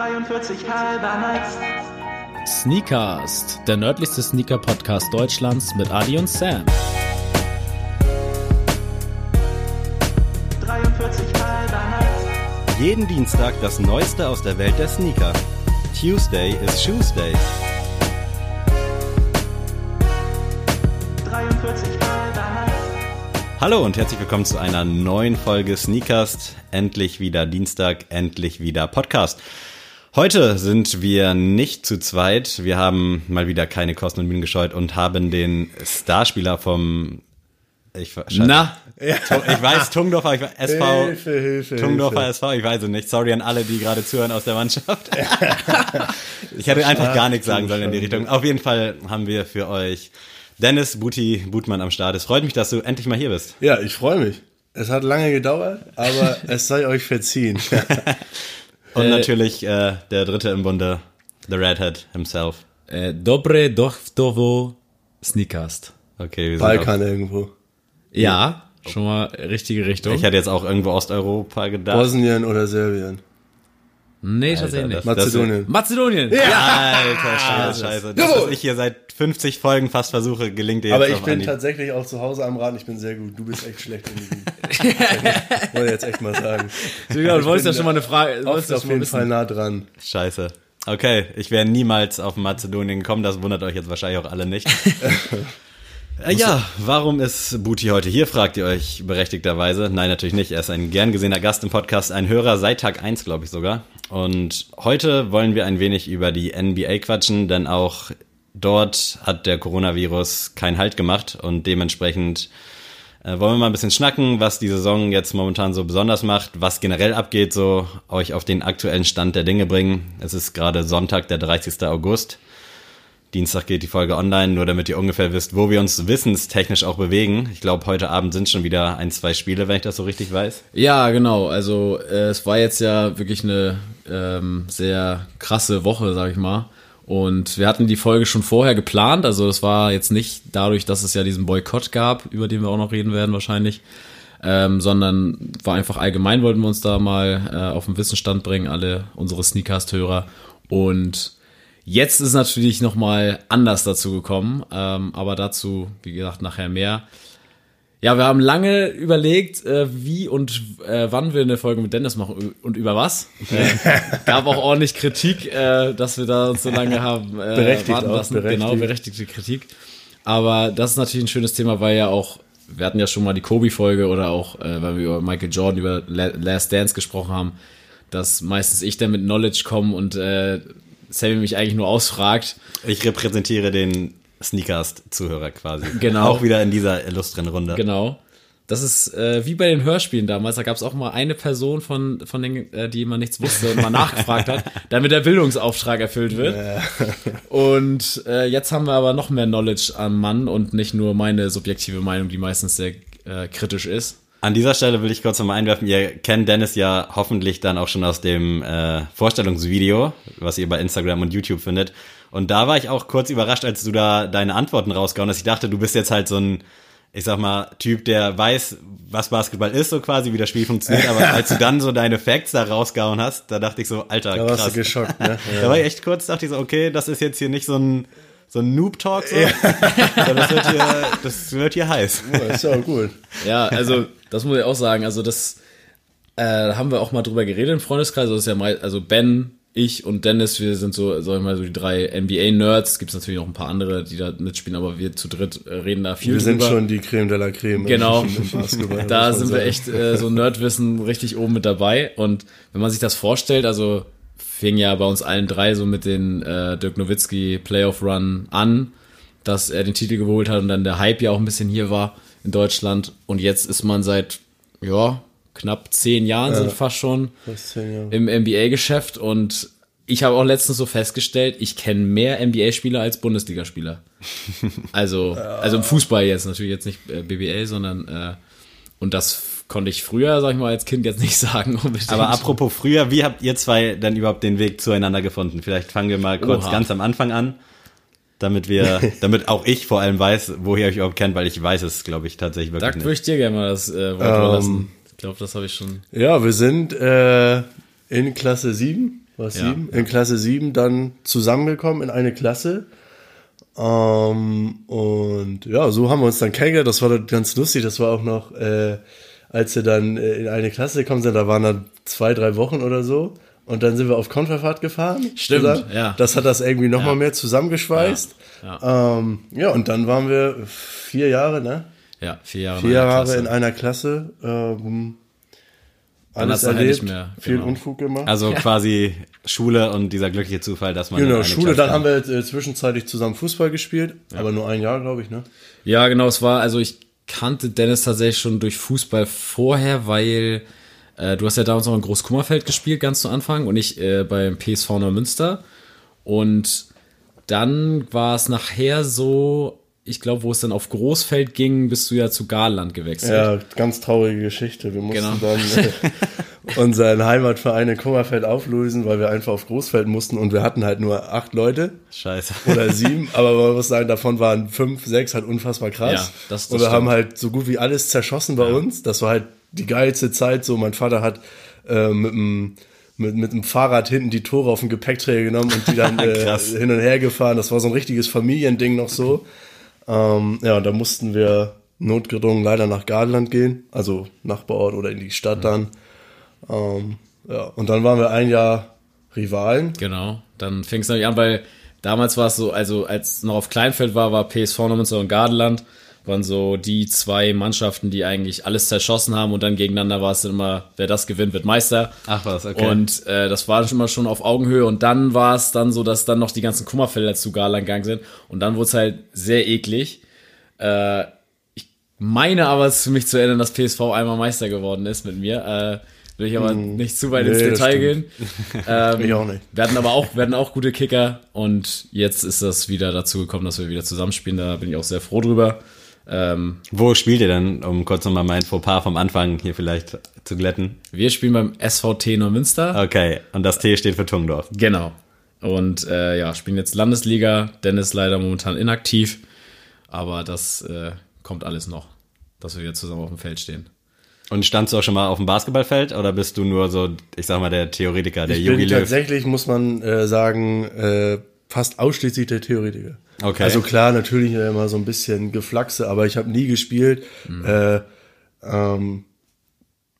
43 halber nice. Sneakast, der nördlichste Sneaker-Podcast Deutschlands mit Adi und Sam. 43 halber nice. Jeden Dienstag das Neueste aus der Welt der Sneaker. Tuesday is Shoes Day. 43 halber nice. Hallo und herzlich willkommen zu einer neuen Folge Sneakast. Endlich wieder Dienstag, endlich wieder Podcast. Heute sind wir nicht zu zweit. Wir haben mal wieder keine Kosten und Mühen gescheut und haben den Starspieler vom ich, Scheiße. Na, ich weiß, Tungdorfer, ich weiß, SV, Hilfe, Hilfe, Tungdorfer Hilfe. SV, ich weiß es nicht. Sorry an alle, die gerade zuhören aus der Mannschaft. ich hätte einfach gar nichts sagen sollen in die Richtung. Auf jeden Fall haben wir für euch Dennis Buti Butmann am Start. Es freut mich, dass du endlich mal hier bist. Ja, ich freue mich. Es hat lange gedauert, aber es sei euch verziehen. Und Äh, natürlich äh, der dritte im Bunde, The Redhead himself. äh, dobre dochtovo Sneakast. Okay, wir sind Balkan irgendwo. Ja, schon mal richtige Richtung. Ich hätte jetzt auch irgendwo Osteuropa gedacht. Bosnien oder Serbien. Nee, tatsächlich das- nicht. Mazedonien. Mazedonien. Alter, scheiße, scheiße. Das, was ich hier seit 50 Folgen fast versuche, gelingt dir jetzt Aber ich bin Anhieb. tatsächlich auch zu Hause am Raten. Ich bin sehr gut. Du bist echt schlecht in Musik. Wollte ich jetzt echt mal sagen. Genau, du wolltest ja schon mal eine Frage. Oft ja auf schon mal jeden wissen. Fall nah dran. Scheiße. Okay, ich wäre niemals auf Mazedonien gekommen, das wundert euch jetzt wahrscheinlich auch alle nicht. Äh, ja, warum ist Booty heute hier, fragt ihr euch berechtigterweise. Nein, natürlich nicht. Er ist ein gern gesehener Gast im Podcast, ein Hörer seit Tag 1, glaube ich sogar. Und heute wollen wir ein wenig über die NBA quatschen, denn auch dort hat der Coronavirus keinen Halt gemacht und dementsprechend äh, wollen wir mal ein bisschen schnacken, was die Saison jetzt momentan so besonders macht, was generell abgeht, so euch auf den aktuellen Stand der Dinge bringen. Es ist gerade Sonntag, der 30. August. Dienstag geht die Folge online, nur damit ihr ungefähr wisst, wo wir uns wissenstechnisch auch bewegen. Ich glaube, heute Abend sind schon wieder ein, zwei Spiele, wenn ich das so richtig weiß. Ja, genau. Also äh, es war jetzt ja wirklich eine ähm, sehr krasse Woche, sag ich mal. Und wir hatten die Folge schon vorher geplant. Also es war jetzt nicht dadurch, dass es ja diesen Boykott gab, über den wir auch noch reden werden wahrscheinlich, ähm, sondern war einfach allgemein, wollten wir uns da mal äh, auf den Wissensstand bringen, alle unsere Sneakcast-Hörer. Und Jetzt ist natürlich nochmal anders dazu gekommen, ähm, aber dazu, wie gesagt, nachher mehr. Ja, wir haben lange überlegt, äh, wie und äh, wann wir eine Folge mit Dennis machen und über was. Äh, gab auch ordentlich Kritik, äh, dass wir da uns so lange haben äh, Berechtigt warten auch, lassen. berechtigt. Genau, berechtigte Kritik. Aber das ist natürlich ein schönes Thema, weil ja auch, wir hatten ja schon mal die Kobe-Folge oder auch, äh, weil wir über Michael Jordan, über La- Last Dance gesprochen haben, dass meistens ich dann mit Knowledge komme und äh, Sammy mich eigentlich nur ausfragt. Ich repräsentiere den Sneakers-Zuhörer quasi. Genau. Auch wieder in dieser illustren Runde. Genau. Das ist äh, wie bei den Hörspielen damals. Da gab es auch mal eine Person von, von den, äh, die immer nichts wusste und mal nachgefragt hat, damit der Bildungsauftrag erfüllt wird. Und äh, jetzt haben wir aber noch mehr Knowledge am Mann und nicht nur meine subjektive Meinung, die meistens sehr äh, kritisch ist. An dieser Stelle will ich kurz nochmal einwerfen, ihr kennt Dennis ja hoffentlich dann auch schon aus dem äh, Vorstellungsvideo, was ihr bei Instagram und YouTube findet. Und da war ich auch kurz überrascht, als du da deine Antworten rausgehauen hast. Ich dachte, du bist jetzt halt so ein, ich sag mal, Typ, der weiß, was Basketball ist, so quasi, wie das Spiel funktioniert. Aber als du dann so deine Facts da rausgehauen hast, da dachte ich so, Alter, Da warst krass. du geschockt, ne? Da war ich echt kurz, dachte ich so, okay, das ist jetzt hier nicht so ein, so ein Noob-Talk, so. sondern das wird hier, das wird hier heiß. Ja, ist ja auch gut. Ja, also das muss ich auch sagen. Also das äh, haben wir auch mal drüber geredet im Freundeskreis. Also, das ist ja mal, also Ben, ich und Dennis, wir sind so, sag ich mal, so die drei NBA-Nerds. Es gibt natürlich noch ein paar andere, die da mitspielen, aber wir zu dritt äh, reden da viel Wir sind drüber. schon die Creme de la Creme. Genau. Da sind wir echt äh, so Nerdwissen richtig oben mit dabei. Und wenn man sich das vorstellt, also fing ja bei uns allen drei so mit den äh, Dirk Nowitzki Playoff Run an, dass er den Titel geholt hat und dann der Hype ja auch ein bisschen hier war in Deutschland. Und jetzt ist man seit, ja, knapp zehn Jahren sind fast schon Fast im NBA-Geschäft und ich habe auch letztens so festgestellt, ich kenne mehr NBA-Spieler als Bundesligaspieler. Also, also im Fußball jetzt natürlich jetzt nicht äh, BBL, sondern äh, und das konnte ich früher, sag ich mal, als Kind jetzt nicht sagen. Unbedingt. Aber apropos früher, wie habt ihr zwei dann überhaupt den Weg zueinander gefunden? Vielleicht fangen wir mal kurz Oha. ganz am Anfang an, damit wir, damit auch ich vor allem weiß, woher euch überhaupt kennt, weil ich weiß es, glaube ich, tatsächlich da wirklich würde nicht. ich dir gerne mal das äh, Wort Ähm, überlassen. Ich glaube, das habe ich schon. Ja, wir sind äh, in Klasse 7 war es Ja. sieben, in Klasse 7 dann zusammengekommen in eine Klasse. Ähm, und ja, so haben wir uns dann kennengelernt. Das war dann ganz lustig. Das war auch noch, äh, als wir dann äh, in eine Klasse gekommen sind, da waren dann zwei, drei Wochen oder so. Und dann sind wir auf Konterfahrt gefahren. Stimmt, zusammen. ja. Das hat das irgendwie nochmal Ja. mehr zusammengeschweißt. Ja, Ja. Ähm, ja, und dann waren wir vier Jahre, ne? Ja, vier Jahre. Vier in einer Jahre Klasse. in einer Klasse. Ähm, alles nachher erlebt, mehr, viel genau. Unfug gemacht. Also quasi Schule und dieser glückliche Zufall, dass man Genau, Schule, dann haben wir äh, zwischenzeitlich zusammen Fußball gespielt, aber nur ein Jahr, glaube ich, ne? Ja, genau, es war, also ich kannte Dennis tatsächlich schon durch Fußball vorher, weil äh, du hast ja damals noch in Großkummerfeld gespielt, ganz zu Anfang, und ich äh, beim PSV Neumünster. Und dann war es nachher so, ich glaube, wo es dann auf Großfeld ging, bist du ja zu Garland gewechselt. Ja, ganz traurige Geschichte. Wir mussten Genau. dann äh, unseren Heimatverein in Kummerfeld auflösen, weil wir einfach auf Großfeld mussten und wir hatten halt nur acht Leute Scheiße. oder sieben, aber man muss sagen, davon waren fünf, sechs halt unfassbar krass. Ja, das- das und wir stimmt. haben halt so gut wie alles zerschossen bei uns. Das war halt die geilste Zeit. So, mein Vater hat äh, mit dem mit, mit dem Fahrrad hinten die Tore auf den Gepäckträger genommen und die dann äh, hin und her gefahren. Das war so ein richtiges Familiending noch so. Ähm, ja, und da mussten wir notgedrungen leider nach Gardeland gehen, also Nachbarort oder in die Stadt dann. Ähm, ja, und dann waren wir ein Jahr Rivalen. Genau, dann fing es nämlich an, weil damals war es so, also als noch auf Kleinfeld war, war PSV Neumünster und Gardeland, waren so die zwei Mannschaften, die eigentlich alles zerschossen haben und dann gegeneinander war es dann immer, wer das gewinnt, wird Meister. Ach was, okay. Und äh, das war schon mal schon auf Augenhöhe und dann war es dann so, dass dann noch die ganzen Kummerfelder zu Garland gegangen sind und dann wurde es halt sehr eklig. Äh, ich meine aber es für mich zu erinnern, dass PSV einmal Meister geworden ist mit mir. Äh, will ich aber nicht zu weit ins nee, das Detail gehen. Ähm, Ich auch nicht. wir hatten aber auch, wir hatten auch gute Kicker und jetzt ist das wieder dazu gekommen, dass wir wieder zusammenspielen. Da bin ich auch sehr froh drüber. Ähm, Wo spielt ihr denn, um kurz nochmal mein Fauxpas vom Anfang hier vielleicht zu glätten? wir spielen beim SVT Neumünster. Okay, und das T steht für Tungdorf. Genau. Und äh, ja, spielen jetzt Landesliga. Dennis leider momentan inaktiv. Aber das äh, kommt alles noch, dass wir wieder zusammen auf dem Feld stehen. Und standst du auch schon mal auf dem Basketballfeld oder bist du nur so, ich sag mal, der Theoretiker, der Yogi Löw? tatsächlich, muss man äh, sagen, äh, fast ausschließlich der Theoretiker. Okay. Also klar, natürlich immer so ein bisschen Geflaxe, aber ich habe nie gespielt. Äh, ähm,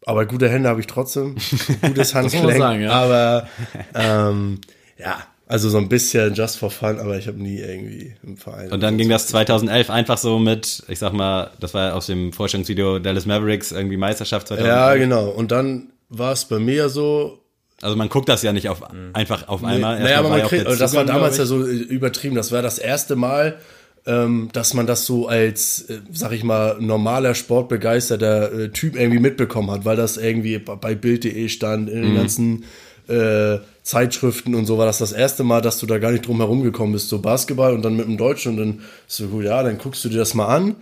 aber gute Hände habe ich trotzdem. Gutes Handgelenk. sagen, ja. Aber ähm, ja, also so ein bisschen just for fun, aber ich habe nie irgendwie im Verein. Und dann ging das 2011 einfach so mit, ich sag mal, das war aus dem Vorstellungsvideo Dallas Mavericks irgendwie Meisterschaft 2011. Ja, genau. Und dann war es bei mir so, Also man guckt das ja nicht auf, einfach auf einmal. naja, aber man kriegt, also das war damals ja so äh, übertrieben. Das war das erste Mal, ähm, dass man das so als, äh, sag ich mal, normaler sportbegeisterter äh, Typ irgendwie mitbekommen hat, weil das irgendwie bei Bild.de stand, in Mhm. den ganzen äh, Zeitschriften und so war das das erste Mal, dass du da gar nicht drum herum gekommen bist, so Basketball und dann mit dem Deutschen und dann so gut, ja, dann guckst du dir das mal an.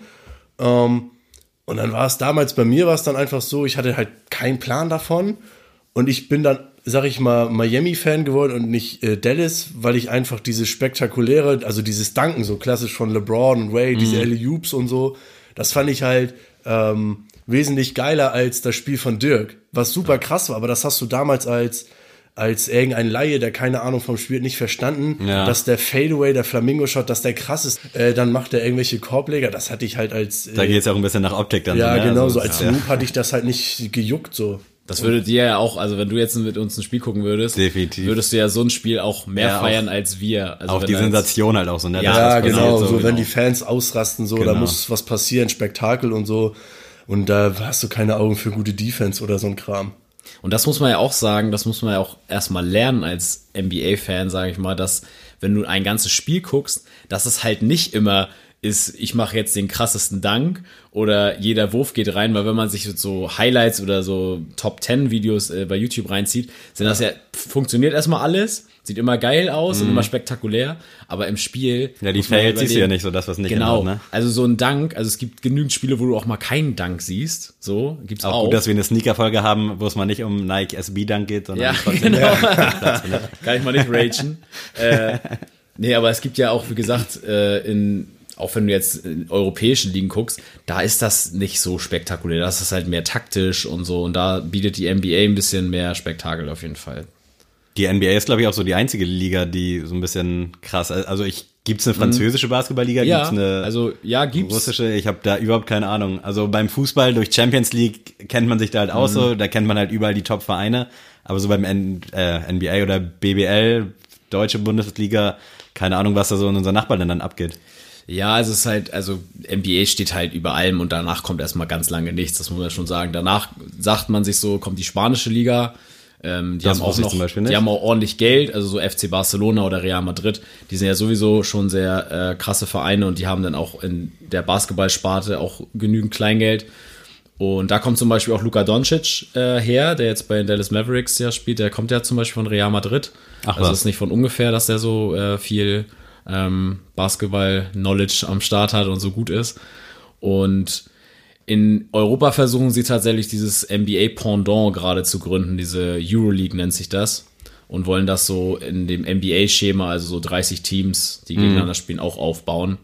Ähm, und dann war es damals, bei mir war es dann einfach so, ich hatte halt keinen Plan davon. Und ich bin dann, sag ich mal, Miami-Fan geworden und nicht äh, Dallas, weil ich einfach dieses spektakuläre, also dieses Danken, so klassisch von LeBron und Wade, diese Alley Oops und so, das fand ich halt ähm, wesentlich geiler als das Spiel von Dirk, was super krass war, aber das hast du damals als als irgendein Laie, der keine Ahnung vom Spiel hat, nicht verstanden, Ja. dass der Fadeaway, der Flamingo-Shot, dass der krass ist. Äh, dann macht er irgendwelche Korbleger. Das hatte ich halt als äh, Da geht es ja auch ein bisschen nach Optik dann. ja, so, ne? genau, Also, so als ja. Noob hatte ich das halt nicht gejuckt so. Das würde dir ja auch, also wenn du jetzt mit uns ein Spiel gucken würdest, Definitiv. würdest du ja so ein Spiel auch mehr Ja, auch- feiern als wir. Also Auch wenn die da Sensation halt auch so, ne? Ja, passiert, genau, so, wenn genau. die Fans ausrasten, so, da Genau. muss was passieren, Spektakel und so. Und da hast du keine Augen für gute Defense oder so ein Kram. Und das muss man ja auch sagen, das muss man ja auch erstmal lernen als NBA-Fan, sage ich mal, dass wenn du ein ganzes Spiel guckst, dass es halt nicht immer ist, ich mache jetzt den krassesten Dank oder jeder Wurf geht rein, weil wenn man sich so Highlights oder so Top 10 Videos äh, bei YouTube reinzieht, sind das ja, funktioniert erstmal alles, sieht immer geil aus und immer spektakulär, aber im Spiel. Mhm. Ja, die Fails siehst du ja nicht so, das, was nicht Genau, hinhaut, ne? also so ein Dank, also es gibt genügend Spiele, wo du auch mal keinen Dank siehst, so, gibt's Auch auch. gut, dass wir eine Sneaker-Folge haben, wo es mal nicht um Nike SB-Dank geht, sondern Ja, genau. Kann ich mal nicht ragen. äh, nee, aber es gibt ja auch, wie gesagt, äh, in, auch wenn du jetzt in europäischen Ligen guckst, da ist das nicht so spektakulär. Das ist halt mehr taktisch und so. Und da bietet die NBA ein bisschen mehr Spektakel auf jeden Fall. Die NBA ist, glaube ich, auch so die einzige Liga, die so ein bisschen krass. Also ich gibt's eine französische Basketballliga, Ja, gibt's eine also ja, gibt's. russische. Ich habe da überhaupt keine Ahnung. Also beim Fußball durch Champions League kennt man sich da halt auch so. Da kennt man halt überall die Top-Vereine. Aber so beim N äh, NBA oder BBL, deutsche Bundesliga, keine Ahnung, was da so in unseren Nachbarländern abgeht. Ja, also es ist halt, also NBA steht halt über allem und danach kommt erstmal ganz lange nichts, das muss man schon sagen. Danach sagt man sich so, kommt die spanische Liga, ähm, die Das haben auch noch, die haben auch ordentlich Geld, also so FC Barcelona oder Real Madrid, die sind ja sowieso schon sehr äh, krasse Vereine und die haben dann auch in der Basketballsparte auch genügend Kleingeld. Und da kommt zum Beispiel auch Luka Doncic äh, her, der jetzt bei den Dallas Mavericks ja spielt. Der kommt ja zum Beispiel von Real Madrid. Ach also was. ist nicht von ungefähr, dass der so äh, viel ähm, Basketball-Knowledge am Start hat und so gut ist. Und in Europa versuchen sie tatsächlich dieses NBA-Pendant gerade zu gründen. Diese Euroleague nennt sich das. Und wollen das so in dem NBA-Schema, also so 30 Teams, die gegeneinander spielen, auch aufbauen.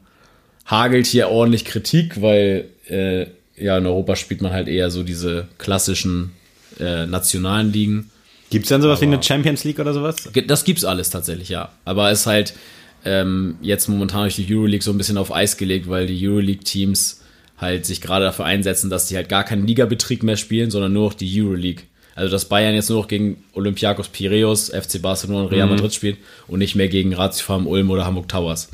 Hagelt hier ordentlich Kritik, weil äh, ja in Europa spielt man halt eher so diese klassischen äh, nationalen Ligen. Gibt's denn sowas wie eine Champions League oder sowas? Das gibt's alles tatsächlich, ja. Aber es ist halt ähm, jetzt momentan durch die Euroleague so ein bisschen auf Eis gelegt, weil die Euroleague-Teams halt sich gerade dafür einsetzen, dass die halt gar keinen Ligabetrieb mehr spielen, sondern nur noch die Euroleague. Also dass Bayern jetzt nur noch gegen Olympiakos Piraeus, FC Barcelona und Real Madrid spielt und nicht mehr gegen Ratio Farm Ulm oder Hamburg Towers.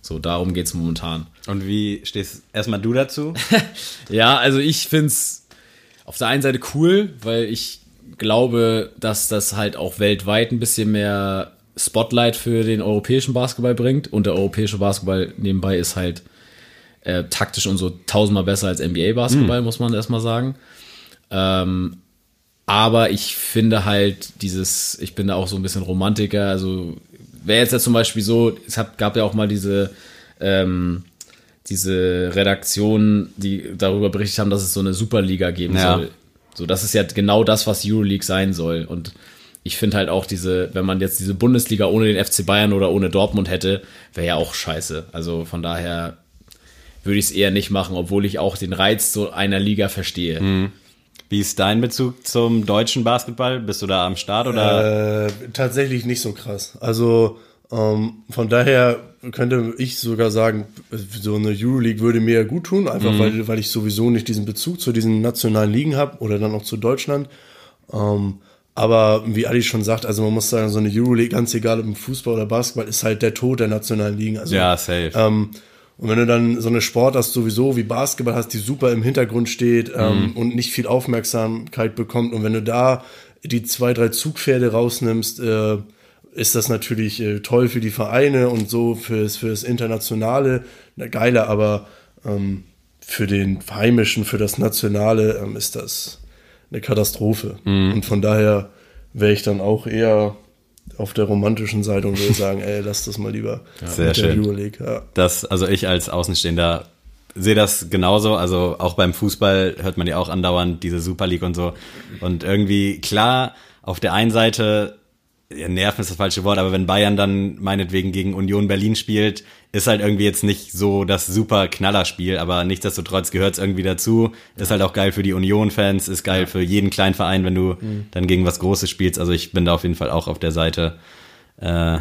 So, darum geht's momentan. Und wie stehst erstmal du dazu? Ja, also ich find's auf der einen Seite cool, weil ich glaube, dass das halt auch weltweit ein bisschen mehr Spotlight für den europäischen Basketball bringt. Und der europäische Basketball nebenbei ist halt äh, taktisch und so tausendmal besser als NBA-Basketball, muss man erstmal sagen. Ähm, aber ich finde halt dieses, ich bin da auch so ein bisschen Romantiker. Also wäre jetzt ja zum Beispiel so, es hat, gab ja auch mal diese, ähm, diese Redaktionen, die darüber berichtet haben, dass es so eine Superliga geben Ja. soll. So, das ist ja genau das, was Euroleague sein soll. Und ich finde halt auch diese, wenn man jetzt diese Bundesliga ohne den FC Bayern oder ohne Dortmund hätte, wäre ja auch scheiße. Also von daher würde ich es eher nicht machen, obwohl ich auch den Reiz so einer Liga verstehe. Wie ist dein Bezug zum deutschen Basketball? Bist du da am Start oder? Äh, tatsächlich nicht so krass. Also ähm, von daher könnte ich sogar sagen, so eine Euroleague würde mir gut tun, einfach weil, weil ich sowieso nicht diesen Bezug zu diesen nationalen Ligen habe oder dann auch zu Deutschland. Ähm, aber wie Ali schon sagt, also man muss sagen, so eine Euroleague, ganz egal ob im Fußball oder Basketball, ist halt der Tod der nationalen Ligen. Also, ja, safe. ähm, und wenn du dann so eine Sport hast, sowieso wie Basketball hast, die super im Hintergrund steht ähm, und nicht viel Aufmerksamkeit bekommt, und wenn du da die zwei, drei Zugpferde rausnimmst, äh, ist das natürlich äh, toll für die Vereine und so fürs, fürs Internationale, na, geiler, aber ähm, für den Heimischen, für das Nationale ähm, ist das eine Katastrophe. Und von daher wäre ich dann auch eher auf der romantischen Seite und würde sagen, ey, lass das mal lieber Sehr mit der schön. Euroleague. Ja. Das, also ich als Außenstehender sehe das genauso. Also auch beim Fußball hört man ja auch andauernd diese Super League und so. Und irgendwie, klar, auf der einen Seite, ja, nerven ist das falsche Wort, aber wenn Bayern dann meinetwegen gegen Union Berlin spielt, ist halt irgendwie jetzt nicht so das super Knallerspiel, aber nichtsdestotrotz gehört es irgendwie dazu. Ist halt auch geil für die Union-Fans, ist geil für jeden kleinen Verein, wenn du dann gegen was Großes spielst. Also ich bin da auf jeden Fall auch auf der Seite äh,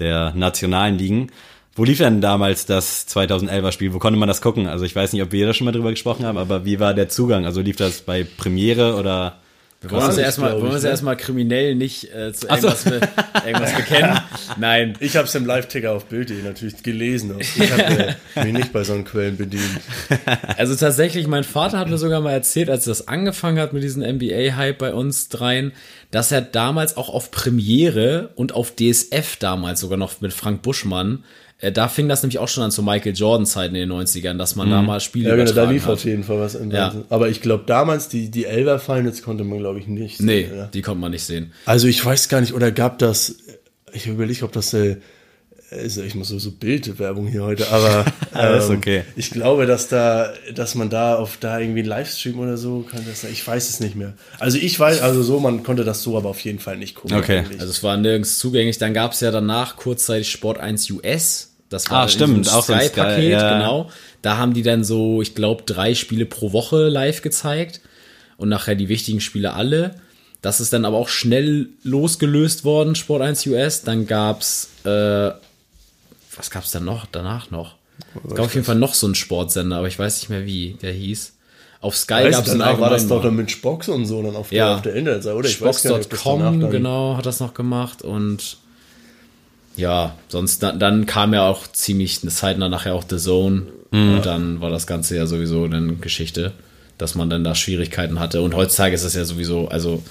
der nationalen Ligen. Wo lief denn damals das 2011er Spiel? Wo konnte man das gucken? Also ich weiß nicht, ob wir da schon mal drüber gesprochen haben, aber wie war der Zugang? Also lief das bei Premiere oder? Wir wollen uns ja erstmal, wollen uns ne? erstmal kriminell nicht äh, zu Ach so. irgendwas, be irgendwas bekennen. Nein. Ich habe es im Live-Ticker auf Bild.de natürlich gelesen. Ich habe äh, mich nicht bei so einen Quellen bedient. Also tatsächlich, mein Vater hat mir sogar mal erzählt, als das angefangen hat mit diesem NBA-Hype bei uns dreien, dass er damals auch auf Premiere und auf DSF damals sogar noch mit Frank Buschmann, äh, da fing das nämlich auch schon an zu Michael Jordan-Zeiten in den 90ern, dass man da mal Spiele Ja, genau, da lief hat. auf jeden Fall was. Ja. Aber ich glaube, damals, die, die Elber-Finals konnte man, glaube ich, nicht sehen. Nee, oder? die konnte man nicht sehen. Also ich weiß gar nicht, oder gab das, ich überlege, ob das, äh, also ich muss so, so Bildwerbung hier heute, aber ähm, okay. ich glaube, dass da, dass man da auf da irgendwie einen Livestream oder so kann das, ich weiß es nicht mehr. Also ich weiß, also so, man konnte das so, aber auf jeden Fall nicht gucken. Okay. eigentlich. Also es war nirgends zugänglich. Dann gab es ja danach kurzzeitig Sport 1 US. Das war Ah, stimmt, so ein Sky-Paket, Sky, ja. genau. Da haben die dann so, ich glaube, drei Spiele pro Woche live gezeigt und nachher die wichtigen Spiele alle. Das ist dann aber auch schnell losgelöst worden, Sport 1 US. Dann gab's, äh, was gab's dann noch, danach noch? Es gab auf jeden Fall noch so einen Sportsender, aber ich weiß nicht mehr wie der hieß. Auf Sky gab's du, einen war das doch dann mit Spox und so dann auf, Ja. der, auf der Internetseite, oder? Spox.com, genau, hat das noch gemacht und ja, sonst dann, dann kam ja auch ziemlich eine Zeit nachher auch The Zone Mhm. und dann war das Ganze ja sowieso eine Geschichte, dass man dann da Schwierigkeiten hatte und heutzutage ist es ja sowieso, also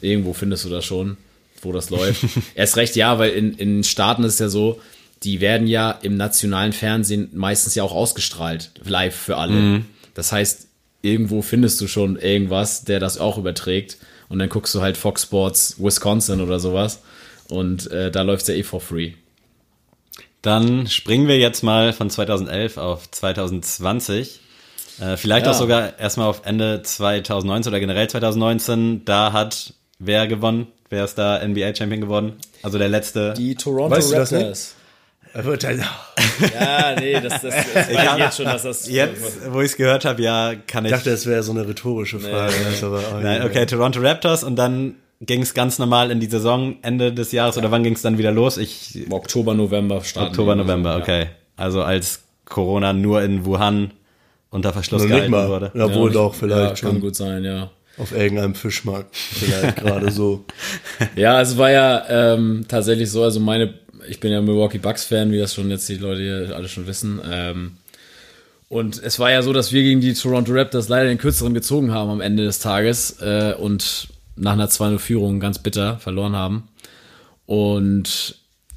irgendwo findest du das schon, wo das läuft. Erst recht ja, weil in, in Staaten ist ja so, die werden ja im nationalen Fernsehen meistens ja auch ausgestrahlt, live für alle. Mhm. Das heißt, irgendwo findest du schon irgendwas, der das auch überträgt. Und dann guckst du halt Fox Sports Wisconsin oder sowas. Und äh, da läuft's ja eh for free. Dann springen wir jetzt mal von 2011 auf 2020. Äh, vielleicht Ja. auch sogar erstmal auf Ende 2019 oder generell 2019. Da hat wer gewonnen? Wer ist da NBA-Champion geworden? Also der letzte. Die Toronto Weißt du das nicht? Er wird halt, Ja, nee, das, das, das weiß ich jetzt schon, dass das. Jetzt, wo ich es gehört habe, ja, kann ich ich. dachte, es wäre so eine rhetorische Frage. ist aber, oh, Nein, okay, Toronto Raptors und dann ging es ganz normal in die Saison Ende des Jahres oder wann ging es dann wieder los? Ich Oktober, November starten. Oktober, oder so, November, ja. okay. Also als Corona nur in Wuhan unter Verschluss nicht gehalten mal. wurde. Ja, wohl Ja, doch, vielleicht ja, kann schon. gut sein, ja. Auf irgendeinem Fischmarkt. Vielleicht gerade so. Ja, es war ja ähm, tatsächlich so, also meine, ich bin ja Milwaukee Bucks Fan, wie das schon jetzt die Leute hier alle schon wissen. Ähm, und es war ja so, dass wir gegen die Toronto Raptors leider den kürzeren gezogen haben am Ende des Tages äh, und nach einer 2-0-Führung ganz bitter verloren haben. Und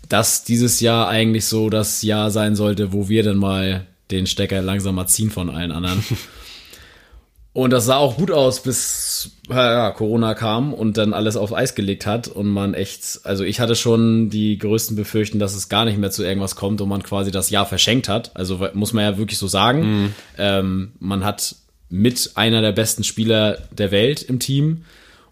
dass dieses Jahr eigentlich so das Jahr sein sollte, wo wir dann mal den Stecker langsam mal ziehen von allen anderen. Und das sah auch gut aus, bis ja, Corona kam und dann alles auf Eis gelegt hat und man echt, also ich hatte schon die größten Befürchten, dass es gar nicht mehr zu irgendwas kommt und man quasi das Jahr verschenkt hat. Also muss man ja wirklich so sagen. Ähm, man hat mit einer der besten Spieler der Welt im Team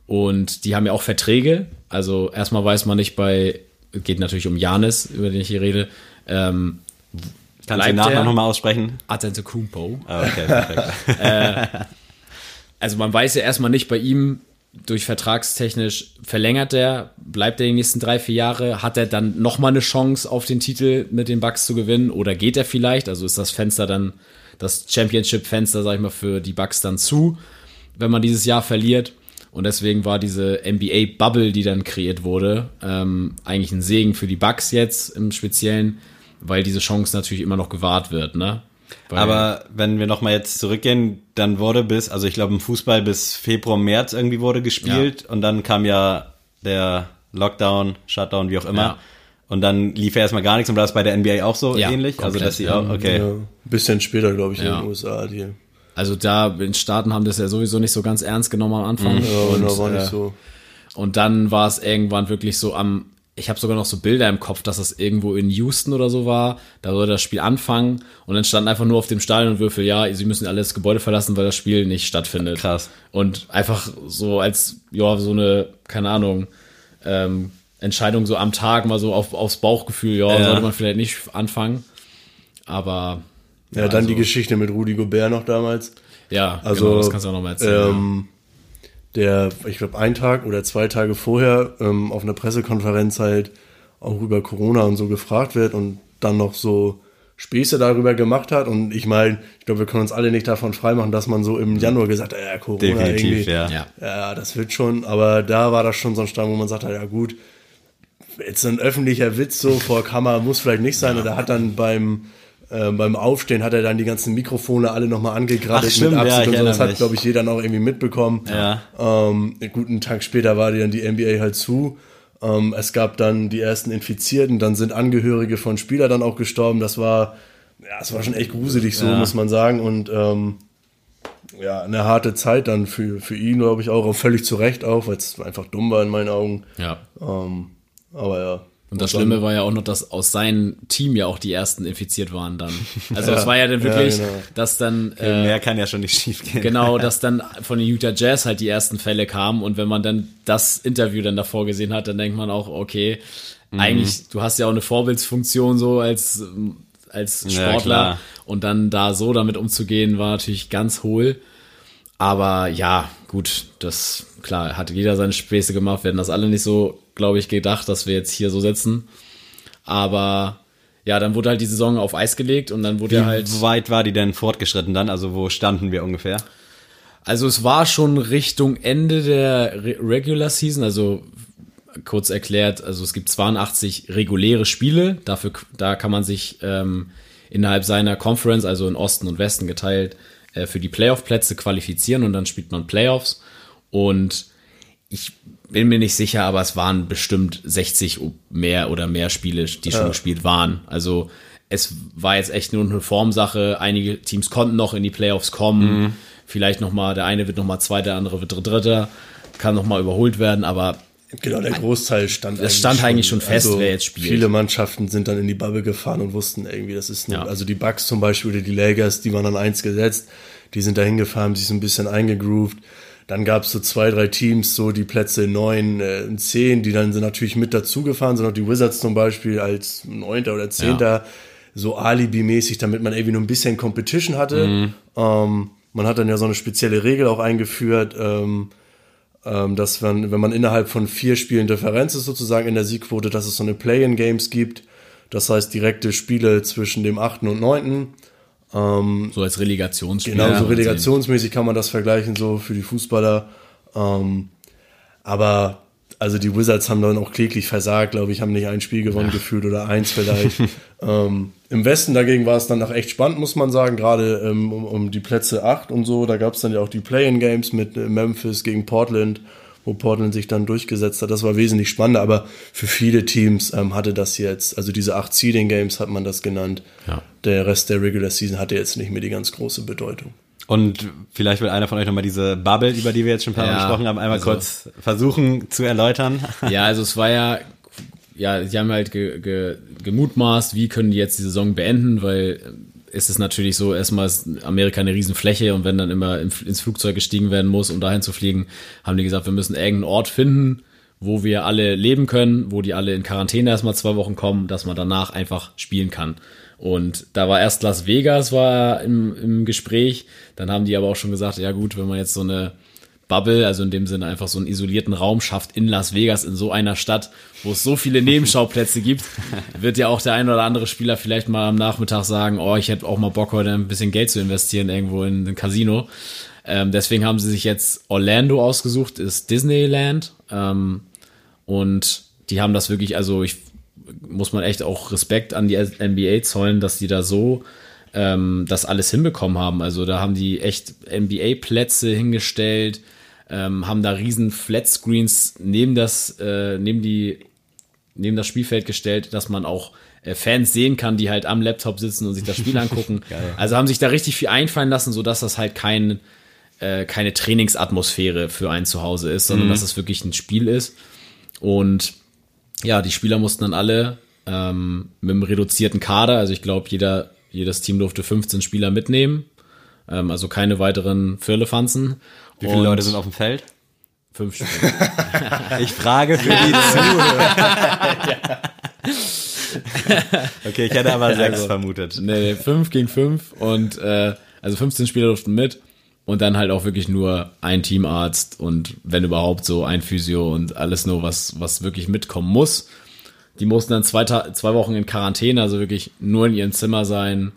und die haben ja auch Verträge. Also erstmal weiß man nicht bei, geht natürlich um Janis, über den ich hier rede, ähm, Kannst du den der? nochmal aussprechen? Antetokounmpo. Ah, okay, perfekt. also man weiß ja erstmal nicht bei ihm, durch vertragstechnisch verlängert er, bleibt er die nächsten drei, vier Jahre, hat er dann nochmal eine Chance auf den Titel mit den Bucks zu gewinnen oder geht er vielleicht? Also ist das Fenster dann, das Championship-Fenster, sag ich mal, für die Bucks dann zu, wenn man dieses Jahr verliert. Und deswegen war diese NBA-Bubble, die dann kreiert wurde, ähm, eigentlich ein Segen für die Bucks jetzt im Speziellen, weil diese Chance natürlich immer noch gewahrt wird, ne? Weil- Aber wenn wir nochmal jetzt zurückgehen, dann wurde bis, also ich glaube im Fußball bis Februar, März irgendwie wurde gespielt und dann kam ja der Lockdown, Shutdown, wie auch immer. Ja. Und dann lief ja erstmal gar nichts und war das bei der NBA auch so Ja, ähnlich? Also komplett, dass sie ja. auch, okay. Ja, ein bisschen später, glaube ich, in Ja. den USA. Die, ja, Also da in Staaten haben das ja sowieso nicht so ganz ernst genommen am Anfang. und, und, war nicht äh, so. und dann war es irgendwann wirklich so am, ich habe sogar noch so Bilder im Kopf, dass das irgendwo in Houston oder so war. Da sollte das Spiel anfangen und dann stand einfach nur auf dem Stadionwürfel, ja, sie müssen alle das Gebäude verlassen, weil das Spiel nicht stattfindet. Krass. Und einfach so als, ja, so eine, keine Ahnung, ähm, Entscheidung so am Tag mal so auf, aufs Bauchgefühl, ja, Ja. sollte man vielleicht nicht anfangen. Aber Ja, dann also- die Geschichte mit Rudi Gobert noch damals. ja, Also, genau, das kannst du auch noch mal erzählen. Ähm, der, ich glaube, ein Tag oder zwei Tage vorher ähm, auf einer Pressekonferenz halt auch über Corona und so gefragt wird und dann noch so Späße darüber gemacht hat. Und ich meine, ich glaube, wir können uns alle nicht davon freimachen, dass man so im Januar gesagt hat, ja, Corona Definitiv, irgendwie. ja. ja. Ja, das wird schon, aber da war das schon so ein Stand, wo man sagt, ja gut, jetzt ein öffentlicher Witz so vor Kamera muss vielleicht nicht sein. Oder hat dann beim, äh, beim Aufstehen hat er dann die ganzen Mikrofone alle nochmal angegradet Ach, stimmt, ja, ich und so. Das hat, glaube ich, jeder noch irgendwie mitbekommen. Ja. Ähm, guten Tag später war dann die NBA halt zu. Ähm, es gab dann die ersten Infizierten, dann sind Angehörige von Spieler dann auch gestorben. Das war, ja, es war schon echt gruselig so, Ja. muss man sagen. Und ähm, ja, eine harte Zeit dann für, für ihn, glaube ich, auch, auch völlig zu Recht auch, weil es einfach dumm war in meinen Augen. ja. Ähm, aber ja. Und das dann- Schlimme war ja auch noch, dass aus seinem Team ja auch die ersten infiziert waren dann. Also es Ja, war ja dann ja, wirklich, genau. dass dann äh, Mehr kann ja schon nicht schief gehen. genau, dass dann von den Utah Jazz halt die ersten Fälle kamen und wenn man dann das Interview dann davor gesehen hat, dann denkt man auch, okay, Mhm. eigentlich, du hast ja auch eine Vorbildsfunktion so als als Ja, Sportler klar. und dann da so damit umzugehen, war natürlich ganz hohl. Aber ja, gut, das, klar, hat jeder seine Späße gemacht. Wir hätten das alle nicht so, glaube ich, gedacht, dass wir jetzt hier so sitzen. Aber ja, dann wurde halt die Saison auf Eis gelegt und dann wurde Wie halt. weit war die denn fortgeschritten dann? Also wo standen wir ungefähr? Also es war schon Richtung Ende der Re Regular Season, also kurz erklärt, also es gibt 82 reguläre Spiele, dafür da kann man sich ähm, innerhalb seiner Conference, also in Osten und Westen geteilt, äh, für die Playoff-Plätze qualifizieren und dann spielt man Playoffs. Und ich bin mir nicht sicher, aber es waren bestimmt 60 mehr oder mehr Spiele, die schon gespielt waren. Also es war jetzt echt nur eine Formsache. Einige Teams konnten noch in die Playoffs kommen. Vielleicht noch mal, der eine wird noch mal Zweiter, der andere wird Dritter, kann noch mal überholt werden. Aber Genau, der Großteil stand Es stand eigentlich schon fest, wer jetzt spielt. Viele Mannschaften sind dann in die Bubble gefahren und wussten irgendwie, das ist, eine, Ja. also die Bucks zum Beispiel oder die Lakers, die waren dann eins gesetzt, die sind da hingefahren, sich so ein bisschen eingegroovt. Dann gab es so zwei, drei Teams, so die Plätze neun, äh, zehn, die dann sind natürlich mit dazugefahren, sind auch die Wizards zum Beispiel als Neunter oder Zehnter, so Alibi-mäßig, damit man irgendwie nur ein bisschen Competition hatte. Mhm. Ähm, man hat dann ja so eine spezielle Regel auch eingeführt, ähm, ähm, dass man, wenn man innerhalb von vier Spielen Differenz ist sozusagen in der Siegquote, dass es so eine Play-in-Games gibt. Das heißt direkte Spiele zwischen dem achten und neunten. so als Relegationsspiel. Genau, so relegationsmäßig kann man das vergleichen, so für die Fußballer. Ähm, aber also die Wizards haben dann auch kläglich versagt, glaube ich, haben nicht ein Spiel gewonnen gefühlt oder eins vielleicht. ähm, Im Westen dagegen war es dann noch echt spannend, muss man sagen, gerade ähm, um, um die Plätze 8 und so. Da gab es dann ja auch die Play-in-Games mit äh, Memphis gegen Portland, wo Portland sich dann durchgesetzt hat. Das war wesentlich spannender, aber für viele Teams ähm, hatte das jetzt, also diese acht Seeding-Games hat man das genannt. Ja. Der Rest der Regular Season hatte jetzt nicht mehr die ganz große Bedeutung. Und vielleicht will einer von euch nochmal diese Bubble, über die wir jetzt schon ein paar Mal Ja, gesprochen haben, einmal also- kurz versuchen zu erläutern. Ja, also es war ja, ja, die haben halt ge, ge, gemutmaßt, wie können die jetzt die Saison beenden, weil es ist natürlich so, erstmal ist Amerika eine Riesenfläche und wenn dann immer im, ins Flugzeug gestiegen werden muss, um dahin zu fliegen, haben die gesagt, wir müssen irgendeinen Ort finden, wo wir alle leben können, wo die alle in Quarantäne erstmal zwei Wochen kommen, dass man danach einfach spielen kann. Und da war erst Las Vegas war im, im Gespräch, dann haben die aber auch schon gesagt, ja gut, wenn man jetzt so eine Bubble, also in dem Sinne einfach so einen isolierten Raum schafft in Las Vegas, in so einer Stadt, wo es so viele Nebenschauplätze gibt, wird ja auch der ein oder andere Spieler vielleicht mal am Nachmittag sagen, oh, ich hätte auch mal Bock, heute ein bisschen Geld zu investieren irgendwo in ein Casino. Ähm, deswegen haben sie sich jetzt Orlando ausgesucht, ist Disneyland. Ähm, und die haben das wirklich, also ich muss man echt auch Respekt an die NBA zollen, dass die da so ähm, das alles hinbekommen haben. Also da haben die echt NBA-Plätze hingestellt, ähm, haben da riesen Flatscreens neben das, äh, neben die, neben das Spielfeld gestellt, dass man auch äh, Fans sehen kann, die halt am Laptop sitzen und sich das Spiel angucken. Also haben sich da richtig viel einfallen lassen, so dass das halt kein, äh, keine Trainingsatmosphäre für ein Zuhause ist, sondern dass es wirklich ein Spiel ist. Und ja, die Spieler mussten dann alle ähm, mit einem reduzierten Kader, also ich glaube, jeder, jedes Team durfte 15 Spieler mitnehmen, ähm, also keine weiteren Firlefanzen. Wie viele Leute sind auf dem Feld? Fünf Spieler. Ich frage für die Zuhörer. okay, ich hätte aber sechs vermutet. nee, fünf gegen fünf und äh, also 15 Spieler durften mit und dann halt auch wirklich nur ein Teamarzt und wenn überhaupt so ein Physio und alles nur, was, was wirklich mitkommen muss. Die mussten dann zwei, Ta zwei Wochen in Quarantäne, also wirklich nur in ihrem Zimmer sein.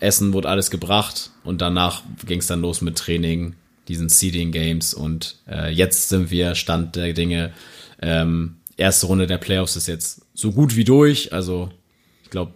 Essen wurde alles gebracht und danach ging es dann los mit Training, diesen Seeding Games und äh, jetzt sind wir Stand der Dinge. Ähm, erste Runde der Playoffs ist jetzt so gut wie durch, also ich glaube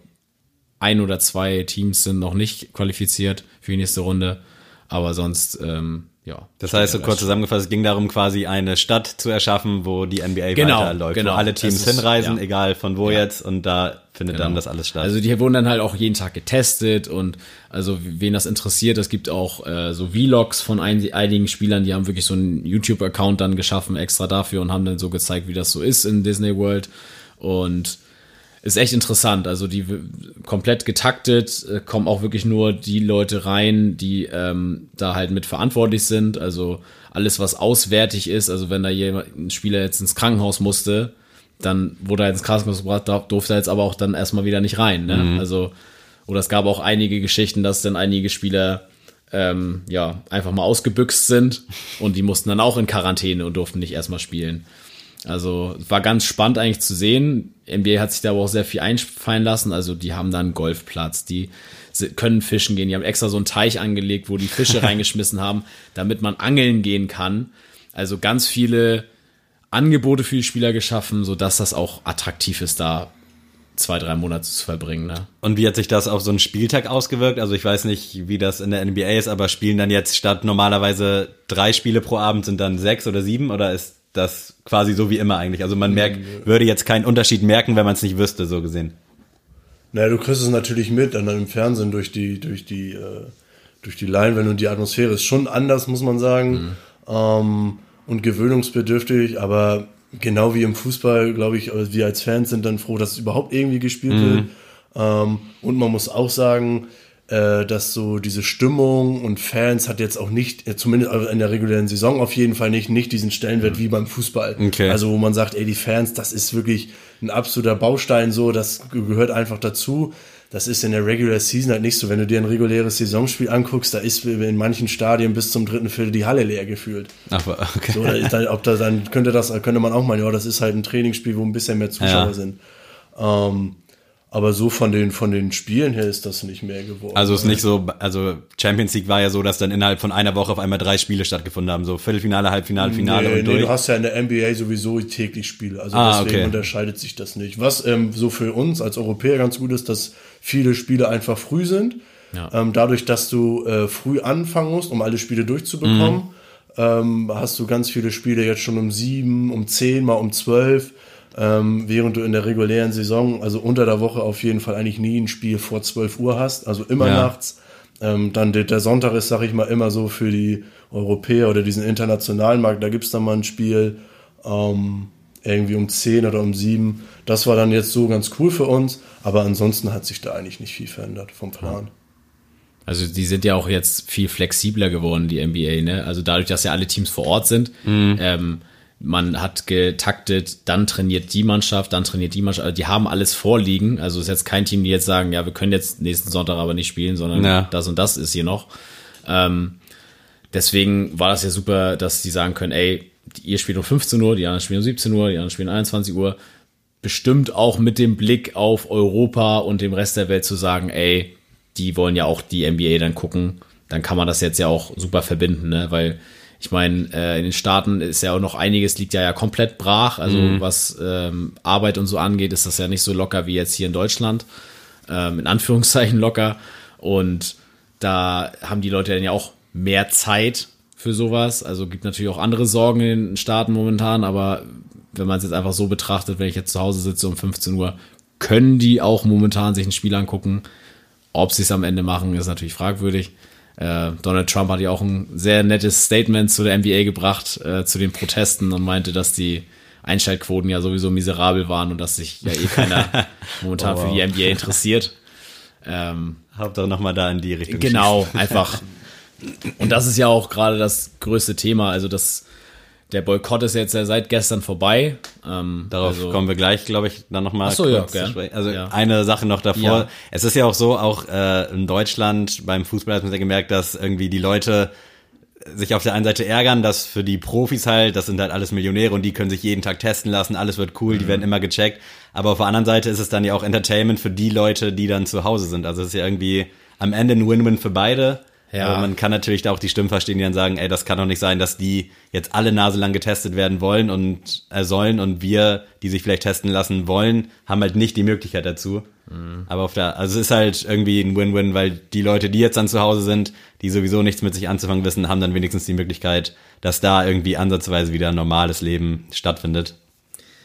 ein oder zwei Teams sind noch nicht qualifiziert für die nächste Runde, aber sonst ähm, ja. Das heißt, so kurz zusammengefasst, es ging darum, quasi eine Stadt zu erschaffen, wo die NBA Genau, weiterläuft, genau. wo alle Teams ist- hinreisen, ja. egal von wo Ja. jetzt, und da findet dann Genau. das alles statt. Also die wurden dann halt auch jeden Tag getestet und also wen das interessiert, es gibt auch äh, so Vlogs von ein, einigen Spielern, die haben wirklich so einen YouTube-Account dann geschaffen extra dafür und haben dann so gezeigt, wie das so ist in Disney World und ist echt interessant. Also die komplett getaktet, äh, kommen auch wirklich nur die Leute rein, die ähm, da halt mit verantwortlich sind. Also alles, was auswärtig ist, also wenn da jemand, ein Spieler jetzt ins Krankenhaus musste, dann wurde er ins Krankenhaus gebracht, durfte er jetzt aber auch dann erstmal wieder nicht rein. Ne? Also, oder es gab auch einige Geschichten, dass dann einige Spieler ähm, ja, einfach mal ausgebüxt sind und die mussten dann auch in Quarantäne und durften nicht erstmal spielen. Also war ganz spannend eigentlich zu sehen. NBA hat sich da aber auch sehr viel einfallen lassen. Also die haben dann einen Golfplatz, die können fischen gehen. Die haben extra so einen Teich angelegt, wo die Fische reingeschmissen haben, damit man angeln gehen kann. Also ganz viele Angebote für die Spieler geschaffen, sodass das auch attraktiv ist, da zwei, drei Monate zu verbringen. Ne? Und wie hat sich das auf so einen Spieltag ausgewirkt? Also ich weiß nicht, wie das in der NBA ist, aber spielen dann jetzt statt normalerweise drei Spiele pro Abend sind dann sechs oder sieben oder ist das quasi so wie immer eigentlich? Also man merkt, würde jetzt keinen Unterschied merken, wenn man es nicht wüsste, so gesehen. Naja, du kriegst es natürlich mit, dann im Fernsehen durch die, durch die, äh, durch die Leinwände und die Atmosphäre ist schon anders, muss man sagen. Ähm, und gewöhnungsbedürftig, aber genau wie im Fußball, glaube ich, äh, wir als Fans sind dann froh, dass es überhaupt irgendwie gespielt wird. Ähm, und man muss auch sagen, äh, dass so diese Stimmung und Fans hat jetzt auch nicht, äh, zumindest in der regulären Saison auf jeden Fall nicht, nicht diesen Stellenwert wie beim Fußball. Okay. Also wo man sagt, ey, die Fans, das ist wirklich ein absoluter Baustein so, das gehört einfach dazu. Das ist in der Regular Season halt nicht so. Wenn du dir ein reguläres Saisonspiel anguckst, da ist in manchen Stadien bis zum dritten Viertel die Halle leer gefühlt. Ach, okay. So, da ist dann, ob da dann könnte das, könnte man auch meinen, ja, das ist halt ein Trainingsspiel, wo ein bisschen mehr Zuschauer Ja. sind. Ähm, aber so von den, von den Spielen her ist das nicht mehr geworden. Also ist nicht so, also Champions League war ja so, dass dann innerhalb von einer Woche auf einmal drei Spiele stattgefunden haben, so Viertelfinale, Halbfinale, Finale nee, und nee, durch. du hast ja in der NBA sowieso täglich Spiele. Also Ah, deswegen okay. unterscheidet sich das nicht. Was ähm, so für uns als Europäer ganz gut ist, dass viele Spiele einfach früh sind. Ja. Ähm, dadurch, dass du äh, früh anfangen musst, um alle Spiele durchzubekommen, Mhm. ähm, hast du ganz viele Spiele jetzt schon um sieben, um zehn, mal um zwölf. Ähm, während du in der regulären Saison, also unter der Woche auf jeden Fall eigentlich nie ein Spiel vor 12 Uhr hast, also immer Ja. nachts. Ähm, dann der, der Sonntag ist, sag ich mal, immer so für die Europäer oder diesen internationalen Markt, da gibt's dann mal ein Spiel ähm, irgendwie um 10 oder um 7. Das war dann jetzt so ganz cool für uns, aber ansonsten hat sich da eigentlich nicht viel verändert vom Plan. Also die sind ja auch jetzt viel flexibler geworden, die NBA, ne? Also dadurch, dass ja alle Teams vor Ort sind, ähm, man hat getaktet, dann trainiert die Mannschaft, dann trainiert die Mannschaft, also die haben alles vorliegen. Also es ist jetzt kein Team, die jetzt sagen, ja, wir können jetzt nächsten Sonntag aber nicht spielen, sondern Ja. das und das ist hier noch. Ähm, deswegen war das ja super, dass die sagen können, ey, ihr spielt um 15 Uhr, die anderen spielen um 17 Uhr, die anderen spielen um 21 Uhr. Bestimmt auch mit dem Blick auf Europa und dem Rest der Welt zu sagen, ey, die wollen ja auch die NBA dann gucken. Dann kann man das jetzt ja auch super verbinden, ne? Weil ich meine, äh, in den Staaten ist ja auch noch einiges liegt ja ja komplett brach. Also was ähm, Arbeit und so angeht, ist das ja nicht so locker wie jetzt hier in Deutschland. Ähm, in Anführungszeichen locker. Und da haben die Leute dann ja auch mehr Zeit für sowas. Also gibt natürlich auch andere Sorgen in den Staaten momentan, aber wenn man es jetzt einfach so betrachtet, wenn ich jetzt zu Hause sitze um 15 Uhr, können die auch momentan sich ein Spiel angucken. Ob sie es am Ende machen, ist natürlich fragwürdig. Äh, Donald Trump hat ja auch ein sehr nettes Statement zu der NBA gebracht, äh, zu den Protesten und meinte, dass die Einschaltquoten ja sowieso miserabel waren und dass sich ja eh keiner momentan Oh, wow. für die NBA interessiert. Ähm, Hauptsache nochmal da in die Richtung. Genau, einfach. Und das ist ja auch gerade das größte Thema. Also das, der Boykott ist jetzt ja seit gestern vorbei. Ähm, Darauf also, kommen wir gleich, glaube ich, dann nochmal so, ja, gern. Also Ja. eine Sache noch davor. Ja. Es ist ja auch so, auch äh, in Deutschland beim Fußball hat man ja gemerkt, dass irgendwie die Leute sich auf der einen Seite ärgern, dass für die Profis halt, das sind halt alles Millionäre und die können sich jeden Tag testen lassen, alles wird cool, Mhm. die werden immer gecheckt. Aber auf der anderen Seite ist es dann ja auch Entertainment für die Leute, die dann zu Hause sind. Also es ist ja irgendwie am Ende ein Win-Win für beide. Ja. Aber man kann natürlich da auch die Stimmen verstehen, die dann sagen, ey, das kann doch nicht sein, dass die jetzt alle Nase lang getestet werden wollen und äh, sollen und wir, die sich vielleicht testen lassen wollen, haben halt nicht die Möglichkeit dazu. Aber auf der, also es ist halt irgendwie ein Win-Win, weil die Leute, die jetzt dann zu Hause sind, die sowieso nichts mit sich anzufangen wissen, haben dann wenigstens die Möglichkeit, dass da irgendwie ansatzweise wieder ein normales Leben stattfindet.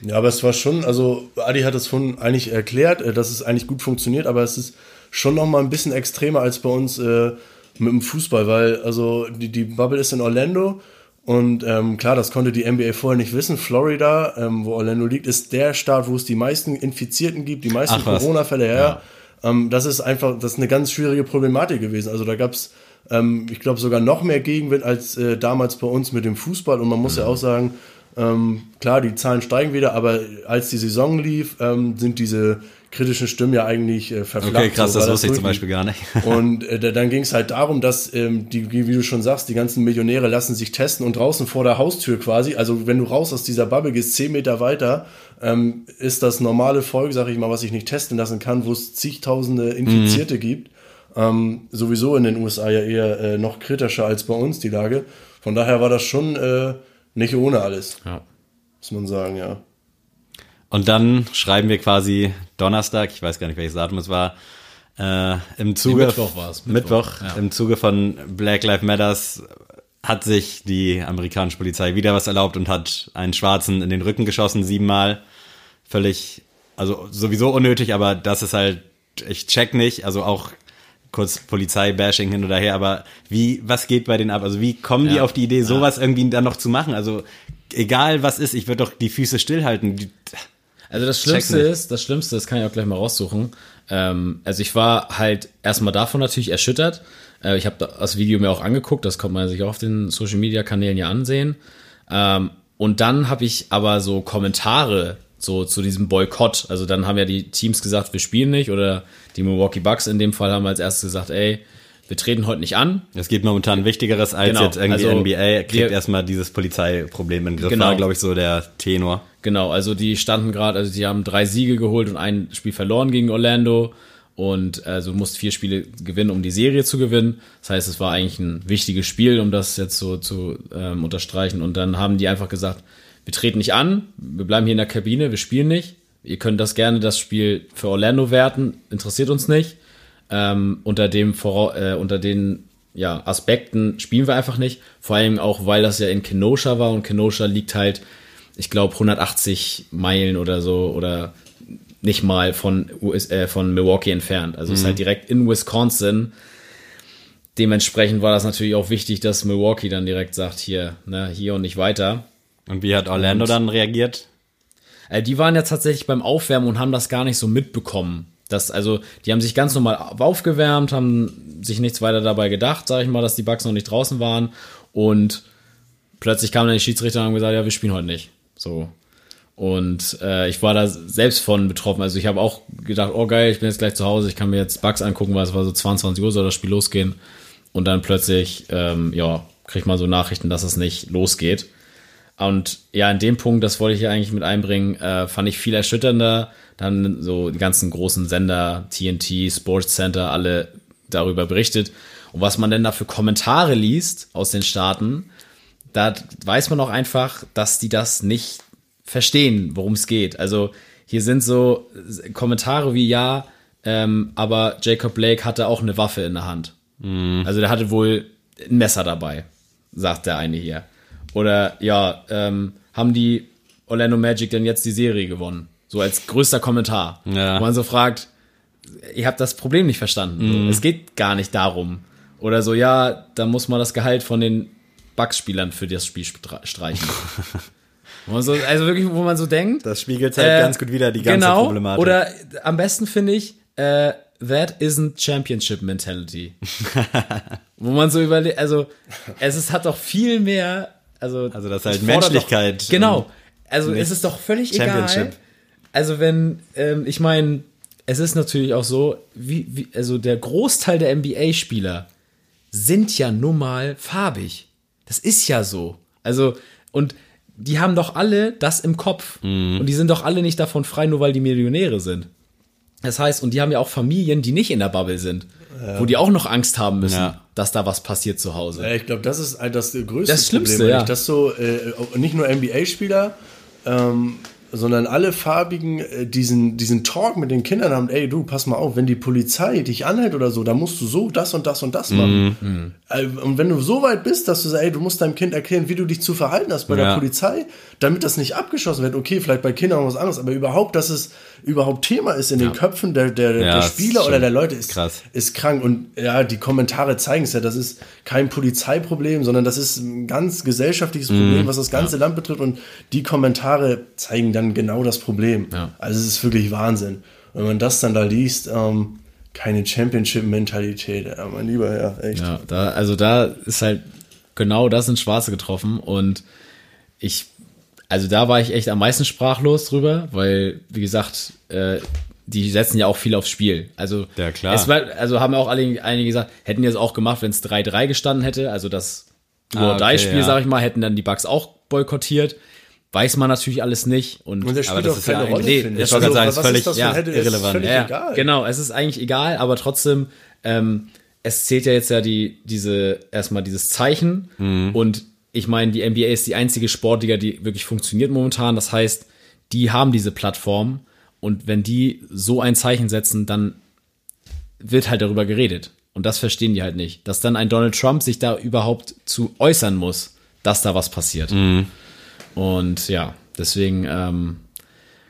Ja, aber es war schon, also Adi hat es von eigentlich erklärt, äh, dass es eigentlich gut funktioniert, aber es ist schon noch mal ein bisschen extremer als bei uns äh, mit dem Fußball, weil also die, die Bubble ist in Orlando und ähm, klar, das konnte die NBA vorher nicht wissen. Florida, ähm, wo Orlando liegt, ist der Staat, wo es die meisten Infizierten gibt, die meisten. Corona-Fälle her. Ähm, das ist einfach, das ist eine ganz schwierige Problematik gewesen. Also da gab's ähm, ich glaube, sogar noch mehr Gegenwind als äh, damals bei uns mit dem Fußball. Und man muss ja auch sagen, ähm, klar, die Zahlen steigen wieder, aber als die Saison lief, ähm, sind diese kritischen Stimmen ja eigentlich äh, verflacht. Okay, krass, So das wusste ich zum. Beispiel gar nicht. Und äh, da- dann ging es halt darum, dass ähm, die, wie du schon sagst, die ganzen Millionäre lassen sich testen und draußen vor der Haustür quasi, also wenn du raus aus dieser Bubble gehst, zehn Meter weiter, ähm, ist das normale Volk, sag ich mal, was ich nicht testen lassen kann, wo es zigtausende Infizierte gibt. Ähm, sowieso in den USA ja eher äh, noch kritischer als bei uns die Lage. Von daher war das schon äh, nicht ohne alles, Ja. muss man sagen, ja. Und dann schreiben wir quasi Donnerstag, ich weiß gar nicht, welches Datum es war, äh, im Zuge Mittwoch war es, Mittwoch, Mittwoch, ja. im Zuge von Black Lives Matters hat sich die amerikanische Polizei wieder was erlaubt und hat einen Schwarzen in den Rücken geschossen, siebenmal. Völlig, also sowieso unnötig, aber das ist halt, ich check nicht, also auch kurz Polizeibashing hin oder her, aber wie, was geht bei denen ab? Also wie kommen die Ja. auf die Idee, sowas irgendwie dann noch zu machen? Also egal was ist, ich würde doch die Füße stillhalten. Die, Also das Schlimmste ist, das Schlimmste, das kann ich auch gleich mal raussuchen. Ähm, also ich war halt erstmal davon natürlich erschüttert. Äh, ich habe das Video mir auch angeguckt, das konnte man sich auch auf den Social Media Kanälen ja ansehen. Ähm, und dann habe ich aber so Kommentare so zu diesem Boykott. Also dann haben ja die Teams gesagt, wir spielen nicht oder die Milwaukee Bucks in dem Fall haben als erstes gesagt, ey, wir treten heute nicht an. Es gibt momentan Wichtigeres als Genau, jetzt irgendwie also NBA. Kriegt wir- erstmal dieses Polizeiproblem in den Griff. Genau. War, glaube ich, so der Tenor. Genau, also die standen gerade, also die haben drei Siege geholt und ein Spiel verloren gegen Orlando und also du musst vier Spiele gewinnen, um die Serie zu gewinnen. Das heißt, es war eigentlich ein wichtiges Spiel, um das jetzt so zu ähm, unterstreichen. Und dann haben die einfach gesagt, wir treten nicht an, wir bleiben hier in der Kabine, wir spielen nicht. Ihr könnt das gerne das Spiel für Orlando werten, interessiert uns nicht. Ähm, unter dem Vora äh, unter den ja, Aspekten spielen wir einfach nicht. Vor allem auch, weil das ja in Kenosha war und Kenosha liegt halt, ich glaube, 180 Meilen oder so oder nicht mal von, US, äh, von Milwaukee entfernt. Also es ist halt direkt in Wisconsin. Dementsprechend war das natürlich auch wichtig, dass Milwaukee dann direkt sagt, hier, ne, hier und nicht weiter. Und wie hat Orlando dann reagiert? Äh, die waren ja tatsächlich beim Aufwärmen und haben das gar nicht so mitbekommen. Das, also, die haben sich ganz normal aufgewärmt, haben sich nichts weiter dabei gedacht, sag ich mal, dass die Bugs noch nicht draußen waren. Und plötzlich kamen dann die Schiedsrichter und haben gesagt, ja, wir spielen heute nicht. So. Und äh, ich war da selbst von betroffen. Also ich habe auch gedacht, oh geil, ich bin jetzt gleich zu Hause, ich kann mir jetzt Bugs angucken, weil es war so 22 Uhr, soll das Spiel losgehen. Und dann plötzlich, ähm, ja, kriegt man so Nachrichten, dass es nicht losgeht. Und ja, in dem Punkt, das wollte ich ja eigentlich mit einbringen, äh, fand ich viel erschütternder. Dann so die ganzen großen Sender, TNT, Sports Center, alle darüber berichtet. Und was man denn da für Kommentare liest aus den Staaten, da weiß man auch einfach, dass die das nicht verstehen, worum es geht. Also hier sind so Kommentare wie ja, ähm, aber Jacob Blake hatte auch eine Waffe in der Hand. Also der hatte wohl ein Messer dabei, sagt der eine hier. Oder ja, ähm, haben die Orlando Magic denn jetzt die Serie gewonnen? So als größter Kommentar. Ja. Wo man so fragt, ihr habt das Problem nicht verstanden. So. Es geht gar nicht darum. Oder so, ja, da muss man das Gehalt von den Bugs-Spielern für das Spiel streichen. Wo man so, also wirklich, wo man so denkt. Das spiegelt halt äh, ganz gut wieder die ganze genau, Problematik. Oder am besten finde ich, äh, that isn't Championship Mentality. wo man so überlegt, also es ist, hat doch viel mehr, also, Also das ist halt Menschlichkeit Doch, genau. Also es ist doch völlig egal. Also wenn, ähm, ich meine, es ist natürlich auch so, wie, wie, also der Großteil der NBA-Spieler sind ja nun mal farbig. Das ist ja so. Also, und die haben doch alle das im Kopf. Mhm. Und die sind doch alle nicht davon frei, nur weil die Millionäre sind. Das heißt, und die haben ja auch Familien, die nicht in der Bubble sind, wo die auch noch Angst haben müssen, Ja. dass da was passiert zu Hause. Ja, ich glaube, das ist halt das größte Das Schlimmste, Problem, ja. dass so äh, nicht nur NBA-Spieler, ähm, sondern alle Farbigen äh, diesen, diesen Talk mit den Kindern haben, ey du, pass mal auf, wenn die Polizei dich anhält oder so, dann musst du so das und das und das machen. Äh, Und wenn du so weit bist, dass du sagst, ey, du musst deinem Kind erklären, wie du dich zu verhalten hast bei Ja. der Polizei, damit das nicht abgeschossen wird. Okay, vielleicht bei Kindern was anderes, aber überhaupt, dass es überhaupt Thema ist in den Köpfen der, der, Ja, der Spieler oder der Leute, ist, krass. ist krank. Und ja, die Kommentare zeigen es ja, das ist kein Polizeiproblem, sondern das ist ein ganz gesellschaftliches Mhm. Problem, was das ganze Land betrifft. Und die Kommentare zeigen dann genau das Problem. Ja. Also es ist wirklich Wahnsinn. Wenn man das dann da liest, ähm, keine Championship-Mentalität, ja, mein lieber Herr, echt. Ja, da, also da ist halt genau das ins Schwarze getroffen und ich, also da war ich echt am meisten sprachlos drüber, weil, wie gesagt, äh, die setzen ja auch viel aufs Spiel. Also, Ja, klar. Es war, also haben auch alle, einige gesagt, hätten die es auch gemacht, wenn es 3-3 gestanden hätte, also das Ah, okay, Do-or-Die-Spiel, ja. sag ich mal, hätten dann die Bugs auch boykottiert. Weiß man natürlich alles nicht. Und, Und der Aber spielt das doch ist ja keine Rolle, eigentlich- finde ich ich. gerade sagen, ist völlig- das für ja, ist irrelevant. völlig ja, egal. Genau, es ist eigentlich egal, aber trotzdem, ähm, es zählt ja jetzt ja die, diese, erstmal dieses Zeichen Mhm. und ich meine, die NBA ist die einzige Sportliga, die wirklich funktioniert momentan. Das heißt, die haben diese Plattform und wenn die so ein Zeichen setzen, dann wird halt darüber geredet. Und das verstehen die halt nicht. Dass dann ein Donald Trump sich da überhaupt zu äußern muss, dass da was passiert. Und ja, deswegen ähm,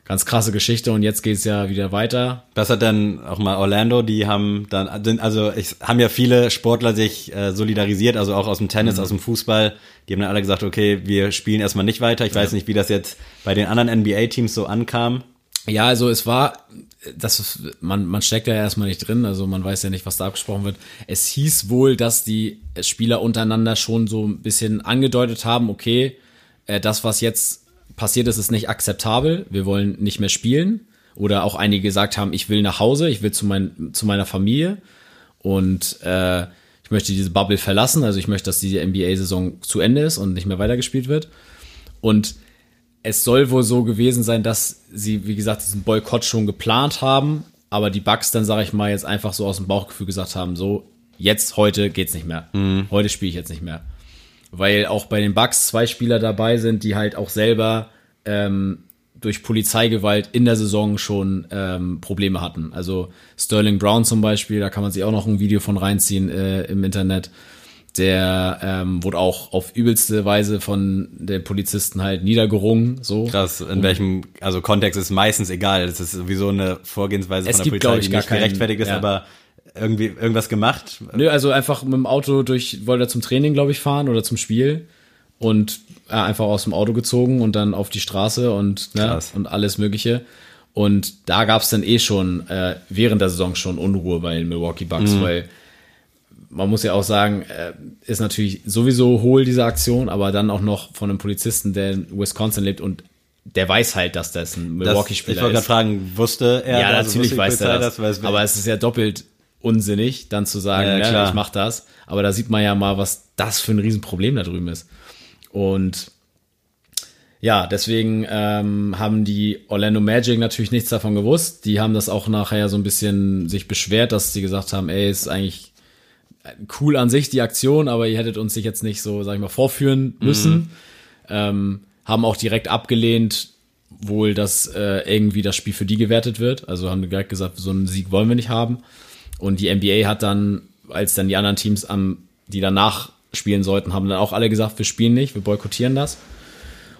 ganz krasse Geschichte und jetzt geht's ja wieder weiter. Was hat dann auch mal Orlando, die haben dann, sind- also ich, haben ja viele Sportler sich äh, solidarisiert, also auch aus dem Tennis, aus dem Fußball. Die haben dann alle gesagt, okay, wir spielen erstmal nicht weiter. Ich weiß nicht, wie das jetzt bei den anderen NBA-Teams so ankam. Ja, also es war, das man, man steckt ja erstmal nicht drin, also man weiß ja nicht, was da abgesprochen wird. Es hieß wohl, dass die Spieler untereinander schon so ein bisschen angedeutet haben, okay, äh, das, was jetzt passiert ist, ist nicht akzeptabel, wir wollen nicht mehr spielen. Oder auch einige gesagt haben, ich will nach Hause, ich will zu, mein, zu meiner Familie und äh, ich möchte diese Bubble verlassen, also ich möchte, dass diese NBA-Saison zu Ende ist und nicht mehr weitergespielt wird. Und es soll wohl so gewesen sein, dass sie, wie gesagt, diesen Boykott schon geplant haben, aber die Bugs dann, sage ich mal, jetzt einfach so aus dem Bauchgefühl gesagt haben, so, jetzt, heute geht's nicht mehr. Heute spiele ich jetzt nicht mehr. Weil auch bei den Bugs zwei Spieler dabei sind, die halt auch selber ähm, durch Polizeigewalt in der Saison schon ähm, Probleme hatten. Also Sterling Brown zum Beispiel, da kann man sich auch noch ein Video von reinziehen äh, im Internet. Der ähm, wurde auch auf übelste Weise von den Polizisten halt niedergerungen. So. Krass, in welchem, also Kontext ist meistens egal. Das ist sowieso eine Vorgehensweise Es von der Polizei, die gar nicht gerechtfertigt ist, ja. aber irgendwie irgendwas gemacht. Nö, also einfach mit dem Auto durch, wollte er zum Training, glaube ich, fahren oder zum Spiel und äh, einfach aus dem Auto gezogen und dann auf die Straße und, ne, Krass. und alles Mögliche. Und da gab es dann eh schon äh, während der Saison schon Unruhe bei den Milwaukee Bucks, weil man muss ja auch sagen, äh, ist natürlich sowieso hohl diese Aktion, aber dann auch noch von einem Polizisten, der in Wisconsin lebt und der weiß halt, dass das ein Das, ich Milwaukee-Spieler wollte gerade ist. fragen, wusste er? Ja, also natürlich wusste weiß er das. es- aber es ist ja doppelt unsinnig, dann zu sagen, Ja, ja, klar. ich mach das. Aber da sieht man ja mal, was das für ein Riesenproblem da drüben ist. Und ja, deswegen ähm, haben die Orlando Magic natürlich nichts davon gewusst. Die haben das auch nachher so ein bisschen sich beschwert, dass sie gesagt haben, ey, ist eigentlich cool an sich die Aktion, aber ihr hättet uns sich jetzt nicht so, sag ich mal, vorführen müssen. Ähm, haben auch direkt abgelehnt, wohl, dass äh, irgendwie das Spiel für die gewertet wird. Also haben direkt gesagt, so einen Sieg wollen wir nicht haben. Und die NBA hat dann, als dann die anderen Teams am, die danach spielen sollten, haben dann auch alle gesagt, wir spielen nicht, wir boykottieren das.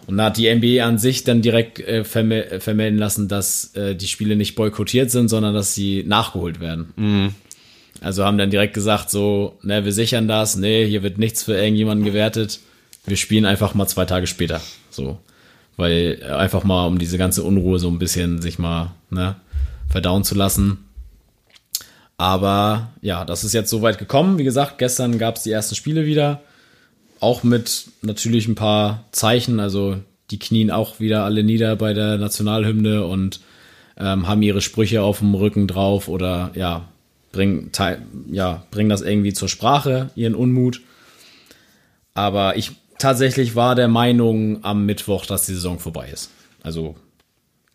Und da hat die NBA an sich dann direkt äh, vermel äh, vermelden lassen, dass äh, die Spiele nicht boykottiert sind, sondern dass sie nachgeholt werden. Also haben dann direkt gesagt, so, ne, wir sichern das, nee, hier wird nichts für irgendjemanden gewertet. Wir spielen einfach mal zwei Tage später. So. Weil äh, einfach mal, um diese ganze Unruhe so ein bisschen sich mal, ne, verdauen zu lassen. Aber ja, das ist jetzt soweit gekommen. Wie gesagt, gestern gab es die ersten Spiele wieder. Auch mit natürlich ein paar Zeichen. Also die knien auch wieder alle nieder bei der Nationalhymne und ähm, haben ihre Sprüche auf dem Rücken drauf oder ja, bringen, ja, bringen das irgendwie zur Sprache, ihren Unmut. Aber ich tatsächlich war der Meinung am Mittwoch, dass die Saison vorbei ist. Also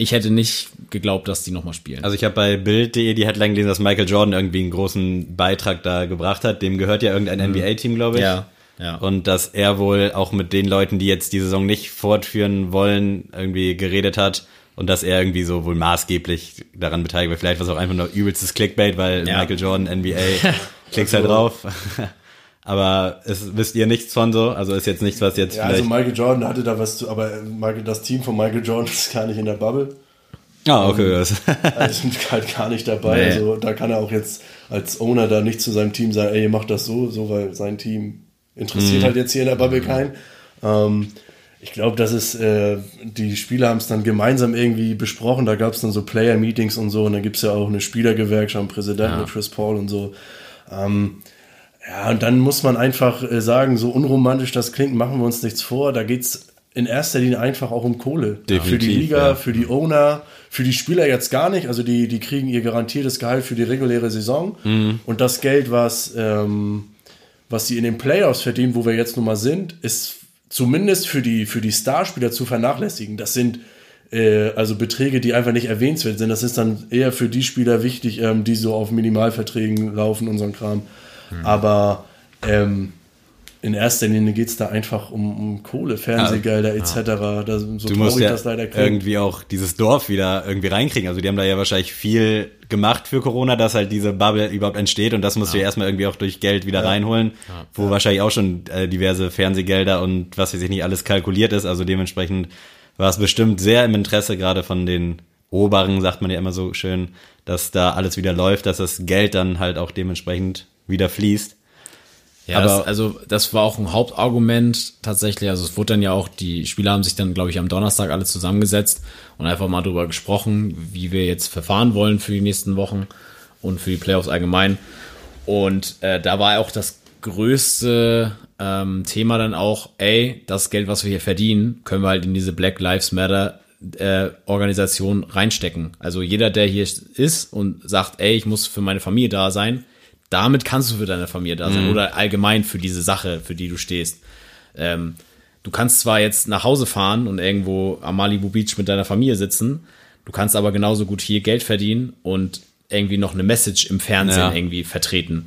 ich hätte nicht geglaubt, dass die nochmal spielen. Also ich habe bei Bild.de die Headline gelesen, dass Michael Jordan irgendwie einen großen Beitrag da gebracht hat. Dem gehört ja irgendein NBA-Team, glaube ich. Mhm. Ja, ja. Und dass er wohl auch mit den Leuten, die jetzt die Saison nicht fortführen wollen, irgendwie geredet hat. Und dass er irgendwie so wohl maßgeblich daran beteiligt war. Vielleicht war es auch einfach nur übelstes Clickbait, weil Ja. Michael Jordan, NBA, klickst halt drauf. Aber es wisst ihr nichts von so? Also ist jetzt nichts, was jetzt Ja, also vielleicht... Michael Jordan hatte da was zu, aber Michael, das Team von Michael Jordan ist gar nicht in der Bubble. ah, okay. das- Also sind halt gar nicht dabei. Nee. Also da kann er auch jetzt als Owner da nicht zu seinem Team sagen, ey, ihr macht das so, so, weil sein Team interessiert halt jetzt hier in der Bubble keinen. Ähm, ich glaube, das ist, äh, die Spieler haben es dann gemeinsam irgendwie besprochen. Da gab es dann so Player-Meetings und so. Und dann gibt es ja auch eine Spielergewerkschaft, einen Präsidenten mit Chris Paul und so. Ähm, ja, und dann muss man einfach äh, sagen, so unromantisch das klingt, machen wir uns nichts vor. Da geht's in erster Linie einfach auch um Kohle. für die Definitiv, Liga, ja. für die Owner, für die Spieler jetzt gar nicht. Also die, die kriegen ihr garantiertes Gehalt für die reguläre Saison. Mhm. Und das Geld, was, ähm, was sie in den Playoffs verdienen, wo wir jetzt nun mal sind, ist zumindest für die, für die Starspieler zu vernachlässigen. Das sind äh, also Beträge, die einfach nicht erwähnenswert sind. Das ist dann eher für die Spieler wichtig, ähm, die so auf Minimalverträgen laufen und so ein Kram. Mhm. Aber ähm, in erster Linie geht es da einfach um, um Kohle, Fernsehgelder etc. Das, so Du musst ja das leider klingt. irgendwie auch dieses Dorf wieder irgendwie reinkriegen. Also die haben da ja wahrscheinlich viel gemacht für Corona, dass halt diese Bubble überhaupt entsteht und das musst du ja erstmal irgendwie auch durch Geld wieder reinholen, wo wahrscheinlich auch schon äh, diverse Fernsehgelder und was weiß ich nicht alles kalkuliert ist. Also dementsprechend war es bestimmt sehr im Interesse gerade von den Oberen, sagt man ja immer so schön, dass da alles wieder läuft, dass das Geld dann halt auch dementsprechend wieder fließt. Ja, Aber- das, also das war auch ein Hauptargument tatsächlich. Also es wurde dann ja auch, die Spieler haben sich dann, glaube ich, am Donnerstag alle zusammengesetzt und einfach mal drüber gesprochen, wie wir jetzt verfahren wollen für die nächsten Wochen und für die Playoffs allgemein. Und äh, da war auch das größte ähm, Thema dann auch, ey, das Geld, was wir hier verdienen, können wir halt in diese Black Lives Matter äh, Organisation reinstecken. Also jeder, der hier ist und sagt, ey, ich muss für meine Familie da sein, damit kannst du für deine Familie da sein oder allgemein für diese Sache, für die du stehst. Ähm, du kannst zwar jetzt nach Hause fahren und irgendwo am Malibu Beach mit deiner Familie sitzen, du kannst aber genauso gut hier Geld verdienen und irgendwie noch eine Message im Fernsehen Ja. irgendwie vertreten.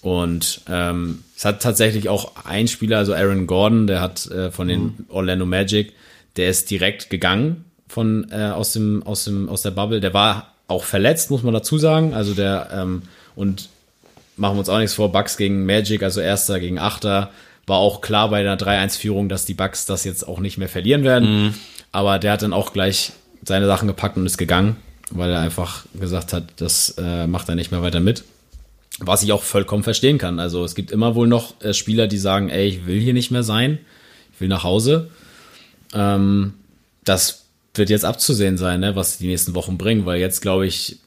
Und ähm, es hat tatsächlich auch ein Spieler, also Aaron Gordon, der hat äh, von den Orlando Magic, der ist direkt gegangen von äh, aus dem aus dem aus der Bubble. Der war auch verletzt, muss man dazu sagen. Also der ähm, und machen wir uns auch nichts vor, Bucks gegen Magic, also Erster gegen Achter, war auch klar bei der 3-1-Führung, dass die Bucks das jetzt auch nicht mehr verlieren werden. Aber der hat dann auch gleich seine Sachen gepackt und ist gegangen, weil er einfach gesagt hat, das äh, macht er nicht mehr weiter mit. Was ich auch vollkommen verstehen kann. Also es gibt immer wohl noch äh, Spieler, die sagen, ey, ich will hier nicht mehr sein, ich will nach Hause. Ähm, das wird jetzt abzusehen sein, ne, was die nächsten Wochen bringen, weil jetzt, glaube ich,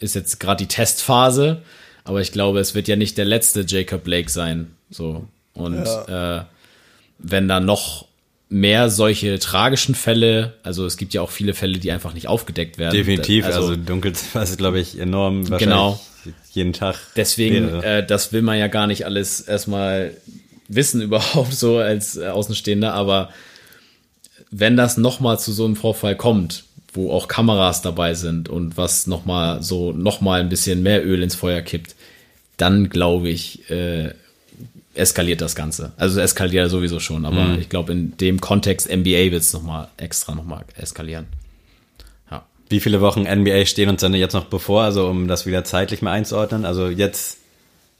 ist jetzt gerade die Testphase, aber ich glaube, es wird ja nicht der letzte Jacob Blake sein. So. Und äh, wenn da noch mehr solche tragischen Fälle, also es gibt ja auch viele Fälle, die einfach nicht aufgedeckt werden. Definitiv, also, Dunkelziffer ist, glaube ich, enorm. Wahrscheinlich Genau. Jeden Tag. Deswegen, äh, das will man ja gar nicht alles erstmal wissen überhaupt so als Außenstehender, aber wenn das nochmal zu so einem Vorfall kommt, wo auch Kameras dabei sind und was nochmal so nochmal ein bisschen mehr Öl ins Feuer kippt, dann glaube ich, äh, eskaliert das Ganze. Also es eskaliert ja sowieso schon, aber Mhm. ich glaube in dem Kontext NBA wird es nochmal extra nochmal eskalieren. Ja. Wie viele Wochen NBA stehen uns denn jetzt noch bevor, also um das wieder zeitlich mal einzuordnen? Also jetzt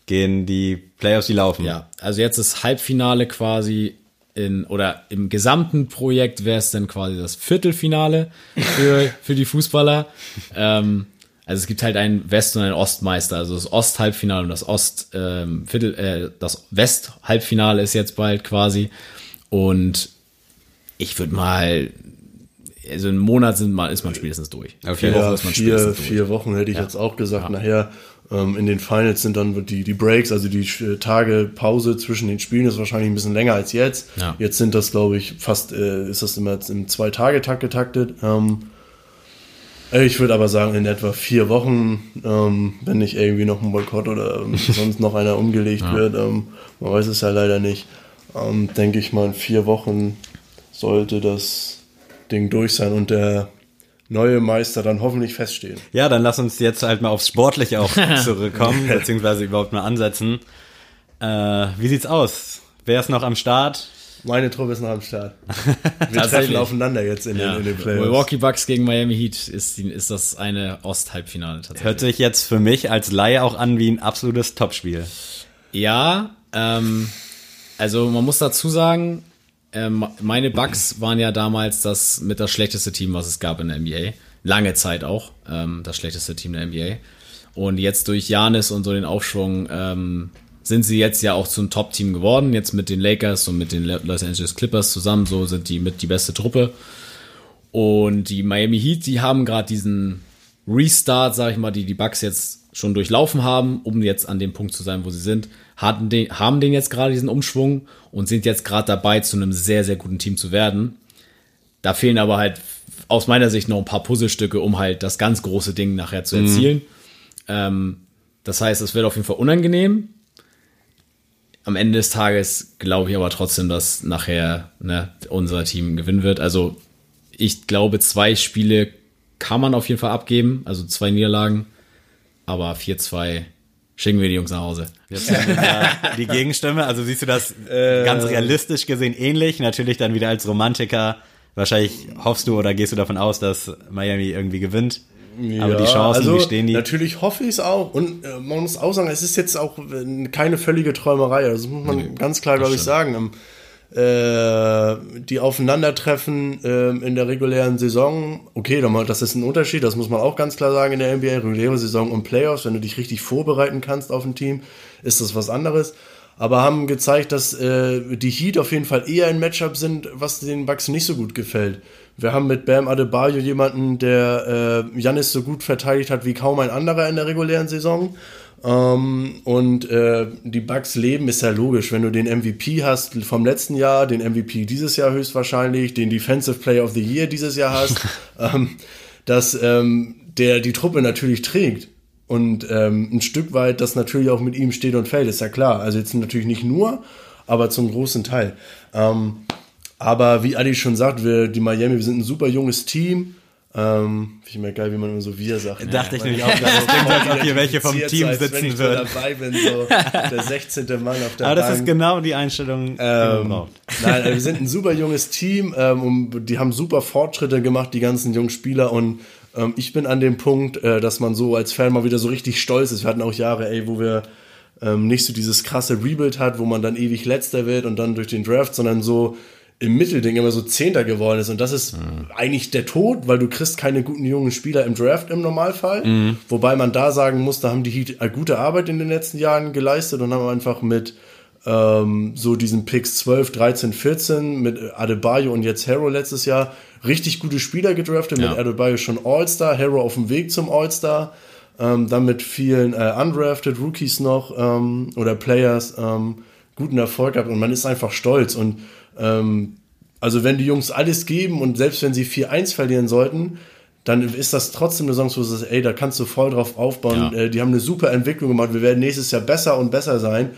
gehen die Playoffs, die laufen. Ja, also jetzt ist Halbfinale quasi in, oder im gesamten Projekt wäre es dann quasi das Viertelfinale für, für die Fußballer. Ähm, also es gibt halt einen West- und einen Ostmeister, also das Ost-Halbfinale und das Ost, ähm, Viertel, äh, das West-Halbfinale ist jetzt bald quasi. Und ich würde mal, also einen Monat sind mal, ist man spätestens durch. Okay. Vier Wochen Ja, ist man vier, spätestens durch. vier Wochen hätte ich jetzt auch gesagt. Nachher ähm, in den Finals sind dann die, die Breaks, also die äh, Tage Pause zwischen den Spielen ist wahrscheinlich ein bisschen länger als jetzt. Ja. Jetzt sind das, glaube ich, fast, äh, ist das immer jetzt im Zwei-Tage-Takt getaktet. Ähm, äh, ich würde aber sagen, in etwa vier Wochen, ähm, wenn nicht irgendwie noch ein Boykott oder ähm, sonst noch einer umgelegt wird, ähm, man weiß es ja leider nicht, ähm, denke ich mal, in vier Wochen sollte das Ding durch sein und der neue Meister dann hoffentlich feststehen. Ja, dann lass uns jetzt halt mal aufs Sportliche auch zurückkommen, beziehungsweise überhaupt mal ansetzen. Äh, wie sieht's aus? Wer ist noch am Start? Meine Truppe ist noch am Start. Wir treffen aufeinander jetzt in, Ja. den, in den Playoffs. Milwaukee Bucks gegen Miami Heat ist, die, ist das eine Ost-Halbfinale tatsächlich. Hört sich jetzt für mich als Laie auch an wie ein absolutes Topspiel. Ja, ähm, also man muss dazu sagen, ähm, meine Bucks waren ja damals das mit das schlechteste Team, was es gab in der NBA. Lange Zeit auch ähm, das schlechteste Team der NBA. Und jetzt durch Janis und so den Aufschwung ähm, sind sie jetzt ja auch zum Top-Team geworden. Jetzt mit den Lakers und mit den Los Angeles Clippers zusammen, so sind die mit die beste Truppe. Und die Miami Heat, die haben gerade diesen Restart, sag ich mal, die die Bucks jetzt schon durchlaufen haben, um jetzt an dem Punkt zu sein, wo sie sind, hatten den, haben den jetzt gerade diesen Umschwung und sind jetzt gerade dabei, zu einem sehr, sehr guten Team zu werden. Da fehlen aber halt aus meiner Sicht noch ein paar Puzzlestücke, um halt das ganz große Ding nachher zu erzielen. Ähm, das heißt, es wird auf jeden Fall unangenehm. Am Ende des Tages glaube ich aber trotzdem, dass nachher ne, unser Team gewinnen wird. Also ich glaube, zwei Spiele kann man auf jeden Fall abgeben, also zwei Niederlagen. Aber 4-2 schicken wir die Jungs nach Hause. Jetzt haben wir die Gegenstimme. Also siehst du das ganz realistisch gesehen ähnlich? Natürlich dann wieder als Romantiker. Wahrscheinlich hoffst du oder gehst du davon aus, dass Miami irgendwie gewinnt. Aber die Chancen, also wie stehen die? Natürlich hoffe ich es auch. Und äh, man muss auch sagen, es ist jetzt auch äh, keine völlige Träumerei. Also Das muss man ganz klar, glaube ich, sagen. Ähm, äh, die Aufeinandertreffen ähm, in der regulären Saison, okay, das ist ein Unterschied, das muss man auch ganz klar sagen in der NBA, reguläre Saison und Playoffs, wenn du dich richtig vorbereiten kannst auf ein Team, ist das was anderes. Aber haben gezeigt, dass äh, die Heat auf jeden Fall eher ein Matchup sind, was den Bucks nicht so gut gefällt. Wir haben mit Bam Adebayo jemanden, der äh, Janis so gut verteidigt hat wie kaum ein anderer in der regulären Saison. Ähm, und äh, die Bucks leben ist ja logisch, wenn du den MVP hast vom letzten Jahr, den MVP dieses Jahr höchstwahrscheinlich, den Defensive Player of the Year dieses Jahr hast, ähm, dass ähm, der die Truppe natürlich trägt und ähm, ein Stück weit das natürlich auch mit ihm steht und fällt, ist ja klar. Also jetzt natürlich nicht nur, aber zum großen Teil. Ähm, aber wie Adi schon sagt, wir, die Miami, wir sind ein super junges Team. Ähm, Finde ich immer geil, wie man immer so wir sagt. Dachte ich nämlich ich auch das klingt, als ob hier welche vom Team als wenn sitzen ich so würden. dabei bin, so der 16. Mann auf der Aber das Bank. ist genau die Einstellung, die man Ähm, braucht. nein, also wir sind ein super junges Team ähm, und die haben super Fortschritte gemacht, die ganzen jungen Spieler und ähm, ich bin an dem Punkt, äh, dass man so als Fan mal wieder so richtig stolz ist. Wir hatten auch Jahre, ey, wo wir ähm, nicht so dieses krasse Rebuild hat, wo man dann ewig letzter wird und dann durch den Draft, sondern so im Mittelding immer so Zehnter geworden ist und das ist eigentlich der Tod, weil du kriegst keine guten jungen Spieler im Draft im Normalfall. Wobei man da sagen muss, da haben die Heat äh, gute Arbeit in den letzten Jahren geleistet und haben einfach mit ähm, so diesen Picks 12, 13, 14 mit Adebayo und jetzt Harrow letztes Jahr richtig gute Spieler gedraftet. Ja. Mit Adebayo schon All-Star, Harrow auf dem Weg zum All-Star. Ähm, dann mit vielen äh, undrafted Rookies noch ähm, oder Players ähm, guten Erfolg gehabt und man ist einfach stolz. Und ähm, also wenn die Jungs alles geben und selbst wenn sie 4-1 verlieren sollten, dann ist das trotzdem eine Saison, wo du sagst, ey, da kannst du voll drauf aufbauen. Ja. Äh, die haben eine super Entwicklung gemacht. Wir werden nächstes Jahr besser und besser sein.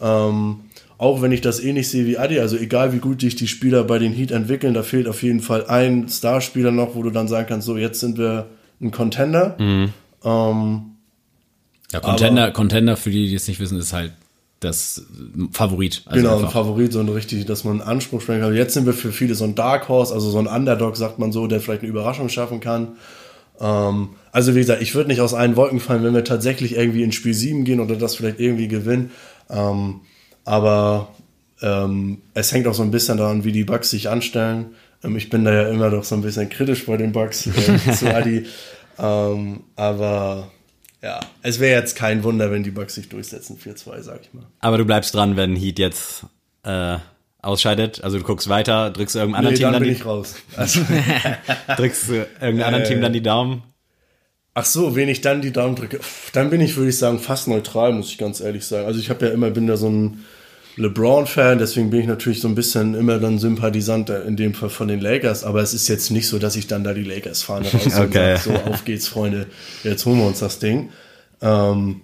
Ähm, auch wenn ich das ähnlich sehe wie Adi, also egal wie gut sich die Spieler bei den Heat entwickeln, da fehlt auf jeden Fall ein Starspieler noch, wo du dann sagen kannst, so jetzt sind wir ein Contender. Mhm. Ähm, Ja, Contender, Contender, für die, die es nicht wissen, ist halt das Favorit. Also genau, ein einfach- Favorit, so ein richtig, dass man einen Anspruch sprechen kann. Jetzt sind wir für viele so ein Dark Horse, also so ein Underdog, sagt man so, der vielleicht eine Überraschung schaffen kann. Ähm, also wie gesagt, ich würde nicht aus allen Wolken fallen, wenn wir tatsächlich irgendwie in Spiel 7 gehen oder das vielleicht irgendwie gewinnen. Ähm, aber ähm, es hängt auch so ein bisschen daran, wie die Bugs sich anstellen. Ähm, ich bin da ja immer doch so ein bisschen kritisch bei den Bugs äh, zu Adi. Ähm, aber ja, es wäre jetzt kein Wunder, wenn die Bugs sich durchsetzen, 4-2, sag ich mal. Aber du bleibst dran, wenn Heat jetzt äh, ausscheidet. Also du guckst weiter, drückst irgendeinem Nee, anderen dann Team bin dann ich raus. Also, die, drückst du irgendeinem anderen Team dann die Daumen. ach so, wen ich dann die Daumen drücke, dann bin ich, würde ich sagen, fast neutral, muss ich ganz ehrlich sagen. Also ich habe ja immer, bin da so ein LeBron-Fan, deswegen bin ich natürlich so ein bisschen immer dann Sympathisant in dem Fall von den Lakers, aber es ist jetzt nicht so, dass ich dann da die Lakers fahne raus und Okay. so auf geht's, Freunde, jetzt holen wir uns das Ding. Ähm,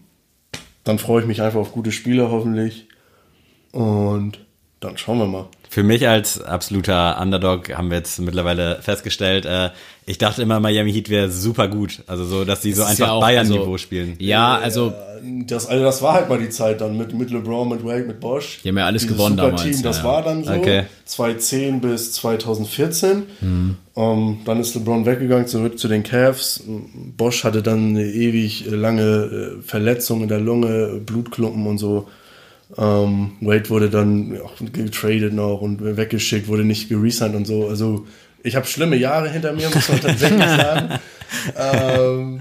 dann freue ich mich einfach auf gute Spiele hoffentlich und dann schauen wir mal. Für mich als absoluter Underdog haben wir jetzt mittlerweile festgestellt, äh, ich dachte immer, Miami Heat wäre super gut. Also so, dass die so einfach ja Bayern-Niveau also- spielen. Ja, also Das, also das war halt mal die Zeit dann mit, mit LeBron, mit Wade, mit Bosch. Die haben ja alles gewonnen damals, Das ja, war dann so. Okay. 2010 bis 2014. Mhm. Ähm, dann ist LeBron weggegangen, zurück zu den Cavs. Bosch hatte dann eine ewig lange äh, Verletzung in der Lunge, Blutklumpen und so. Ähm, Wade wurde dann auch getradet noch und weggeschickt, wurde nicht geresigned und so. Also ich habe schlimme Jahre hinter mir, muss man tatsächlich sagen. ähm,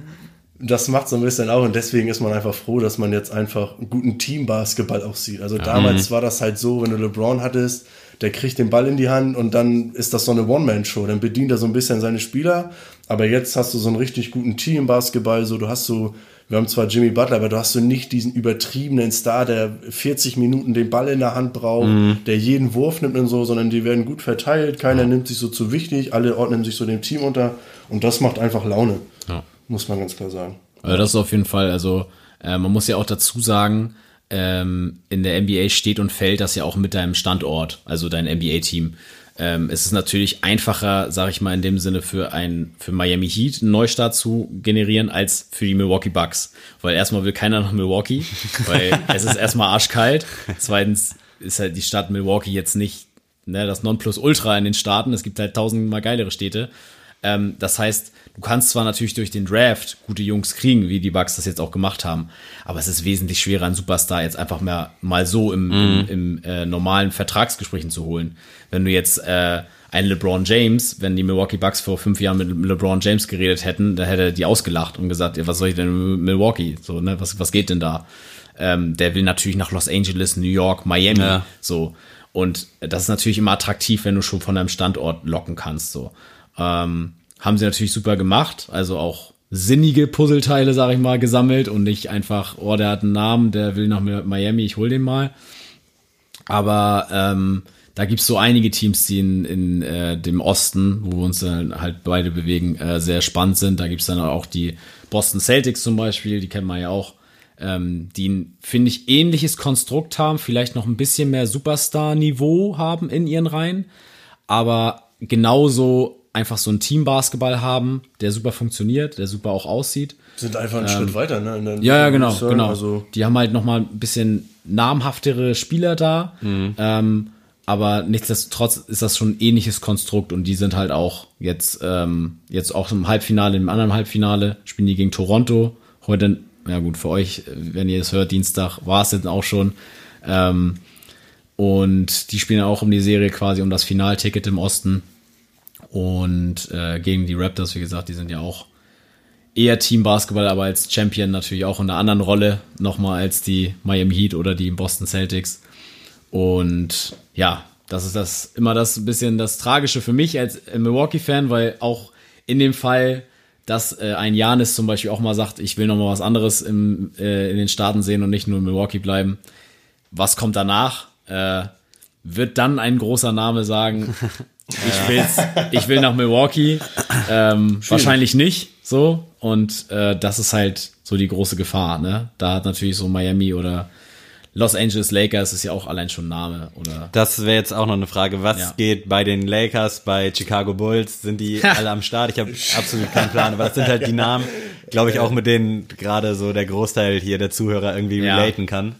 das macht so ein bisschen auch und deswegen ist man einfach froh, dass man jetzt einfach einen guten Team-Basketball auch sieht. Also damals war das halt so, wenn du LeBron hattest, der kriegt den Ball in die Hand und dann ist das so eine One-Man-Show. Dann bedient er so ein bisschen seine Spieler. Aber jetzt hast du so einen richtig guten Team-Basketball. So, du hast so, wir haben zwar Jimmy Butler, aber du hast so nicht diesen übertriebenen Star, der 40 Minuten den Ball in der Hand braucht, der jeden Wurf nimmt und so, sondern die werden gut verteilt. Keiner nimmt sich so zu wichtig. Alle ordnen sich so dem Team unter. Und das macht einfach Laune. Ja. Muss man ganz klar sagen. Also das ist auf jeden Fall, also äh, man muss ja auch dazu sagen, ähm, in der NBA steht und fällt das ja auch mit deinem Standort, also dein NBA-Team. Ähm, es ist natürlich einfacher, sag ich mal, in dem Sinne für ein für Miami Heat einen Neustart zu generieren als für die Milwaukee Bucks, weil erstmal will keiner nach Milwaukee, weil es ist erstmal arschkalt. Zweitens ist halt die Stadt Milwaukee jetzt nicht ne, das Nonplusultra in den Staaten. Es gibt halt tausendmal geilere Städte. Ähm, das heißt, du kannst zwar natürlich durch den Draft gute Jungs kriegen, wie die Bucks das jetzt auch gemacht haben, aber es ist wesentlich schwerer, einen Superstar jetzt einfach mal, mal so im, im, im äh, normalen Vertragsgesprächen zu holen. Wenn du jetzt äh, einen LeBron James, wenn die Milwaukee Bucks vor fünf Jahren mit LeBron James geredet hätten, da hätte er die ausgelacht und gesagt, ja, was soll ich denn mit Milwaukee? So, ne, was, was geht denn da? Ähm, der will natürlich nach Los Angeles, New York, Miami, Ja. so. Und das ist natürlich immer attraktiv, wenn du schon von deinem Standort locken kannst, so. Ähm, haben sie natürlich super gemacht, also auch sinnige Puzzleteile, sag ich mal, gesammelt und nicht einfach, oh, der hat einen Namen, der will nach Miami, ich hol den mal. Aber ähm, da gibt's so einige Teams, die in, in äh, dem Osten, wo wir uns dann halt beide bewegen, äh, sehr spannend sind. Da gibt's dann auch die Boston Celtics zum Beispiel, die kennen wir ja auch, ähm, die ein, finde ich, ähnliches Konstrukt haben, vielleicht noch ein bisschen mehr Superstar-Niveau haben in ihren Reihen, aber genauso einfach so ein Team-Basketball haben, der super funktioniert, der super auch aussieht. Sind einfach einen Schritt weiter, ne? Ähm, Ja, ja, genau, sagen. genau. Also, die haben halt noch mal ein bisschen namhaftere Spieler da, ähm, aber nichtsdestotrotz ist das schon ein ähnliches Konstrukt und die sind halt auch jetzt ähm, jetzt auch im Halbfinale, im anderen Halbfinale spielen die gegen Toronto. Heute, ja gut, für euch, wenn ihr es hört, Dienstag war es jetzt auch schon. Ähm, und die spielen auch um die Serie quasi um das Finalticket im Osten. Und äh, gegen die Raptors, wie gesagt, die sind ja auch eher Team Basketball, aber als Champion natürlich auch in einer anderen Rolle nochmal als die Miami Heat oder die Boston Celtics. Und ja, das ist das immer das bisschen das Tragische für mich als Milwaukee-Fan, weil auch in dem Fall, dass äh, ein Janis zum Beispiel auch mal sagt, ich will noch mal was anderes im, äh, in den Staaten sehen und nicht nur in Milwaukee bleiben. Was kommt danach? Äh, wird dann ein großer Name sagen, ich will's, ich will nach Milwaukee. Ähm, wahrscheinlich nicht so. Und äh, das ist halt so die große Gefahr. Ne? Da hat natürlich so Miami oder Los Angeles Lakers ist ja auch allein schon ein Name. Oder Das wäre jetzt auch noch eine Frage. Was Ja. geht bei den Lakers, bei Chicago Bulls? Sind die alle am Start? Ich habe absolut keinen Plan. Aber das sind halt die Namen, glaube ich, auch mit denen gerade so der Großteil hier der Zuhörer irgendwie Ja. relaten kann.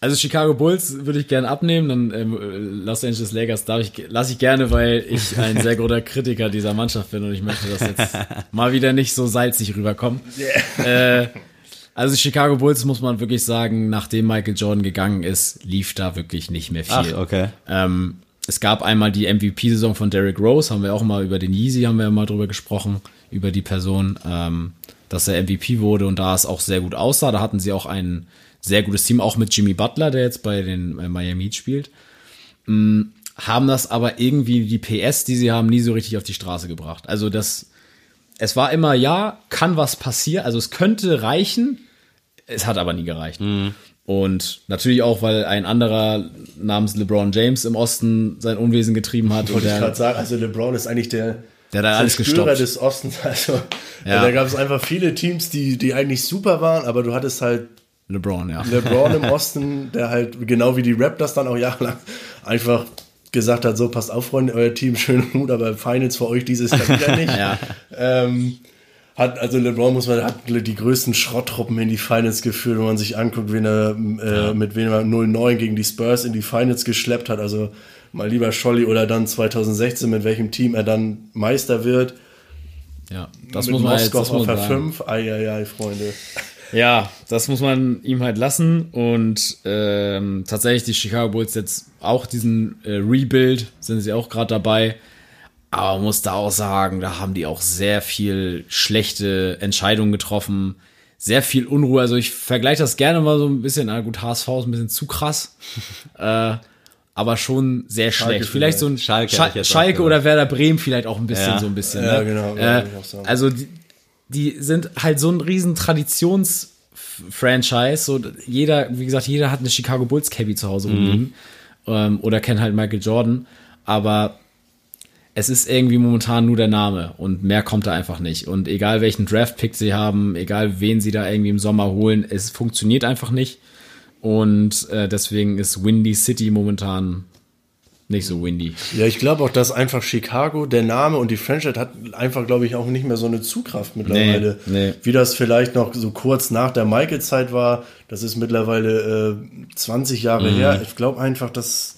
Also Chicago Bulls würde ich gerne abnehmen, dann ähm, äh, Los Angeles Lakers darf ich lasse ich gerne, weil ich ein sehr großer Kritiker dieser Mannschaft bin und ich möchte, dass jetzt mal wieder nicht so salzig rüberkommt. Äh, also Chicago Bulls muss man wirklich sagen, nachdem Michael Jordan gegangen ist, lief da wirklich nicht mehr viel. Ach, okay. Ähm, es gab einmal die MVP-Saison von Derrick Rose, haben wir auch mal über den Yeezy, haben wir mal drüber gesprochen, über die Person, ähm, dass er MVP wurde und da es auch sehr gut aussah. Da hatten sie auch ein sehr gutes Team, auch mit Jimmy Butler, der jetzt bei den äh, Miami Heat spielt. Mm, haben das aber irgendwie die PS, die sie haben, nie so richtig auf die Straße gebracht. Also das, es war immer, ja, kann was passieren, also es könnte reichen, es hat aber nie gereicht. Und natürlich auch, weil ein anderer namens LeBron James im Osten sein Unwesen getrieben hat. Wollte ich gerade sagen, also LeBron ist eigentlich der, der da alles gestoppt. des Ostens. Also, Ja. da gab es einfach viele Teams, die, die eigentlich super waren, aber du hattest halt LeBron, ja. LeBron im Osten, der halt genau wie die Raptors dann auch jahrelang einfach gesagt hat, so passt auf, Freunde, euer Team schön gut, aber Finals für euch dieses Jahr wieder nicht. Ja. ähm, hat, also LeBron muss man, hat die größten Schrotttruppen in die Finals geführt, wenn man sich anguckt, wen er, äh, mit wem er 0-9 gegen die Spurs in die Finals geschleppt hat. Also mal lieber Scholli oder dann 2016, mit welchem Team er dann Meister wird. ja. Das mit muss man jetzt, Moskau das muss man der sagen. 5. Eieiei, Freunde. Ja, das muss man ihm halt lassen. Und ähm, tatsächlich die Chicago Bulls jetzt auch diesen äh, Rebuild sind sie auch gerade dabei. Aber man muss da auch sagen, da haben die auch sehr viel schlechte Entscheidungen getroffen. Sehr viel Unruhe. Also ich vergleiche das gerne mal so ein bisschen. Na gut, HSV ist ein bisschen zu krass. äh, aber schon sehr schlecht. Vielleicht so ein Schalke Schalke, Schalke oder Werder Bremen vielleicht auch ein bisschen Ja. so ein bisschen. Ja, ne? genau, Äh, würde ich auch sagen. also die, die sind halt so ein riesen Traditions-Franchise. So jeder, wie gesagt, jeder hat eine Chicago Bulls Cabby zu Hause rumliegen ähm, oder kennt halt Michael Jordan. Aber es ist irgendwie momentan nur der Name und mehr kommt da einfach nicht. Und egal welchen Draft-Pick sie haben, egal wen sie da irgendwie im Sommer holen, es funktioniert einfach nicht. Und äh, deswegen ist Windy City momentan nicht so windy. Ja, ich glaube auch, dass einfach Chicago, der Name und die Franchise hat einfach, glaube ich, auch nicht mehr so eine Zugkraft mittlerweile. Nee, nee. Wie das vielleicht noch so kurz nach der Michael-Zeit war. Das ist mittlerweile äh, 20 Jahre Mhm. her. Ich glaube einfach, dass,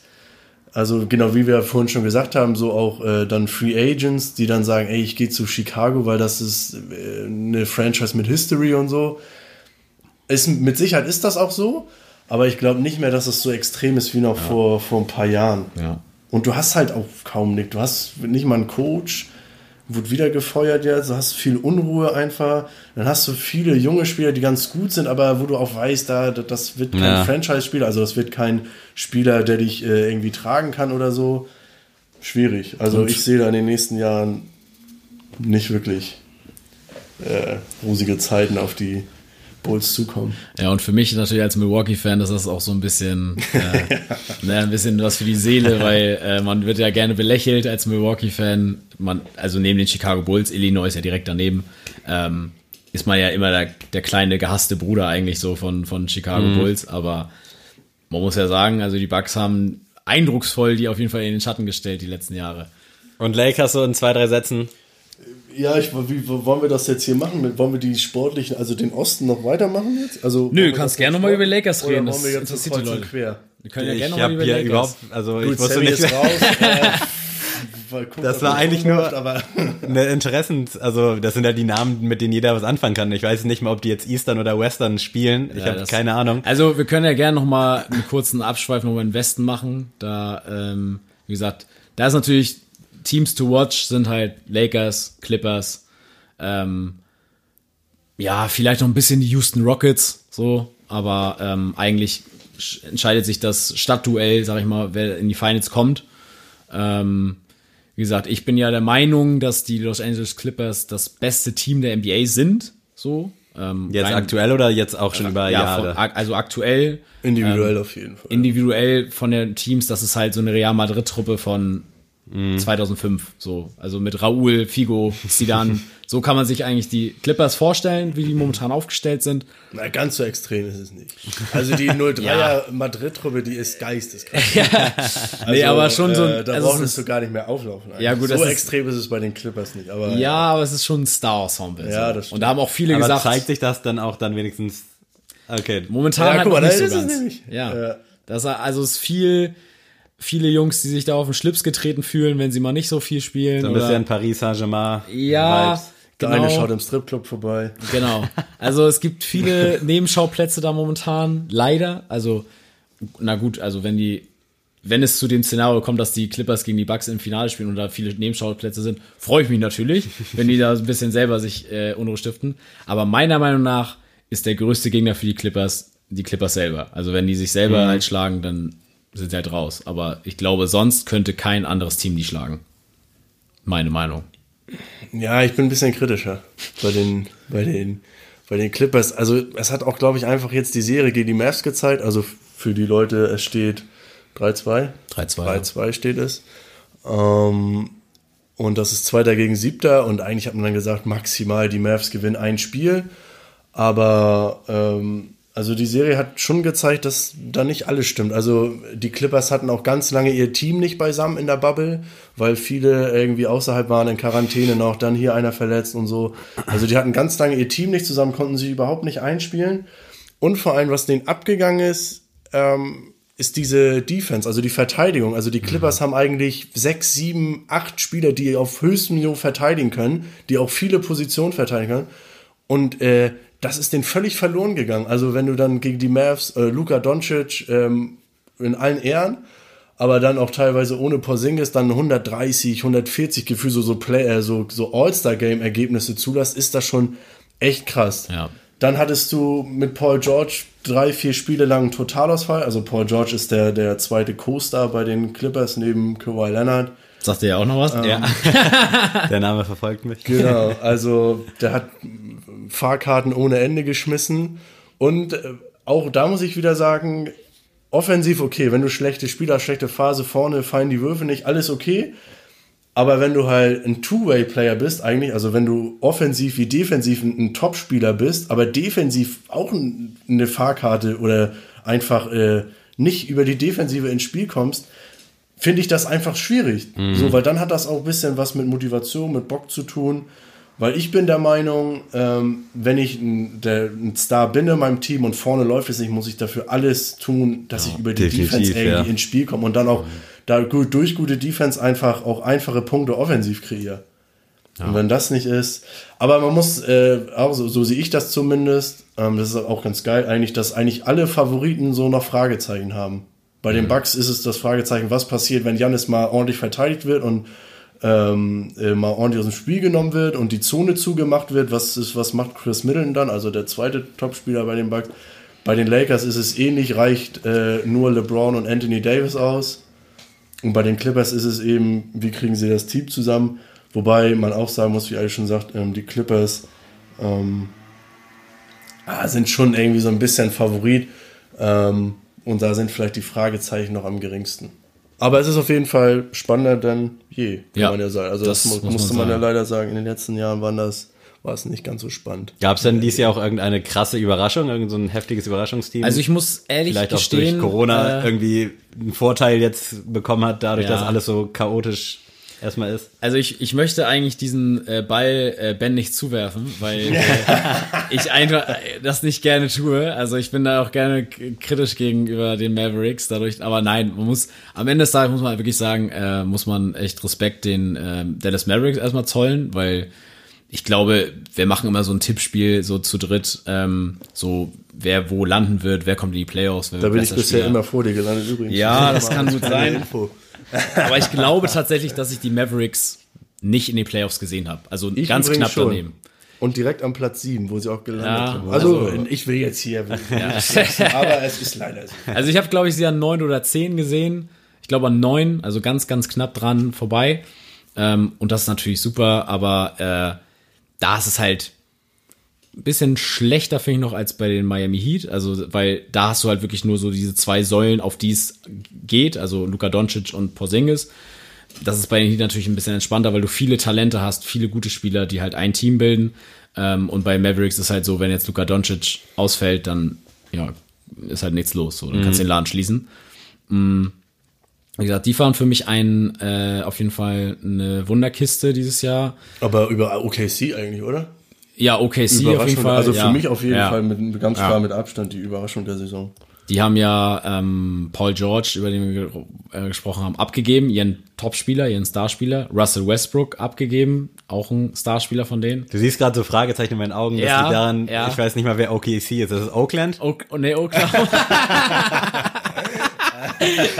also genau wie wir vorhin schon gesagt haben, so auch äh, dann Free Agents, die dann sagen, ey, ich gehe zu Chicago, weil das ist äh, eine Franchise mit History und so. Ist, mit Sicherheit ist das auch so, aber ich glaube nicht mehr, dass es so extrem ist wie noch vor, vor ein paar Jahren. Ja. Und du hast halt auch kaum nichts. Du hast nicht mal einen Coach, wurde wieder gefeuert jetzt, du hast viel Unruhe einfach. Dann hast du viele junge Spieler, die ganz gut sind, aber wo du auch weißt, da, das wird kein Ja. Franchise-Spieler, also das wird kein Spieler, der dich äh, irgendwie tragen kann oder so. Schwierig. Also ich sehe da in den nächsten Jahren nicht wirklich äh, rosige Zeiten auf die Bulls zukommen. Ja, und für mich natürlich als Milwaukee-Fan ist das auch so ein bisschen, äh, ne, ein bisschen was für die Seele, weil äh, man wird ja gerne belächelt als Milwaukee-Fan. Man, also neben den Chicago Bulls, Illinois ist ja direkt daneben, ähm, ist man ja immer der, der kleine gehasste Bruder eigentlich so von, von Chicago Bulls. Aber man muss ja sagen, also die Bucks haben eindrucksvoll die auf jeden Fall in den Schatten gestellt die letzten Jahre. Und Lakers so in zwei, drei Sätzen. Ja, ich, wie wollen wir das jetzt hier machen? Wollen wir die sportlichen, also den Osten noch weitermachen jetzt? Also, Nö, wir kannst gerne jetzt noch mal machen? über Lakers Oder reden, wollen das wir jetzt so interessiert die Leute. quer? Wir können ja ich gerne noch mal habe über hier Lakers. überhaupt, also ich Gut, wusste Sammy nicht, ist raus. äh, weil guck, Das war eigentlich nur- aber eine Interessen, also das sind ja die Namen, mit denen jeder was anfangen kann. Ich weiß nicht mal, ob die jetzt Eastern oder Western spielen. Ich Ja, habe keine Ahnung. Also wir können ja gerne noch mal einen kurzen Abschweif nochmal in den Westen machen. Da, ähm, wie gesagt, da ist natürlich Teams to watch sind halt Lakers, Clippers, ähm, ja, vielleicht noch ein bisschen die Houston Rockets, so, aber ähm, eigentlich sch- entscheidet sich das Stadtduell, sag ich mal, wer in die Finals kommt. Ähm, wie gesagt, ich bin ja der Meinung, dass die Los Angeles Clippers das beste Team der NBA sind, so. Ähm, Jetzt rein- aktuell oder jetzt auch schon über ja, Jahre? von, also aktuell individuell auf jeden Fall. individuell von den Teams, das ist halt so eine Real Madrid-Truppe von 2005. So, also mit Raúl, Figo, Zidane. so kann man sich eigentlich die Clippers vorstellen, wie die momentan aufgestellt sind. Na, ganz so extrem ist es nicht. Also die 03er Ja. Madrid-Truppe, die ist geisteskrank. nee, aber schon so. Äh, da also es brauchst ist, du gar nicht mehr auflaufen. eigentlich. Ja, gut, so das ist- extrem ist es bei den Clippers nicht. Aber ja, aber es ist schon ein Star-Ensemble. Ja, so. das stimmt. Und da haben auch viele Aber gesagt, zeigt sich das dann auch dann wenigstens. Okay. momentan Ja, halt guck mal, nicht da so ist es ganz. nämlich. Ja. Ja. Das, also es ist viel, viele Jungs, die sich da auf den Schlips getreten fühlen, wenn sie mal nicht so viel spielen. So ein oder- bisschen Paris Saint-Germain. ja, Vibes. der genau. eine schaut im Stripclub vorbei. Genau. Also es gibt viele Nebenschauplätze da momentan, leider. Also, na gut, also wenn die, wenn es zu dem Szenario kommt, dass die Clippers gegen die Bucks im Finale spielen und da viele Nebenschauplätze sind, freue ich mich natürlich, wenn die da ein bisschen selber sich äh, Unruhe stiften. Aber meiner Meinung nach ist der größte Gegner für die Clippers die Clippers selber. Also wenn die sich selber halt schlagen, dann sind sie halt raus. Aber ich glaube, sonst könnte kein anderes Team die schlagen. Meine Meinung. Ja, ich bin ein bisschen kritischer bei den, bei den, bei den Clippers. Also es hat auch, glaube ich, einfach jetzt die Serie gegen die Mavs gezeigt. Also für die Leute, es steht 3-2. 3-2, 3-2 steht es. Ähm, und das ist Zweiter gegen Siebter. Und eigentlich hat man dann gesagt, maximal die Mavs gewinnen ein Spiel. Aber ähm, also die Serie hat schon gezeigt, dass da nicht alles stimmt. Also die Clippers hatten auch ganz lange ihr Team nicht beisammen in der Bubble, weil viele irgendwie außerhalb waren in Quarantäne noch, dann hier einer verletzt und so. Also die hatten ganz lange ihr Team nicht zusammen, konnten sich überhaupt nicht einspielen. Und vor allem, was denen abgegangen ist, ähm, ist diese Defense, also die Verteidigung. Also die Clippers haben eigentlich sechs, sieben, acht Spieler, die auf höchstem Niveau verteidigen können, die auch viele Positionen verteidigen können. Und äh, das ist denen völlig verloren gegangen. Also wenn du dann gegen die Mavs, äh, Luka Doncic ähm, in allen Ehren, aber dann auch teilweise ohne Porzingis dann 130, 140 Gefühl so so Play, äh, so so All-Star Game Ergebnisse zulässt, ist das schon echt krass. Ja. Dann hattest du mit Paul George drei, vier Spiele lang einen Totalausfall. Also Paul George ist der, der zweite Co-Star bei den Clippers neben Kawhi Leonard. Sagt ihr ja auch noch was? Ja. Der Name verfolgt mich. Genau, also der hat Fahrkarten ohne Ende geschmissen. Und äh, auch da muss ich wieder sagen, offensiv okay, wenn du schlechte Spieler, schlechte Phase vorne, fallen die Würfe nicht, alles okay. Aber wenn du halt ein Two-Way-Player bist, eigentlich, also wenn du offensiv wie defensiv ein, Top-Spieler bist, aber defensiv auch ein, eine Fahrkarte oder einfach äh, nicht über die Defensive ins Spiel kommst, finde ich das einfach schwierig. So, weil dann hat das auch ein bisschen was mit Motivation, mit Bock zu tun. Weil ich bin der Meinung, ähm, wenn ich ein, der, ein Star bin in meinem Team und vorne läuft es nicht, muss ich dafür alles tun, dass ich über die Defense irgendwie ja. ins Spiel komme und dann auch da gut, durch gute Defense einfach auch einfache Punkte offensiv kreiere. Und wenn das nicht ist, aber man muss, äh, auch so, so sehe ich das zumindest, ähm, das ist auch ganz geil eigentlich, dass eigentlich alle Favoriten so noch Fragezeichen haben. Bei den Bucks ist es das Fragezeichen, was passiert, wenn Janis mal ordentlich verteidigt wird und ähm, äh, mal ordentlich aus dem Spiel genommen wird und die Zone zugemacht wird. Was, ist, was macht Chris Middleton dann, also der zweite Topspieler bei den Bucks? Bei den Lakers ist es ähnlich, reicht äh, nur LeBron und Anthony Davis aus. Und bei den Clippers ist es eben, wie kriegen sie das Team zusammen? Wobei man auch sagen muss, wie Ali schon sagt, ähm, die Clippers ähm, ah, sind schon irgendwie so ein bisschen Favorit. Ähm, und da sind vielleicht die Fragezeichen noch am geringsten. Aber es ist auf jeden Fall spannender denn je, kann Ja, man ja sagen. Also das, das mu- muss musste man man ja leider sagen. In den letzten Jahren waren das, war es nicht ganz so spannend. Gab es denn dieses Jahr auch irgendeine krasse Überraschung, irgend so ein heftiges Überraschungsteam? Also ich muss ehrlich vielleicht auch gestehen, durch Corona äh, irgendwie einen Vorteil jetzt bekommen hat, dadurch, Ja. dass alles so chaotisch erstmal ist. Also ich, ich möchte eigentlich diesen äh, Ball äh, Ben nicht zuwerfen, weil äh, ich einfach äh, das nicht gerne tue. Also ich bin da auch gerne kritisch gegenüber den Mavericks dadurch. Aber nein, man muss am Ende des Tages muss man wirklich sagen, äh, muss man echt Respekt den ähm, Dallas Mavericks erstmal zollen, weil ich glaube, wir machen immer so ein Tippspiel so zu dritt, ähm, so wer wo landen wird, wer kommt in die Playoffs. Wer Da bin ich bisher Spieler. immer vor dir gelandet übrigens. Ja, das kann gut sein. Info. Aber ich glaube tatsächlich, dass ich die Mavericks nicht in den Playoffs gesehen habe. Also Ich ganz knapp schon. daneben. Und direkt am Platz 7, wo sie auch gelandet Ja, sind. Also, also- ich will jetzt hier. Aber es ist leider so. Also ich habe, glaube ich, sie an neun oder zehn gesehen. Ich glaube an neun, also ganz, ganz knapp dran vorbei. Ähm, und das ist natürlich super, aber äh, da ist es halt bisschen schlechter, finde ich noch, als bei den Miami Heat. Also, weil da hast du halt wirklich nur so diese zwei Säulen, auf die es geht, also Luka Doncic und Porzingis. Das ist bei den Heat natürlich ein bisschen entspannter, weil du viele Talente hast, viele gute Spieler, die halt ein Team bilden. Ähm, und bei Mavericks ist halt so, wenn jetzt Luka Doncic ausfällt, dann ja, ist halt nichts los. So, dann kannst du den Laden schließen. Mm. Wie gesagt, die waren für mich ein äh, auf jeden Fall eine Wunderkiste dieses Jahr. Aber über OKC eigentlich, oder? Ja, OKC auf jeden Fall. Also ja. für mich auf jeden ja. Fall mit, ganz klar mit Abstand die Überraschung der Saison. Die haben ja ähm, Paul George, über den wir ge- äh, gesprochen haben, abgegeben, ihren Topspieler, ihren Starspieler. Russell Westbrook abgegeben, auch ein Starspieler von denen. Du siehst gerade so Fragezeichen in meinen Augen. Das Ja, liegt daran, ja. ich weiß nicht mal, wer OKC ist. Das ist Oakland? Oh, oh nee, Oklahoma.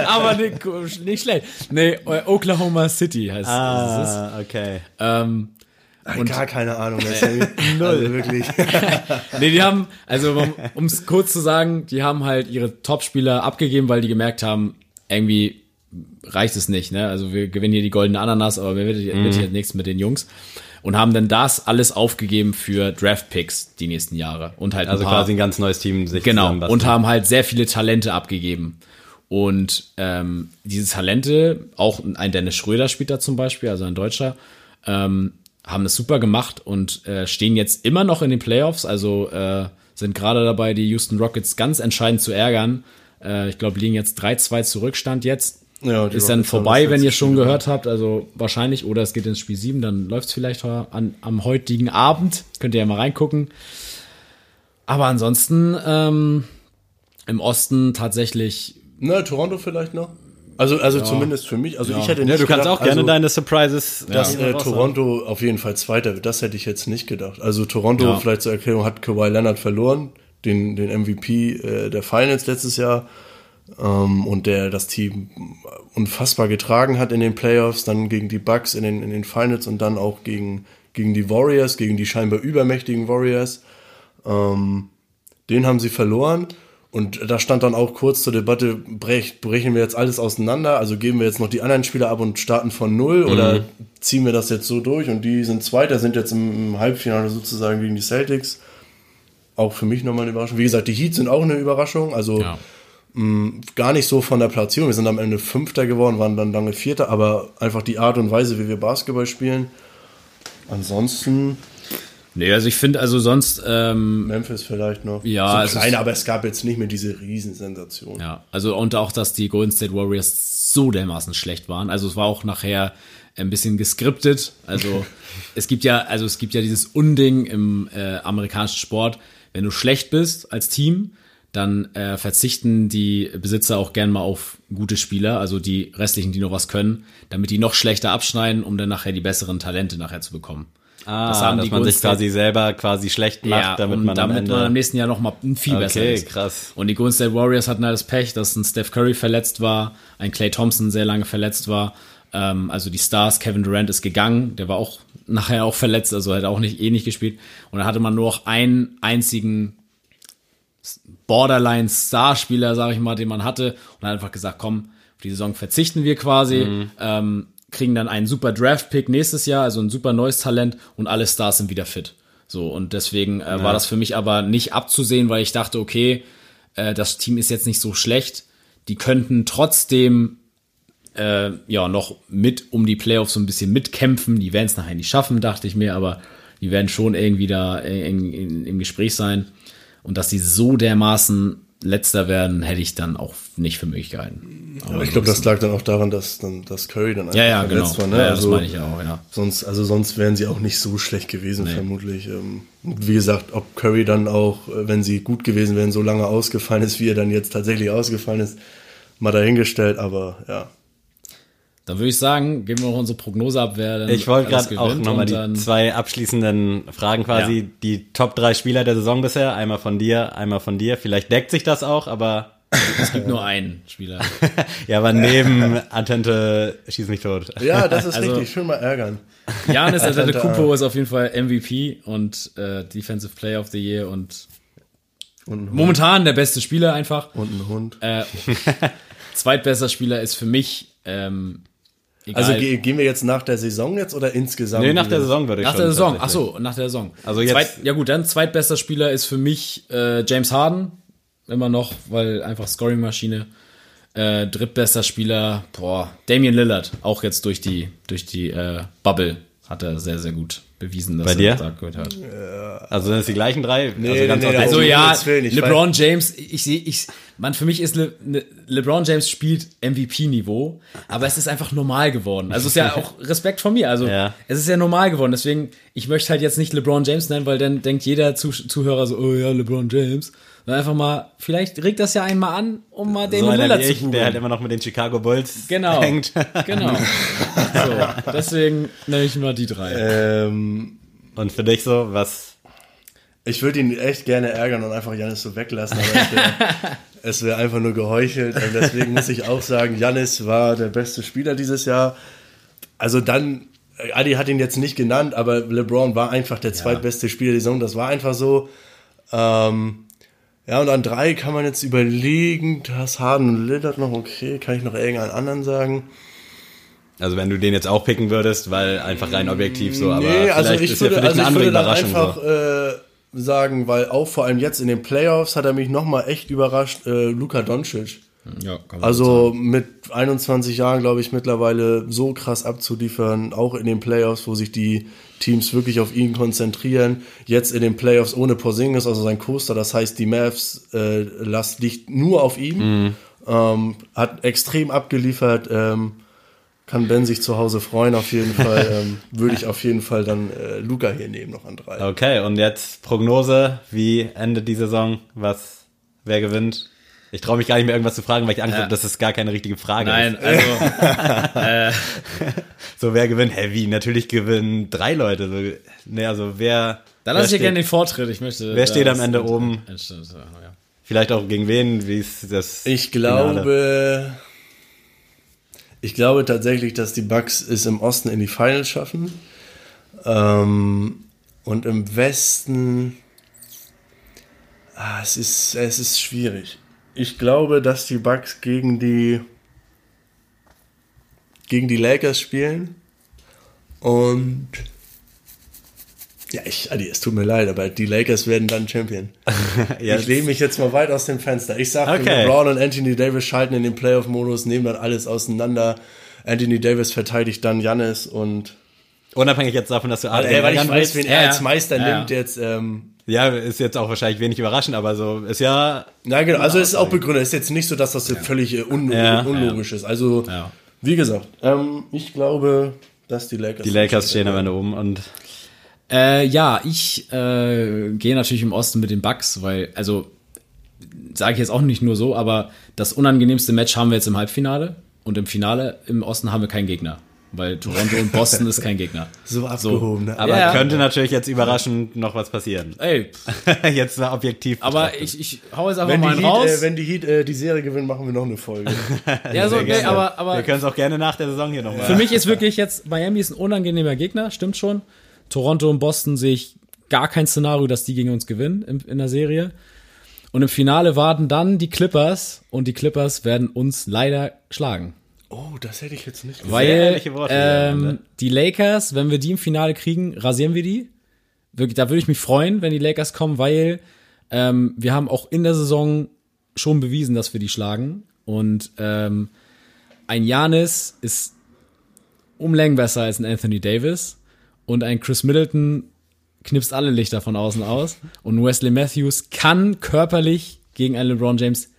Aber nicht, nicht schlecht. Nee, äh, Oklahoma City heißt es. Ah, okay. Ähm, Gar keine Ahnung. Das Null. Also wirklich. Nee, die haben, also um es kurz zu sagen, die haben halt ihre Topspieler abgegeben, weil die gemerkt haben, irgendwie reicht es nicht, ne? Also wir gewinnen hier die goldene Ananas, aber wir wird, wird hier nichts mit den Jungs. Und haben dann das alles aufgegeben für Draft-Picks die nächsten Jahre. Und halt Also ein paar, quasi ein ganz neues Team sich Genau. Und haben halt sehr viele Talente abgegeben. Und ähm, diese Talente, auch ein Dennis Schröder spielt da zum Beispiel, also ein Deutscher, ähm, haben das super gemacht und äh, stehen jetzt immer noch in den Playoffs, also äh, sind gerade dabei, die Houston Rockets ganz entscheidend zu ärgern. Äh, ich glaube, liegen jetzt 3-2 Zurückstand jetzt. Ja, ist dann Rockets haben vorbei, wenn ihr schon Spiel gehört habt, also wahrscheinlich, oder es geht ins Spiel 7, dann läuft es vielleicht an, am heutigen Abend. Könnt ihr ja mal reingucken. Aber ansonsten ähm, im Osten tatsächlich Na, Toronto vielleicht noch? Also, also zumindest für mich. Also ich hätte nicht Ja, du kannst gedacht, auch gerne also, deine Surprises dass ja. äh, Toronto auf jeden Fall Zweiter wird. Das hätte ich jetzt nicht gedacht. Also Toronto, Ja. vielleicht zur Erklärung, hat Kawhi Leonard verloren, den, den MVP äh, der Finals letztes Jahr. Ähm, und der das Team unfassbar getragen hat in den Playoffs, dann gegen die Bucks in den, in den Finals und dann auch gegen, gegen die Warriors, gegen die scheinbar übermächtigen Warriors. Ähm, den haben sie verloren. Und da stand dann auch kurz zur Debatte, brech, brechen wir jetzt alles auseinander? Also geben wir jetzt noch die anderen Spieler ab und starten von null? Oder ziehen wir das jetzt so durch? Und die sind Zweiter, sind jetzt im, Halbfinale sozusagen gegen die Celtics. Auch für mich nochmal eine Überraschung. Wie gesagt, die Heats sind auch eine Überraschung. Also Ja. gar nicht so von der Platzierung. Wir sind am Ende Fünfter geworden, waren dann lange Vierter, aber einfach die Art und Weise, wie wir Basketball spielen. Ansonsten Nee, also ich finde also sonst, ähm, Memphis vielleicht noch. Ja, so es ist- kleine, aber es gab jetzt nicht mehr diese Riesensensation. ja, also und auch, dass die Golden State Warriors so dermaßen schlecht waren. Also es war auch nachher ein bisschen geskriptet. Also es gibt ja, also es gibt ja dieses Unding im äh, amerikanischen Sport, wenn du schlecht bist als Team, dann äh, verzichten die Besitzer auch gern mal auf gute Spieler, also die restlichen, die noch was können, damit die noch schlechter abschneiden, um dann nachher die besseren Talente nachher zu bekommen. Ah, Das haben dass die man sich quasi selber quasi schlecht macht, damit und man am damit Ende... man am nächsten Jahr noch mal viel besser Okay, ist. krass. Und die Golden State Warriors hatten halt das Pech, dass ein Steph Curry verletzt war, ein Clay Thompson sehr lange verletzt war. Ähm, also die Stars, Kevin Durant ist gegangen, der war auch nachher auch verletzt, also hat auch nicht eh nicht gespielt. Und dann hatte man nur noch einen einzigen Borderline-Starspieler, sage ich mal, den man hatte und hat einfach gesagt, komm, auf die Saison verzichten wir quasi, Mhm. ähm, kriegen dann einen super Draft-Pick nächstes Jahr, also ein super neues Talent und alle Stars sind wieder fit. So, und deswegen äh, war das für mich aber nicht abzusehen, weil ich dachte, okay, äh, das Team ist jetzt nicht so schlecht, die könnten trotzdem äh, ja noch mit um die Playoffs so ein bisschen mitkämpfen. Die werden es nachher nicht schaffen, dachte ich mir, aber die werden schon irgendwie da in, in, im Gespräch sein. Und dass sie so dermaßen letzter werden, hätte ich dann auch nicht für möglich gehalten. Aber ich glaube, das lag dann auch daran, dass dann dass Curry dann einfach ja, ja, genau. verletzt war. Ne? ja, also, das meine ich ja auch, ja. Sonst, also sonst wären sie auch nicht so schlecht gewesen, vermutlich. Ähm, Wie gesagt, ob Curry dann auch, äh, wenn sie gut gewesen wären, so lange ausgefallen ist, wie er dann jetzt tatsächlich ausgefallen ist, mal dahingestellt, aber ja. Dann würde ich sagen, geben wir noch unsere Prognose ab, wer dann Ich wollte gerade auch nochmal die zwei abschließenden Fragen quasi. Ja. Die Top drei Spieler der Saison bisher. Einmal von dir, einmal von dir. Vielleicht deckt sich das auch, aber Es gibt nur einen Spieler. ja, aber neben Antente schieß mich tot. Ja, das ist Also- richtig. Schön mal ärgern. Janis Atlanta. Antetokounmpo ist auf jeden Fall MVP und äh, Defensive Player of the Year und Und momentan der beste Spieler einfach. Und ein Hund. Äh, zweitbester Spieler ist für mich ähm, egal. Also ge gehen wir jetzt nach der Saison jetzt oder insgesamt? Nee, nach der Saison würde ich nach schon. der Saison. Ach so, nach der Saison. Also jetzt- Zweit, ja gut, dann zweitbester Spieler ist für mich äh, James Harden immer noch, weil einfach Scoring Maschine. Äh, drittbester Spieler, boah, Damian Lillard, auch jetzt durch die durch die äh, Bubble hat er sehr sehr gut bewiesen, dass Bei dir? er da gehört hat. Also sind es die gleichen drei? Nee, also ganz nee, nee. Also um ja, LeBron James, ich sehe, ich, man, für mich ist Le, ne, LeBron James spielt MVP-Niveau, aber es ist einfach normal geworden. Also es ist ja auch Respekt von mir. Also Ja. es ist ja normal geworden. Deswegen, ich möchte halt jetzt nicht LeBron James nennen, weil dann denkt jeder Zuh Zuhörer so, oh ja, LeBron James. Sondern einfach mal, vielleicht regt das ja einmal an, um mal so einer Lillard wie zu ich, googeln. der halt immer noch mit den Chicago Bulls Genau. hängt. Genau. so, deswegen nenne ich mal die drei. Ähm, Und für dich so, was ich würde ihn echt gerne ärgern und einfach Janis so weglassen, aber es wäre wär einfach nur geheuchelt. Und deswegen muss ich auch sagen, Janis war der beste Spieler dieses Jahr. Also dann, äh, Adi hat ihn jetzt nicht genannt, aber LeBron war einfach der zweitbeste Spieler der Saison. Das war einfach so. Ähm, ja, und an drei kann man jetzt überlegen, das Harden und Lillard noch okay, kann ich noch irgendeinen anderen sagen? Also wenn du den jetzt auch picken würdest, weil einfach rein objektiv so, aber Nee, vielleicht also ich ist würde, ja für dich also eine ich andere würde dann Überraschung. einfach so. äh, sagen, weil auch vor allem jetzt in den Playoffs hat er mich nochmal echt überrascht, äh, Luka Doncic. Ja, kann man Also mit 21 Jahren, glaube ich, mittlerweile so krass abzuliefern, auch in den Playoffs, wo sich die Teams wirklich auf ihn konzentrieren. Jetzt in den Playoffs ohne Porzingis, also sein Coaster, das heißt, die Mavs äh, Last liegt nur auf ihm. Ähm, hat extrem abgeliefert. Ähm, kann Ben sich zu Hause freuen, auf jeden Fall. ähm, Würde ich auf jeden Fall dann äh, Luca hier nehmen, noch an drei. Okay, und jetzt Prognose, wie endet die Saison? Was, wer gewinnt? Ich traue mich gar nicht mehr irgendwas zu fragen, weil ich Angst Ja. habe, dass es gar keine richtige Frage Nein, ist. also So, wer gewinnt? Hä, wie? Natürlich gewinnen drei Leute. So, ne, also wer. da lasse ich ja gerne den Vortritt. Ich möchte. Wer steht das- am Ende oben? Ja. Vielleicht auch gegen wen? Wie ist das? Ich Finale? glaube, ich glaube tatsächlich, dass die Bucks es im Osten in die Finals schaffen. Ähm, und im Westen, Ah, es ist, es ist schwierig. Ich glaube, dass die Bucks gegen die gegen die Lakers spielen und ja, ich, Adi, es tut mir leid, aber die Lakers werden dann Champion. Jetzt- Ich lehne mich jetzt mal weit aus dem Fenster. Ich sage, Okay. LeBron und Anthony Davis schalten in den Playoff-Modus, nehmen dann alles auseinander. Anthony Davis verteidigt dann Jannis und Unabhängig jetzt davon, dass du alle Ey, weil ich weiß, wen er Ja, als. Meister Ja, nimmt jetzt. Ähm, Ja, ist jetzt auch wahrscheinlich wenig überraschend, aber so ist ja na genau, also es ist auch begründet. Es ist jetzt nicht so, dass das jetzt völlig äh, Ja. unlogisch ist. Also, Ja. wie gesagt, ähm, ich glaube, dass die Lakers. die Lakers stehen am Ende oben und Äh, ja, ich äh, gehe natürlich im Osten mit den Bucks, weil, also, sage ich jetzt auch nicht nur so, aber das unangenehmste Match haben wir jetzt im Halbfinale und im Finale im Osten haben wir keinen Gegner, weil Toronto und Boston ist kein Gegner. So abgehoben. ne? aber Ja. könnte natürlich jetzt überraschend noch was passieren. Ey, jetzt mal objektiv. aber ich, ich hau jetzt einfach wenn, die mal Heat, raus. äh, wenn die Heat äh, die Serie gewinnen, machen wir noch eine Folge. ja, so, gerne. aber, aber wir können es auch gerne nach der Saison hier nochmal. Für mich ist wirklich jetzt, Miami ist ein unangenehmer Gegner, stimmt schon. Toronto und Boston sehe ich gar kein Szenario, dass die gegen uns gewinnen in, in der Serie. Und im Finale warten dann die Clippers und die Clippers werden uns leider schlagen. Oh, das hätte ich jetzt nicht Weil ehrliche Worte hier am ähm, Ende. die Lakers, wenn wir die im Finale kriegen, rasieren wir die. Wirklich, da würde ich mich freuen, wenn die Lakers kommen, weil ähm, wir haben auch in der Saison schon bewiesen, dass wir die schlagen. Und ähm, ein Janis ist um Längen besser als ein Anthony Davis. Und ein Chris Middleton knipst alle Lichter von außen aus. Und Wesley Matthews kann körperlich gegen einen LeBron James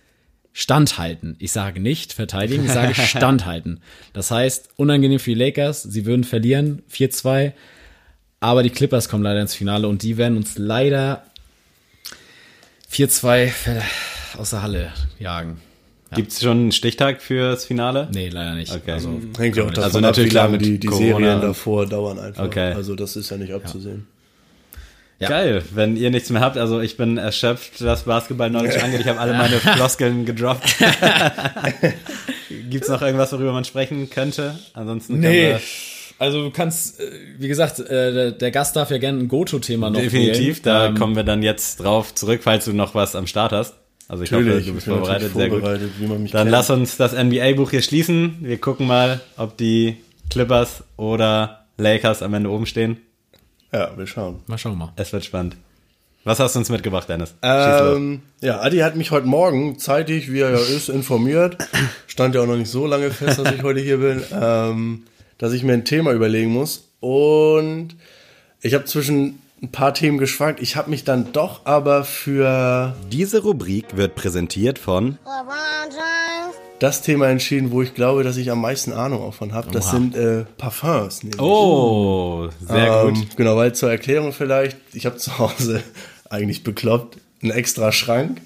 standhalten. Ich sage nicht verteidigen, ich sage standhalten. Das heißt, unangenehm für die Lakers, sie würden verlieren, 4-2, aber die Clippers kommen leider ins Finale und die werden uns leider 4-2 aus der Halle jagen. Gibt es schon einen Stichtag fürs Finale? Nee, leider nicht. Okay. Also, Hängt ja auch davon Also ab, natürlich wie lange die, die Corona Serien davor dauern einfach. Okay. Also das ist ja nicht abzusehen. Ja. Geil, wenn ihr nichts mehr habt. Also ich bin erschöpft, was Basketball neulich angeht. Ich habe alle meine Floskeln gedroppt. Gibt's noch irgendwas, worüber man sprechen könnte? Ansonsten nee. Also du kannst, äh, wie gesagt, äh, der, Gast darf ja gerne ein Goto-Thema noch definitiv, wählen. da Ähm, kommen wir dann jetzt drauf zurück, falls du noch was am Start hast. Also ich hoffe, du bist ich bin vorbereitet, natürlich sehr gut. vorbereitet, wie man mich Dann kennt. lass uns das NBA-Buch hier schließen. Wir gucken mal, ob die Clippers oder Lakers am Ende oben stehen. Ja, wir schauen. Mal schauen mal. Es wird spannend. Was hast du uns mitgebracht, Dennis? Ähm, ja, Adi hat mich heute Morgen zeitig, wie er ja ist, informiert. Stand ja auch noch nicht so lange fest, dass ich heute hier bin, ähm, dass ich mir ein Thema überlegen muss. Und ich habe zwischen ein paar Themen geschwankt. Ich habe mich dann doch aber für Diese Rubrik wird präsentiert von das Thema entschieden, wo ich glaube, dass ich am meisten Ahnung auch von habe. Das sind äh, Parfums. Nämlich. Oh, sehr Ähm, gut. Genau, weil zur Erklärung vielleicht, ich habe zu Hause eigentlich bekloppt einen extra Schrank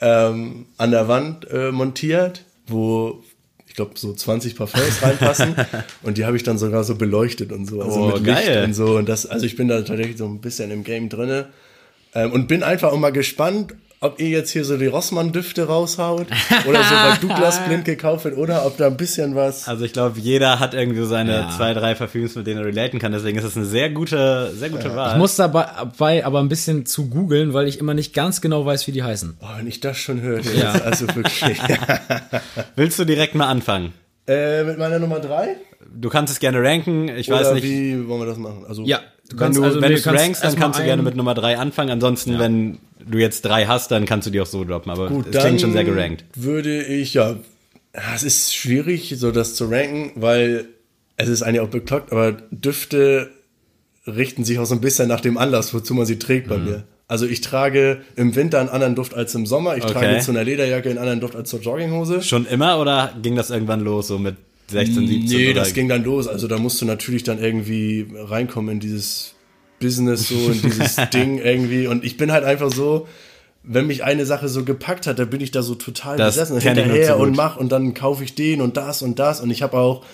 ähm, an der Wand äh, montiert, wo ich glaube so 20 Parfums reinpassen. Und die habe ich dann sogar so beleuchtet und so, also Oh, mit Licht geil. und so. Und das, also ich bin da tatsächlich so ein bisschen im Game drinne. Ähm, und bin einfach auch mal gespannt, ob ihr jetzt hier so die Rossmann-Düfte raushaut oder so bei Douglas blind gekauft wird oder ob da ein bisschen was Also ich glaube, jeder hat irgendwie so seine Ja. zwei, drei Parfüms, mit denen er relaten kann. Deswegen ist es eine sehr gute, sehr gute Wahl. Ich muss dabei, aber ein bisschen zu googeln, weil ich immer nicht ganz genau weiß, wie die heißen. Oh, wenn ich das schon höre, Ja. jetzt, also wirklich. Willst du direkt mal anfangen? äh, mit meiner Nummer drei? Du kannst es gerne ranken. Ich weiß Oder nicht. wie wollen wir das machen? Also, Ja, du wenn kannst du, also wenn nee, du es rankst, dann kannst du gerne mit Nummer drei anfangen. Ansonsten, wenn du jetzt drei hast, dann kannst du die auch so droppen. Aber gut, es klingt schon sehr gerankt. Würde ich, ja, es ist schwierig, so das zu ranken, weil es ist eigentlich auch bekloppt, aber Düfte richten sich auch so ein bisschen nach dem Anlass, wozu man sie trägt bei mir. Also ich trage im Winter einen anderen Duft als im Sommer. Ich Okay. trage zu einer Lederjacke einen anderen Duft als zur Jogginghose. Schon immer oder ging das irgendwann los, so mit 16, 17? Nee, oder? das ging dann los. Also da musst du natürlich dann irgendwie reinkommen in dieses Business, so in dieses Ding irgendwie. Und ich bin halt einfach so, wenn mich eine Sache so gepackt hat, da bin ich da so total Das besessen hinterher und mach und dann kaufe ich den und das und das. Und ich habe auch,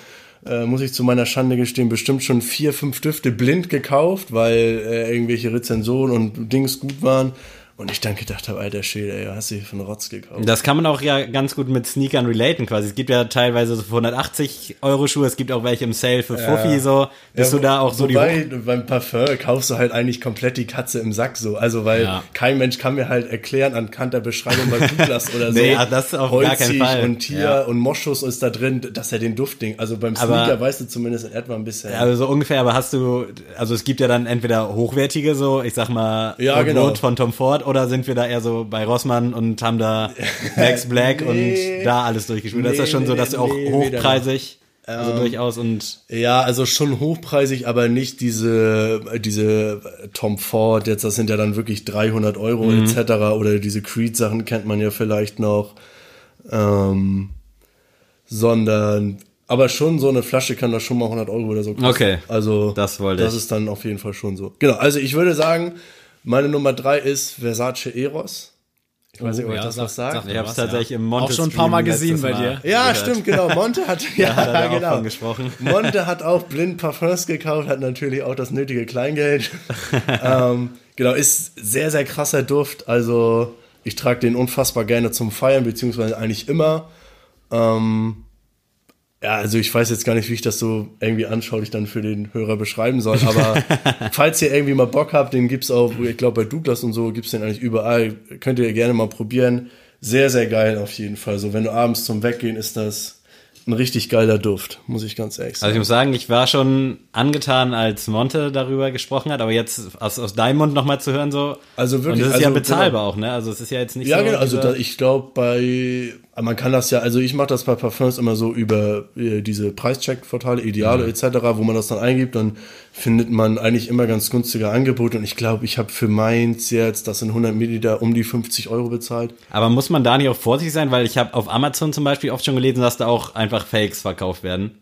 äh, muss ich zu meiner Schande gestehen, bestimmt schon vier, fünf Düfte blind gekauft, weil äh, irgendwelche Rezensionen und Dings gut waren. Und ich dann gedacht habe, alter Schäde, ey, hast du hier für einen Rotz gekauft? Das kann man auch ja ganz gut mit Sneakern relaten quasi. Es gibt ja teilweise so für 180 Euro Schuhe, es gibt auch welche im Sale für Fuffi so. Bist Ja, du da auch so die wobei, beim Parfum kaufst du halt eigentlich komplett die Katze im Sack so. Also weil Ja. kein Mensch kann mir halt erklären anhand der Beschreibung bei Douglas oder so. Nee, ja, das auf gar keinen Holzig Fall. Und Tier Ja. und Moschus ist da drin, dass er den Duft ding. Also beim Aber- Sneaker weißt du zumindest in etwa ein bisschen. Also so ungefähr, aber hast du, also es gibt ja dann entweder hochwertige, so, ich sag mal, Ja, genau. Von Tom Ford, oder sind wir da eher so bei Rossmann und haben da Max Black Nee. und da alles durchgespielt? das ist ja Nee, schon so, nee, dass du auch nee, hochpreisig, also durchaus und, Ja, also schon hochpreisig, aber nicht diese, diese Tom Ford, jetzt das sind ja dann wirklich 300 Euro Mhm. etc. Oder diese Creed-Sachen kennt man ja vielleicht noch. Ähm, sondern, aber schon so eine Flasche kann da schon mal 100 Euro oder so kosten. Okay, Also, das wollte das ich. ist dann auf jeden Fall schon so. Genau, also ich würde sagen, meine Nummer drei ist Versace Eros. Ich weiß nicht, ob Oh, ja, das sag- was sagt. sag ich hab's was, tatsächlich ja. im Monte Auch schon ein paar Mal gesehen bei dir. Ja, stimmt, genau. Monte hat, ja, hat er auch genau. von gesprochen. Monte hat auch blind Parfums gekauft, hat natürlich auch das nötige Kleingeld. ähm, genau, ist sehr, sehr krasser Duft. Also, ich trage den unfassbar gerne zum Feiern, beziehungsweise eigentlich immer. Ähm, ja, also ich weiß jetzt gar nicht, wie ich das so irgendwie anschaulich dann für den Hörer beschreiben soll, aber falls ihr irgendwie mal Bock habt, den gibt's auch, ich glaube bei Douglas und so gibt's den eigentlich überall, könnt ihr gerne mal probieren. Sehr, sehr geil auf jeden Fall. So, wenn du abends zum Weggehen ist das ein richtig geiler Duft, muss ich ganz ehrlich Also sagen. ich muss sagen, ich war schon angetan, als Monte darüber gesprochen hat, aber jetzt aus, aus deinem Mund nochmal zu hören so. Also wirklich, Und das ist also ja bezahlbar genau. auch, ne? Also es ist ja jetzt nicht Ja, so. genau. Also da, ich glaube, bei man kann das ja, also ich mache das bei Parfums immer so über äh, diese Preischeck-Portale, Ideale Mhm. etc., wo man das dann eingibt, dann findet man eigentlich immer ganz günstige Angebote. Und ich glaube, ich habe für meins jetzt, das sind 100 Milliliter, um die 50 Euro bezahlt. Aber muss man da nicht auch vorsichtig sein, weil ich habe auf Amazon zum Beispiel oft schon gelesen, dass da auch einfach Fakes verkauft werden.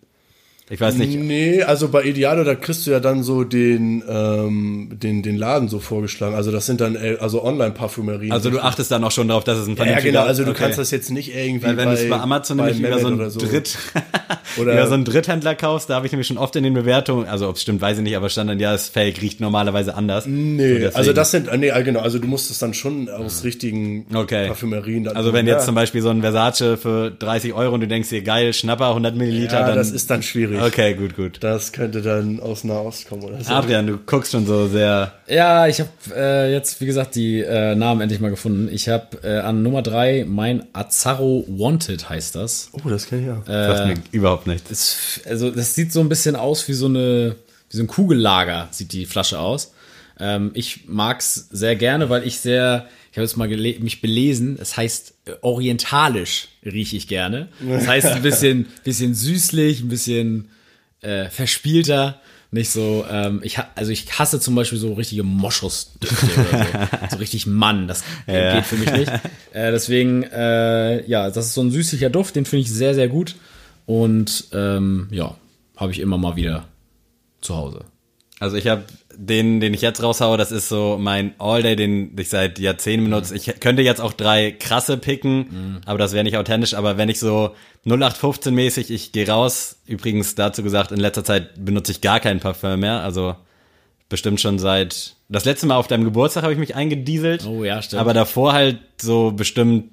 Ich weiß nicht. Nee, also bei Idealo, da kriegst du ja dann so den, ähm, den, den Laden so vorgeschlagen. Also das sind dann äh, also Online-Parfümerien. Also du achtest dann auch schon darauf, dass es ein ja, vernünftiger... genau, also du okay. kannst das jetzt nicht irgendwie Weil wenn du es bei Amazon nämlich über so, einen Dritt, Oder- über so einen Dritthändler kaufst, da habe ich nämlich schon oft in den Bewertungen, also ob es stimmt, weiß ich nicht, aber stand dann, ja, ist fake, riecht normalerweise anders. Nee, So, also das sind, nee, genau, also du musst es dann schon aus richtigen Okay. Parfümerien. Dann, Also wenn ja, jetzt zum Beispiel so ein Versace für 30 Euro und du denkst dir, geil, Schnapper, 100 Milliliter, ja, dann... das ist dann schwierig. Okay, gut, gut. Das könnte dann aus Nahost kommen oder so. Adrian, du guckst schon so sehr... Ja, ich habe äh, jetzt, wie gesagt, die äh, Namen endlich mal gefunden. Ich habe äh, an Nummer drei mein Azarro Wanted heißt das. Oh, das kann ich ja. mir überhaupt nichts. Das, also das sieht so ein bisschen aus wie so eine wie so ein Kugellager sieht die Flasche aus. Ähm, ich mag's sehr gerne, weil ich sehr ich habe jetzt mal mich belesen. Es heißt äh, orientalisch rieche ich gerne. Das heißt ein bisschen bisschen süßlich, ein bisschen äh, verspielter. Nicht so, ähm, ich also ich hasse zum Beispiel so richtige Moschusdüfte oder so. so richtig Mann, das Ja. geht für mich nicht. Äh, deswegen, äh, ja, das ist so ein süßlicher Duft, den finde ich sehr, sehr gut. Und ähm, ja, habe ich immer mal wieder zu Hause. Also ich habe den, den ich jetzt raushaue, das ist so mein All-Day, den ich seit Jahrzehnten benutze. Ich könnte jetzt auch drei krasse picken, aber das wäre nicht authentisch. Aber wenn ich so 0815 mäßig, ich gehe raus. Übrigens dazu gesagt, in letzter Zeit benutze ich gar kein Parfum mehr. Also bestimmt schon seit das letzte Mal auf deinem Geburtstag habe ich mich eingedieselt. Oh ja, stimmt. Aber davor halt so bestimmt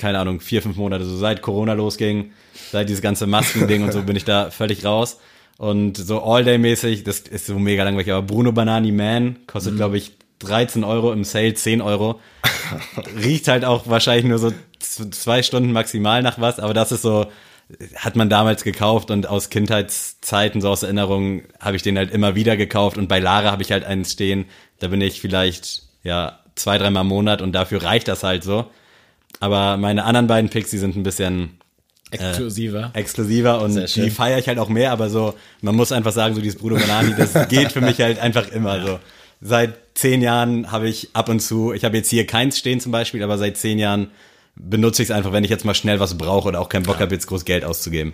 keine Ahnung vier fünf Monate, so seit Corona losging, seit dieses ganze Maskending und so bin ich da völlig raus. Und so All-Day-mäßig, das ist so mega langweilig, aber Bruno Banani Man kostet, glaube ich, 13 Euro im Sale, 10 Euro. Riecht halt auch wahrscheinlich nur so zwei Stunden maximal nach was, aber das ist so, hat man damals gekauft und aus Kindheitszeiten, so aus Erinnerungen, habe ich den halt immer wieder gekauft und bei Lara habe ich halt einen stehen, da bin ich vielleicht, ja, zwei, dreimal im Monat und dafür reicht das halt so. Aber meine anderen beiden Picks, die sind ein bisschen Exklusiver. exklusiver und die feiere ich halt auch mehr, aber so, man muss einfach sagen, so dieses Bruno Banani, das geht für mich halt einfach immer so. Seit zehn Jahren habe ich ab und zu, ich habe jetzt hier keins stehen zum Beispiel, aber seit zehn Jahren benutze ich es einfach, wenn ich jetzt mal schnell was brauche oder auch keinen Bock habe, jetzt groß Geld auszugeben.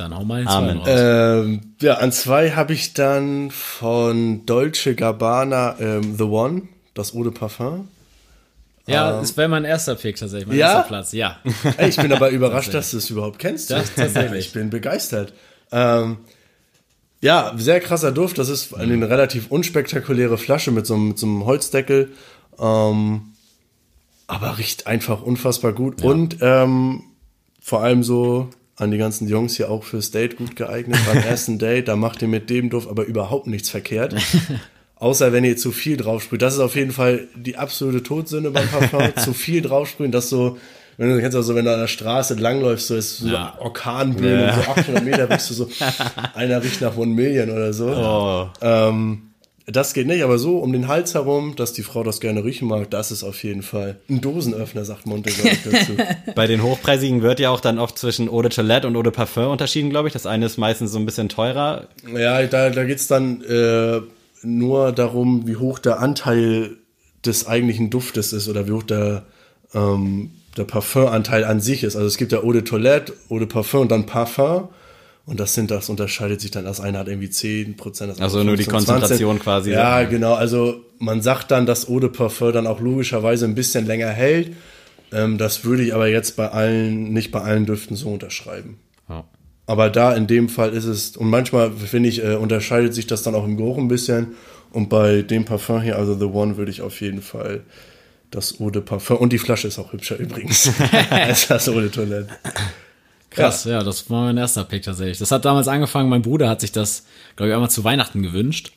Dann hau mal Amen. Ähm, ja, an zwei habe ich dann von Dolce Gabbana ähm, The One, das Eau de Parfum. Ja, das wäre mein erster Pick tatsächlich, mein Ja? erster Platz. Ja. Ich bin aber überrascht, dass du es überhaupt kennst. Das tatsächlich. Ich bin begeistert. Ähm, ja, sehr krasser Duft. Das ist eine relativ unspektakuläre Flasche mit so, einem- mit so einem Holzdeckel. Ähm, aber riecht einfach unfassbar gut. Und ähm, vor allem so an die ganzen Jungs hier auch fürs Date gut geeignet. Beim ersten Date, da macht ihr mit dem Duft aber überhaupt nichts verkehrt. Außer wenn ihr zu viel draufsprüht. Das ist auf jeden Fall die absolute Todsünde beim Parfum. zu viel draufsprühen, das so, wenn du kennst auch so, wenn du an der Straße langläufst, so ist so Ja. Orkanböen Ja. und so 800 Meter bist du so, einer riecht nach One Million oder so. Oh. Ähm, das geht nicht, aber so um den Hals herum, dass die Frau das gerne riechen mag, das ist auf jeden Fall ein Dosenöffner, sagt Monte, dazu. Bei den hochpreisigen wird ja auch dann oft zwischen Eau de Toilette und Eau de Parfum unterschieden, glaube ich. Das eine ist meistens so ein bisschen teurer. Ja, da, da geht's dann äh, nur darum, wie hoch der Anteil des eigentlichen Duftes ist oder wie hoch der, ähm, der Parfumanteil an sich ist. Also es gibt ja Eau de Toilette, Eau de Parfum und dann Parfum. Und das sind, das unterscheidet sich dann, das eine hat irgendwie 10%, das Also nur die 15, Konzentration quasi. Ja, genau. Also man sagt dann, dass Eau de Parfum dann auch logischerweise ein bisschen länger hält. Ähm, das würde ich aber jetzt bei allen, nicht bei allen Düften so unterschreiben. Ja. Aber da in dem Fall ist es, und manchmal finde ich, äh, unterscheidet sich das dann auch im Geruch ein bisschen. Und bei dem Parfum hier, also The One, würde ich auf jeden Fall das Eau de Parfum, und die Flasche ist auch hübscher übrigens, als das Eau de Toilette. Krass, ja. das war mein erster Pick tatsächlich. Das hat damals angefangen, mein Bruder hat sich das, glaube ich, einmal zu Weihnachten gewünscht.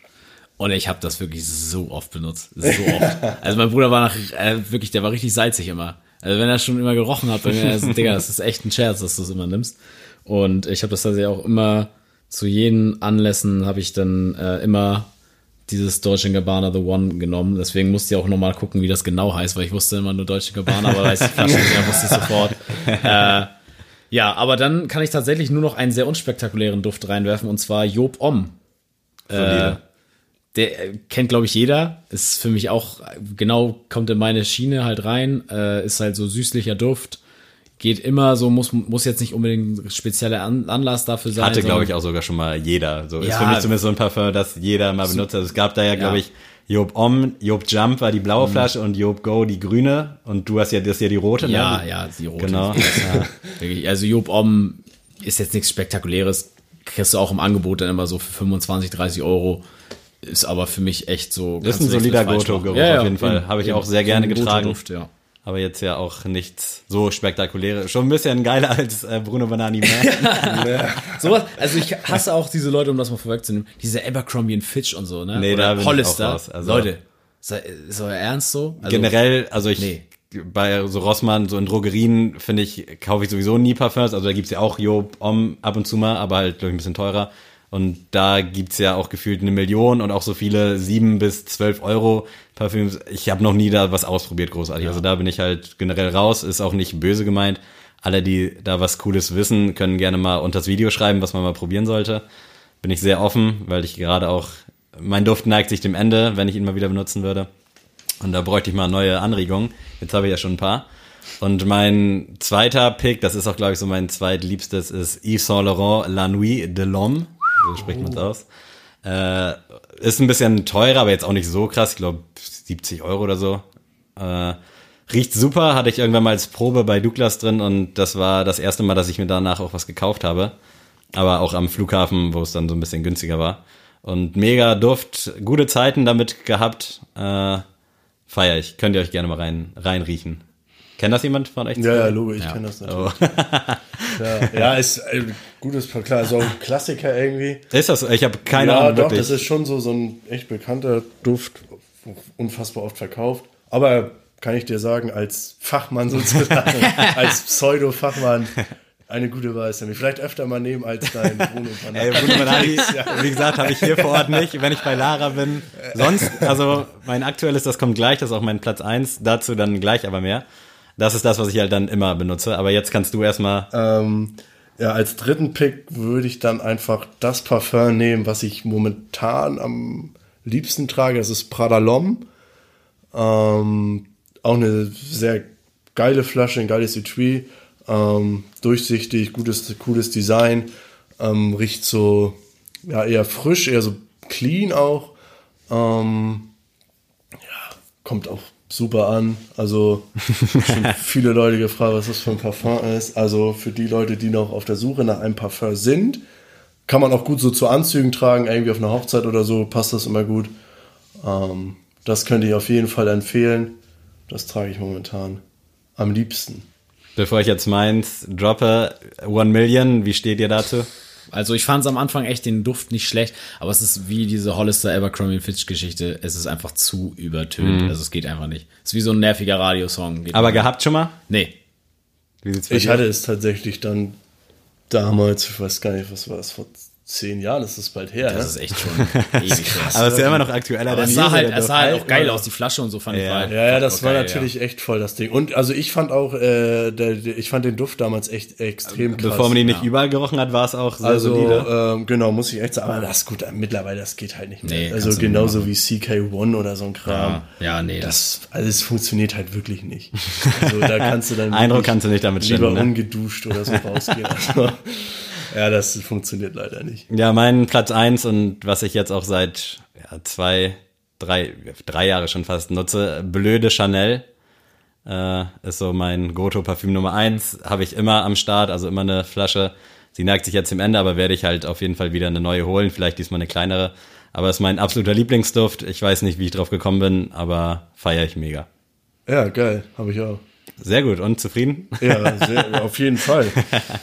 Und ich habe das wirklich so oft benutzt. So oft. Also mein Bruder war nach, äh, wirklich, der war richtig salzig immer. Also wenn er schon immer gerochen hat, mir, er so, Digga, das ist echt ein Scherz, dass du es immer nimmst. Und ich habe das tatsächlich auch immer zu jeden Anlässen habe ich dann äh, immer dieses Deutsche Gabbana The One genommen. Deswegen musste ich auch nochmal gucken, wie das genau heißt, weil ich wusste immer nur Deutsche Gabbana, aber weiß ich Flasche nicht, mehr, wusste ich sofort. Äh, ja, aber dann kann ich tatsächlich nur noch einen sehr unspektakulären Duft reinwerfen und zwar Job Om. Äh, der äh, kennt, glaube ich, jeder. Ist für mich auch äh, genau, kommt in meine Schiene halt rein. Äh, ist halt so süßlicher Duft. Geht immer so, muss, muss jetzt nicht unbedingt spezieller An Anlass dafür sein. Hatte, glaube ich, auch sogar schon mal jeder. So ist Ja. für mich zumindest so ein Parfum, das jeder mal benutzt. Also es gab da ja, glaube Ja. ich, Job Om, Job Jump war die blaue Flasche und Job Go die grüne. Und du hast ja, das ist ja die rote, Ja, ne? ja, die rote. Genau. Ja. Also Job Om ist jetzt nichts Spektakuläres. Kriegst du auch im Angebot dann immer so für 25, 30 Euro. Ist aber für mich echt so. Ist ein solider Goto-Geruch machen. auf jeden Fall. Habe ich auch sehr gerne getragen. Duft, ja. Aber jetzt ja auch nichts so spektakuläres. Schon ein bisschen geiler als äh, Bruno Banani mehr. Sowas, also ich hasse auch diese Leute, um das mal vorwegzunehmen, diese Abercrombie und Fitch und so, ne? Nee, da bin ich Hollister. auch raus. Also- Leute, ist euer Ernst so? Also, Generell, also ich Nee. bei so Rossmann, so in Drogerien, finde ich, kaufe ich sowieso nie Parfums. Also da gibt's ja auch Job Om ab und zu mal, aber halt, glaube ich, ein bisschen teurer. Und da gibt's ja auch gefühlt eine Million und auch so viele sieben bis zwölf Euro Parfüms. Ich habe noch nie da was ausprobiert, großartig. Also da bin ich halt generell raus, ist auch nicht böse gemeint. Alle, die da was Cooles wissen, können gerne mal unter das Video schreiben, was man mal probieren sollte. Bin ich sehr offen, weil ich gerade auch, mein Duft neigt sich dem Ende, wenn ich ihn mal wieder benutzen würde. Und da bräuchte ich mal neue Anregungen. Jetzt habe ich ja schon ein paar. Und mein zweiter Pick, das ist auch, glaube ich, so mein zweitliebstes, ist Yves Saint Laurent La Nuit de l'Homme. So spricht man es aus. Äh, ist ein bisschen teurer, aber jetzt auch nicht so krass. Ich glaube 70 Euro oder so. Äh, riecht super, hatte ich irgendwann mal als Probe bei Douglas drin und das war das erste Mal, dass ich mir danach auch was gekauft habe. Aber auch am Flughafen, wo es dann so ein bisschen günstiger war. Und mega Duft, gute Zeiten damit gehabt. Äh, feier ich. Könnt ihr euch gerne mal rein, reinriechen. Kennt das jemand von euch? Ja, ja, Logo, ich Ja. kenne das natürlich. Oh. Ja, ja, ist äh, gutes, klar, so ein Klassiker irgendwie. Ist das? so? Ich habe keine ja, Ahnung doch, wirklich. das ist schon so, so ein echt bekannter Duft, unfassbar oft verkauft. Aber kann ich dir sagen, als Fachmann sozusagen, als Pseudo-Fachmann, eine gute Wahl ist nämlich. Vielleicht öfter mal nehmen als dein Bruno Ey, Bruno Banani, wie gesagt, habe ich hier vor Ort nicht, wenn ich bei Lara bin. Sonst, also mein aktuelles, das kommt gleich, das ist auch mein Platz eins. dazu dann gleich aber mehr. Das ist das, was ich halt dann immer benutze. Aber jetzt kannst du erstmal. Ähm, ja, als dritten Pick würde ich dann einfach das Parfum nehmen, was ich momentan am liebsten trage. Das ist Prada L'Homme. Ähm, auch eine sehr geile Flasche, ein geiles Etui. Ähm, durchsichtig, gutes, cooles Design. Ähm, riecht so, ja, eher frisch, eher so clean auch. Ähm, ja, kommt auch super an. Also schon viele Leute gefragt, was das für ein Parfum ist. Also für die Leute, die noch auf der Suche nach einem Parfum sind, kann man auch gut so zu Anzügen tragen, irgendwie auf einer Hochzeit oder so, passt das immer gut. Ähm, Das könnte ich auf jeden Fall empfehlen. Das trage ich momentan am liebsten. Bevor ich jetzt meins droppe, One Million, wie steht ihr dazu? Also ich fand es am Anfang echt den Duft nicht schlecht, aber es ist wie diese Hollister Abercrombie Fitch Geschichte. Es ist einfach zu übertönt. Also es geht einfach nicht. Es ist wie so ein nerviger Radiosong. Geht Aber nicht. gehabt schon mal? Nee. Ich dir? hatte es tatsächlich dann damals, ich weiß gar nicht, was war das, vor zehn Jahren ist das bald her. Das ist ne? echt schon ewig her. Aber es ist ja immer noch aktueller Aber denn es sah halt, es sah halt auch geil aus, die Flasche und so fand ich. Ja. war halt Ja, ja, das war geil, natürlich echt voll das Ding. Und also ich fand auch, äh, der, der, ich fand den Duft damals echt extrem krass. Bevor man ihn nicht überall gerochen hat, war es auch sehr also, solide. ähm, genau, muss ich echt sagen. Aber das ist gut, mittlerweile, das geht halt nicht mehr. Nee, also genauso wie CK1 oder so ein Kram. Ja, ja nee, das, alles funktioniert halt wirklich nicht. Also da kannst du dann Eindruck kannst du nicht damit lieber schinden, ne? ungeduscht oder so rausgehen. Also, ja, das funktioniert leider nicht. Ja, mein Platz eins und was ich jetzt auch seit ja, zwei, drei, drei Jahre schon fast nutze, Blöde Chanel. Äh, ist so mein Goto-Parfüm Nummer eins. Habe ich immer am Start, also immer eine Flasche. Sie neigt sich jetzt dem Ende, aber werde ich halt auf jeden Fall wieder eine neue holen, vielleicht diesmal eine kleinere. Aber ist mein absoluter Lieblingsduft. Ich weiß nicht, wie ich drauf gekommen bin, aber feiere ich mega. Ja, geil, habe ich auch. Sehr gut und zufrieden? Ja, sehr, auf jeden Fall.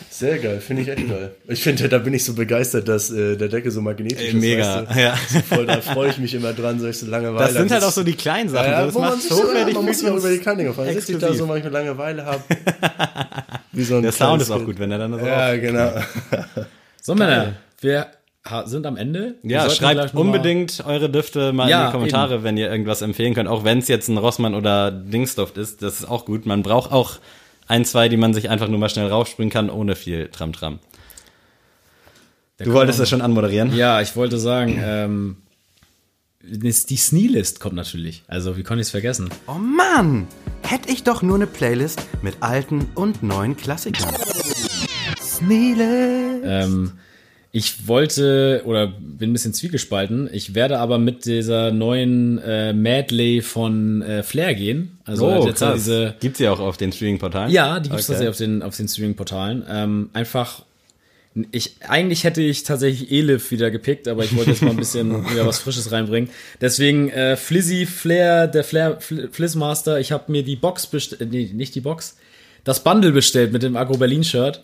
Sehr geil, finde ich echt geil. Ich finde, da bin ich so begeistert, dass äh, der Deckel so magnetisch ist. Mega, weißt du? ja. So voll, da freue ich mich immer dran, solche Langeweile. Das sind halt auch so die kleinen Sachen. ja, das wo man macht sich so so, ja, man muss sich auch über die Kante gefallen. Dann sitze ich da so, wenn ich eine Langeweile habe. Wie so ein Der Sound ist auch gut, wenn er dann so Ja, genau. So, Männer, wir sind am Ende. Wir Ja, schreibt unbedingt eure Düfte mal in Ja, die Kommentare, wenn ihr irgendwas empfehlen könnt. Auch wenn es jetzt ein Rossmann oder Dingsduft ist, das ist auch gut. Man braucht auch ein, zwei, die man sich einfach nur mal schnell raufspringen kann, ohne viel Tram-Tram. Du wolltest das schon anmoderieren? Ja, ich wollte sagen, ähm, die Sneelist kommt natürlich. Also, wie konnte ich es vergessen? Oh Mann! Hätte ich doch nur eine Playlist mit alten und neuen Klassikern. Sneele. Ähm, ich wollte oder bin ein bisschen zwiegespalten. Ich werde aber mit dieser neuen äh, Medley von äh, Flair gehen. Also Oh, jetzt krass. diese Gibt's ja auch auf den Streaming-Portalen? Ja, die gibt's Okay. tatsächlich auf den, auf den Streaming-Portalen. Ähm, einfach, ich, eigentlich hätte ich tatsächlich Elif wieder gepickt, aber ich wollte jetzt mal ein bisschen wieder was Frisches reinbringen. Deswegen äh, Flizzy Flair, der Flair Fl Flizzmaster, ich habe mir die Box bestellt, nee, nicht die Box, das Bundle bestellt mit dem Agro Berlin Shirt.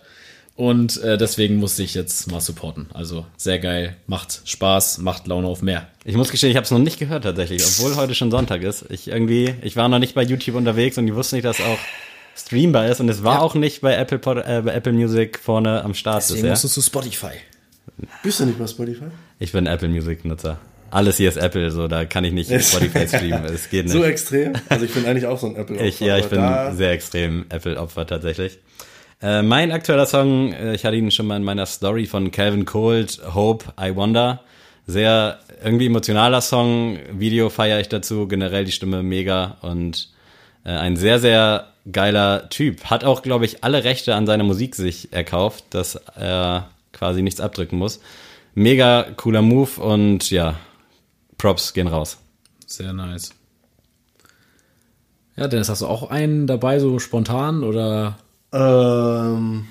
Und äh, deswegen musste ich jetzt mal supporten. Also sehr geil, macht Spaß, macht Laune auf mehr. Ich muss gestehen, ich habe es noch nicht gehört tatsächlich, obwohl heute schon Sonntag ist. Ich irgendwie, ich war noch nicht bei YouTube unterwegs und ich wusste nicht, dass auch streambar ist und es war auch nicht bei Apple Pod, äh, bei Apple Music vorne am Start Deswegen bisher. musst du zu Spotify. Bist du nicht bei Spotify? Ich bin Apple Music Nutzer. Alles hier ist Apple, so da kann ich nicht Spotify streamen. Es geht nicht. So extrem? Also ich bin eigentlich auch so ein apple Ich, ja, ich bin sehr extrem Apple-Opfer tatsächlich. Äh, mein aktueller Song, äh, ich hatte ihn schon mal in meiner Story von Calvin Cold, Hope, I Wonder. Sehr irgendwie emotionaler Song, Video feiere ich dazu, generell die Stimme mega und äh, ein sehr, sehr geiler Typ. Hat auch, glaube ich, alle Rechte an seiner Musik sich erkauft, dass er quasi nichts abdrücken muss. Mega cooler Move und ja, Props gehen raus. Sehr nice. Ja, Dennis, hast du auch einen dabei, so spontan oder? Ähm,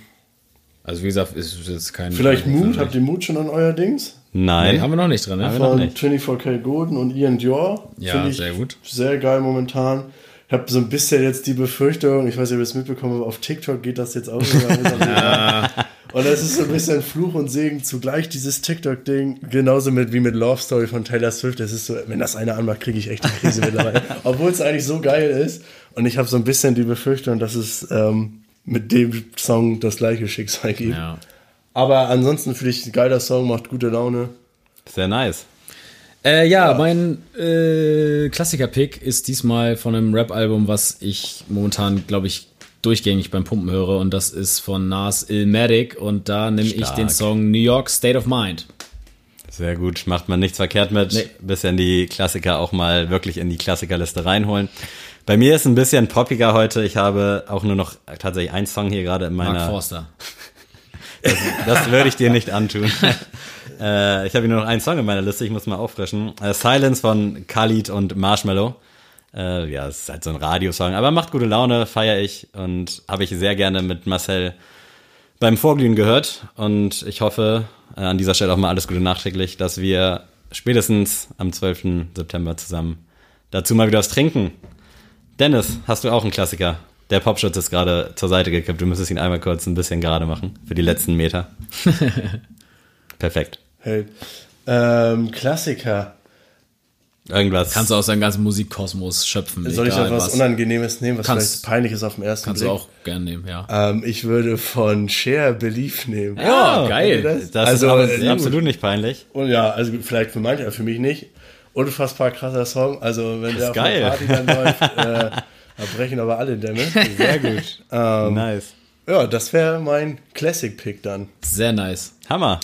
Also wie gesagt, ist jetzt kein. vielleicht kein- Mut? Habt ihr Mut schon an euer Dings? Nein. Nee, haben wir noch nicht drin, ne? Haben wir noch Von nicht. 24K Golden und Ian Dior. Ja, sehr gut. Sehr geil momentan. Ich habe so ein bisschen jetzt die Befürchtung, ich weiß nicht, ob ihr es mitbekommen habt, auf TikTok geht das jetzt auch immer. Und das ist so ein bisschen Fluch und Segen zugleich, dieses TikTok-Ding. Genauso mit, wie mit Love Story von Taylor Swift. Das ist so, wenn das einer anmacht, kriege ich echt die Krise mittlerweile. Obwohl es eigentlich so geil ist. Und ich habe so ein bisschen die Befürchtung, dass es ähm, mit dem Song das gleiche Schicksal gibt. Ja. Aber ansonsten finde ich ein geiler Song, macht gute Laune. Sehr nice. Äh, ja, mein äh, Klassiker-Pick ist diesmal von einem Rap-Album, was ich momentan, glaube ich, durchgängig beim Pumpen höre. Und das ist von Nas Illmatic. Und da nehme ich den Song New York State of Mind. Sehr gut, macht man nichts verkehrt mit. Nee. Bisschen die Klassiker auch mal wirklich in die Klassikerliste reinholen. Bei mir ist ein bisschen poppiger heute. Ich habe auch nur noch tatsächlich einen Song hier gerade in Mark meiner. Forster. Das würde ich dir nicht antun. äh, ich habe hier nur noch einen Song in meiner Liste, ich muss mal auffrischen. Äh, Silence von Khalid und Marshmallow. Äh, ja, es ist halt so ein Radiosong, aber macht gute Laune, feiere ich und habe ich sehr gerne mit Marcel beim Vorglühen gehört. Und ich hoffe, äh, an dieser Stelle auch mal alles Gute nachträglich, dass wir spätestens am 12. September zusammen Dazu mal wieder was trinken. Dennis, hast du auch einen Klassiker? Der Popschutz ist gerade zur Seite gekippt. Du müsstest ihn einmal kurz ein bisschen gerade machen. Für die letzten Meter. Perfekt. Hey. Ähm, Klassiker. Irgendwas. Kannst du aus deinem ganzen Musikkosmos schöpfen. Soll ich da was, Unangenehmes nehmen, was Kannst- vielleicht peinlich ist auf den ersten Kannst Blick? du auch gern nehmen, ja. Ähm, ich würde von Cher Belief nehmen. Ja, geil. Das, Das also, ist aber äh, absolut nicht peinlich. Und ja, also vielleicht für manche, für mich nicht. Unfassbar krasser Song. Also wenn der auf geil. der Party dann läuft, äh, da brechen aber alle Dämme. Sehr gut. nice. Ja, das wäre mein Classic-Pick dann. Sehr nice. Hammer.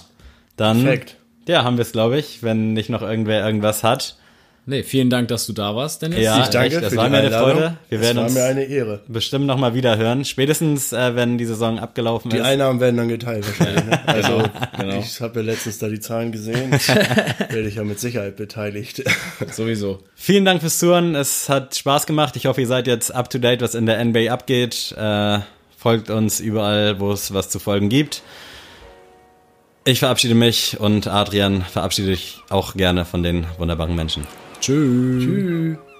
Dann Perfekt. ja, haben wir es, glaube ich, wenn nicht noch irgendwer irgendwas hat. Nee, vielen Dank, dass du da warst, Dennis. Ja, ich danke echt, das für war die mir eine. Freude. Wir es werden war uns mir eine Ehre. bestimmt noch mal wieder hören. Spätestens, äh, wenn die Saison abgelaufen Die ist. Einnahmen werden dann geteilt wahrscheinlich. Ne? Also genau. ich habe ja letztens da die Zahlen gesehen. Werde ich ja mit Sicherheit beteiligt. Sowieso. Vielen Dank fürs Zuhören. Es hat Spaß gemacht. Ich hoffe, ihr seid jetzt up to date, was in der NBA abgeht. Äh, folgt uns überall, wo es was zu folgen gibt. Ich verabschiede mich und Adrian verabschiede dich auch gerne von den wunderbaren Menschen. Tschüss. Tschüss.